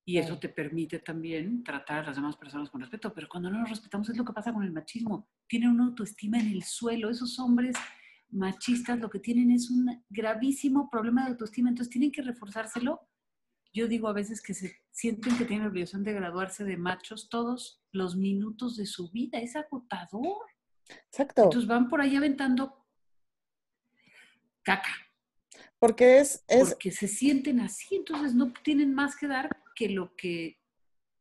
Y eso te permite también tratar a las demás personas con respeto. Pero cuando no nos respetamos es lo que pasa con el machismo. Tienen una autoestima en el suelo. Esos hombres machistas lo que tienen es un gravísimo problema de autoestima. Entonces tienen que reforzárselo. Yo digo a veces que se sienten que tienen la obligación de graduarse de machos todos los minutos de su vida. Es agotador. Exacto, Entonces van por ahí aventando caca porque es, es, porque se sienten así, entonces no tienen más que dar que lo que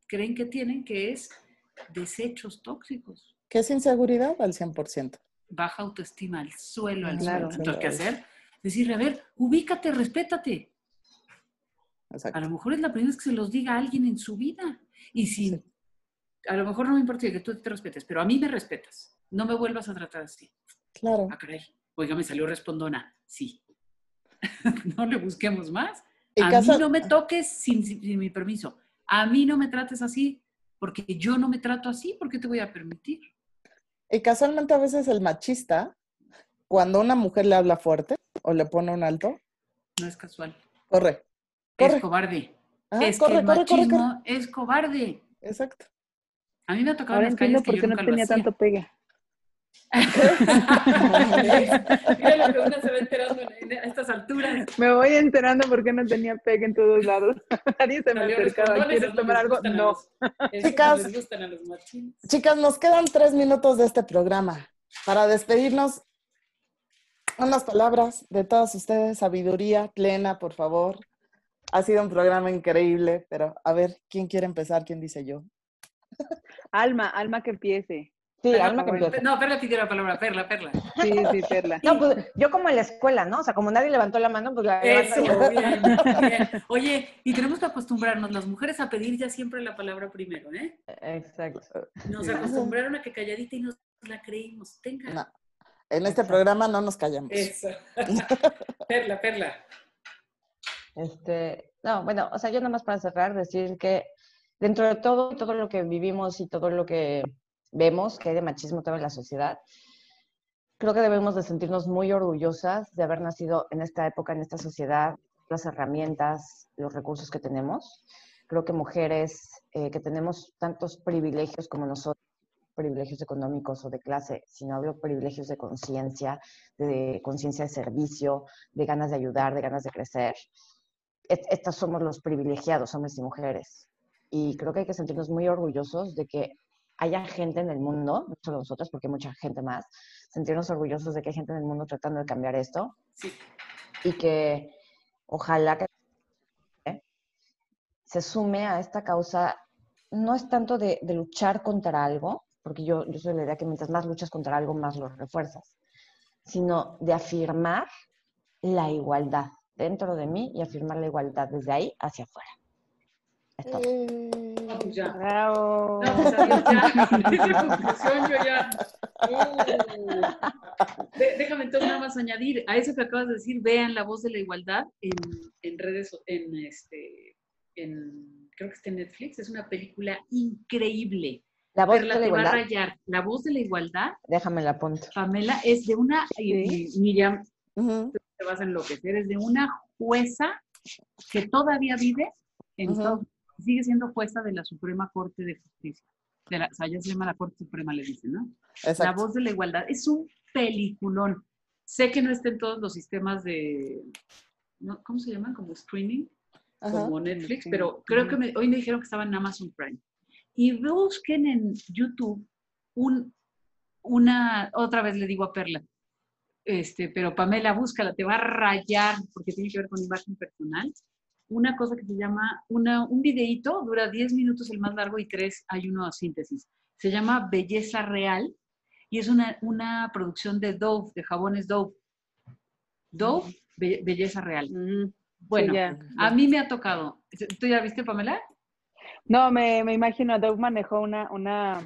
creen que tienen, que es desechos tóxicos, que es inseguridad al 100%. baja autoestima al suelo, al Claro. suelo. Entonces, ¿qué hacer? Decirle, a ver, ubícate, respétate. A lo mejor es la primera vez que se los diga a alguien en su vida. Y si, Sí. a lo mejor no me importa que tú te respetes, pero a mí me respetas. No me vuelvas a tratar así. Claro. Ah, caray. Oiga, me salió respondona. Sí. no le busquemos más. A casa- mí no me toques sin, sin- sin mi permiso. A mí no me trates así, porque yo no me trato así, ¿por qué te voy a permitir? Y casualmente a veces el machista, cuando una mujer le habla fuerte o le pone un alto, No es casual. corre. Es cobarde. Ajá, es corre, que el corre, machismo corre. es cobarde. Exacto. A mí me ha tocado Ahora en las calles que yo no nunca lo tenía hacía. tanto pegue. Mira lo que uno se va enterando en- en- a estas alturas. Me voy enterando por qué no tenía pegue en todos lados. Nadie se me acercaba. ¿Quieres tomar algo? No. Chicas. Chicas, nos quedan tres minutos de este programa. Para despedirnos, unas palabras de todas ustedes, sabiduría plena, por favor. Ha sido un programa increíble, pero a ver, ¿quién quiere empezar? ¿Quién dice yo? Alma, alma que empiece. Sí, Perla, alma que empiece. No, Perla pidió la palabra, Perla, Perla. Sí, sí, Perla. No, pues yo como en la escuela, ¿no? O sea, como nadie levantó la mano, pues la Eso, bien, bien. Oye, y tenemos que acostumbrarnos las mujeres a pedir ya siempre la palabra primero, ¿eh? Exacto. Nos Sí. acostumbraron a que calladita y nos la creímos. Tenga. No, en este Exacto. programa no nos callamos. Eso. Perla, Perla. Este, no, bueno, o sea, yo nada más para cerrar, decir que dentro de todo, todo lo que vivimos y todo lo que vemos que hay de machismo todavía en la sociedad, creo que debemos de sentirnos muy orgullosas de haber nacido en esta época, en esta sociedad, las herramientas, los recursos que tenemos. Creo que mujeres eh, que tenemos tantos privilegios como nosotros, privilegios económicos o de clase, sino hablo privilegios de conciencia, de conciencia de servicio, de ganas de ayudar, de ganas de crecer. Estos somos los privilegiados, hombres y mujeres. Y creo que hay que sentirnos muy orgullosos de que haya gente en el mundo, no solo nosotros, porque hay mucha gente más, sentirnos orgullosos de que hay gente en el mundo tratando de cambiar esto Sí. y que ojalá que ¿eh? se sume a esta causa, no es tanto de, de luchar contra algo, porque yo, yo soy de la idea que mientras más luchas contra algo, más lo refuerzas, sino de afirmar la igualdad dentro de mí y afirmar la igualdad desde ahí hacia afuera. Es todo. No, pues ya. Bravo. No, pues adiós ya. Conclusión yo ya. Uh. De- déjame entonces nada más añadir a eso que acabas de decir, vean La Voz de la Igualdad en, en redes, en este, en, creo que está en Netflix, es una película increíble. La voz Perla de la te va a igualdad. rayar. La voz de la igualdad, Déjame la apunto. Pamela, es de una, y, y Miriam, Ujú. Te vas a enloquecer, es de una jueza que todavía vive en. Estados Unidos, sigue siendo jueza de la Suprema Corte de Justicia. De la, o sea, ya se llama la Corte Suprema, le dicen, ¿no? La Exacto. voz de la igualdad. Es un peliculón. Sé que no está en todos los sistemas de, ¿no? ¿cómo se llaman? Como streaming, Ajá. como Netflix, Sí. pero creo que me- hoy me dijeron que estaba en Amazon Prime. Y busquen en YouTube un, una, otra vez le digo a Perla, este, pero Pamela, búscala, te va a rayar, porque tiene que ver con imagen personal. Una cosa que se llama, una, un videíto, dura 10 minutos el más largo y tres hay uno a síntesis. Se llama Belleza Real y es una, una producción de Dove, de jabones Dove. Dove, Be- Belleza Real. Mm, Bueno, sí, ya. a mí me ha tocado. ¿Tú ya viste, Pamela? No, me, me imagino, Dove manejó una, una,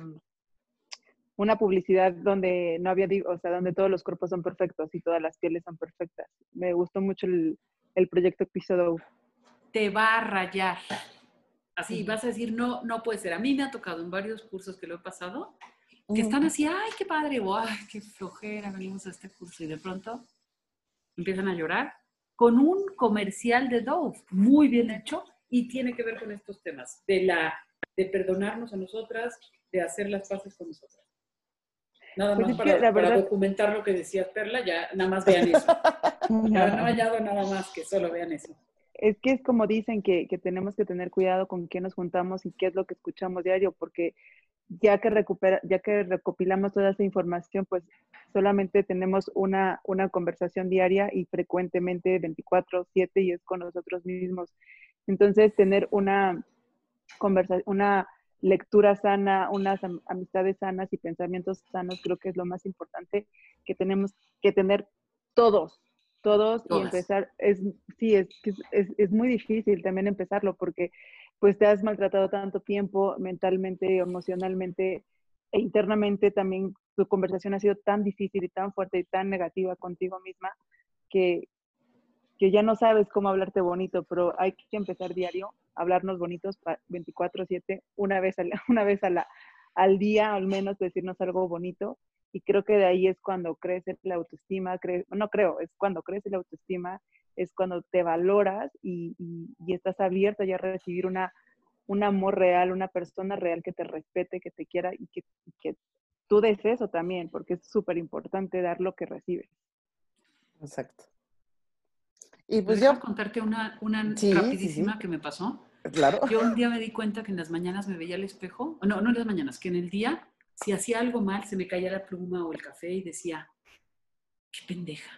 una publicidad donde no había, o sea, donde todos los cuerpos son perfectos y todas las pieles son perfectas. Me gustó mucho el, el proyecto Dove. te va a rayar. Así vas a decir, no, no puede ser. A mí me ha tocado en varios cursos que lo he pasado, que están así, ay, qué padre, o ay, qué flojera, venimos a este curso y de pronto empiezan a llorar con un comercial de Dove, muy bien hecho y tiene que ver con estos temas, de, la, de perdonarnos a nosotras, de hacer las paces con nosotras. Nada Pues más para, la para verdad- documentar lo que decía Perla, ya nada más vean eso. Ya no hallado nada más que solo vean eso. Es que es como dicen que, que tenemos que tener cuidado con quién nos juntamos y qué es lo que escuchamos diario, porque ya que, recupera, ya que recopilamos toda esa información, pues solamente tenemos una, una conversación diaria y frecuentemente 24/7 y es con nosotros mismos. Entonces, tener una, conversa una lectura sana, unas am- amistades sanas y pensamientos sanos, creo que es lo más importante que tenemos que tener todos, todos y Todas. empezar, es, sí, es, es, es muy difícil también empezarlo porque pues te has maltratado tanto tiempo mentalmente, emocionalmente e internamente también tu conversación ha sido tan difícil y tan fuerte y tan negativa contigo misma que, que ya no sabes cómo hablarte bonito, pero hay que empezar diario, hablarnos bonitos pa- 24/7, una vez, al, una vez a la, al día al menos decirnos algo bonito y creo que de ahí es cuando crece la autoestima, cre- no creo, es cuando crece la autoestima, es cuando te valoras y, estás abierta ya a recibir una, un amor real, una persona real que te respete, que te quiera y que, y que tú des eso también, porque es súper importante dar lo que recibes. Exacto. Y pues yo, contarte una, una Sí, sí, rapidísima sí. que me pasó. claro. Yo un día me di cuenta que en las mañanas me veía al espejo, no, no en las mañanas, que en el día, si hacía algo mal, se me caía la pluma o el café y decía, qué pendeja.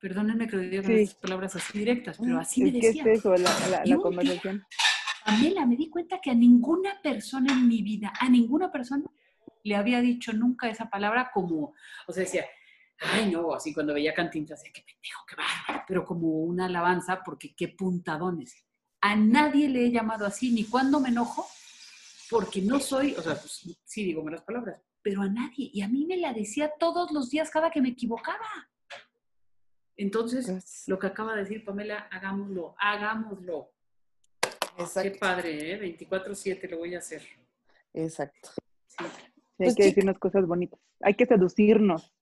Perdónenme que lo diga con Sí. estas palabras así directas, pero así me decía. es eso, la, la- la día- conversación. Pamela, me di cuenta que a ninguna persona en mi vida, a ninguna persona, le había dicho nunca esa palabra como, o sea, decía, ay, no, así cuando veía Cantinflas, decía, qué pendejo, qué bárbaro, pero como una alabanza, porque qué puntadones. A nadie le he llamado así, ni cuando me enojo, porque no soy, o sea, pues, sí digo malas palabras, pero a nadie. Y a mí me la decía todos los días cada que me equivocaba. Entonces, Pues, lo que acaba de decir Pamela, hagámoslo, hagámoslo. Qué exacto, padre, ¿eh? 24-7 lo voy a hacer. exacto. Sí. Sí, Pues, hay que chica- decirnos cosas bonitas. Hay que seducirnos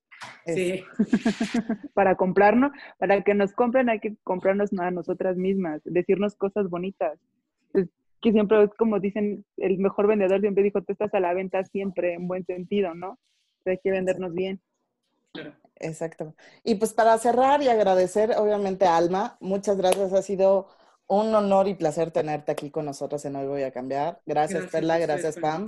Sí. para comprarnos, para que nos compren hay que comprarnos a nosotras mismas, decirnos cosas bonitas. Es que siempre es como dicen, el mejor vendedor siempre dijo, tú estás a la venta siempre, en buen sentido, ¿no? Hay que vendernos bien. claro. Exacto. Y pues para cerrar y agradecer, obviamente, a Alma, muchas gracias. Ha sido un honor y placer tenerte aquí con nosotros en Hoy Voy a Cambiar. Gracias, Perla, a ustedes gracias, Pam.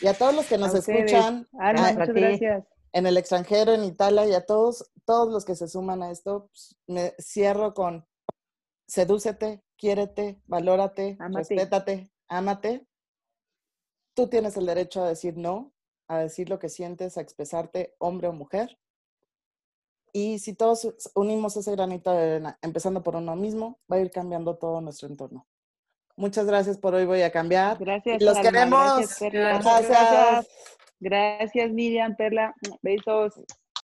Y a todos los que nos A escuchan Alma, ah, muchas gracias. En el extranjero, en Italia y a todos, todos los que se suman a esto, pues, me cierro con sedúcete, quiérete, valórate, Ámate. respétate, ámate. Tú tienes el derecho a decir no, a decir lo que sientes, a expresarte, hombre o mujer. Y si todos unimos ese granito de arena, empezando por uno mismo, va a ir cambiando todo nuestro entorno. Muchas gracias por hoy, voy a cambiar. Gracias. Los Alma, queremos. Gracias. Gracias. Gracias. Gracias, Miriam, Perla. Besos.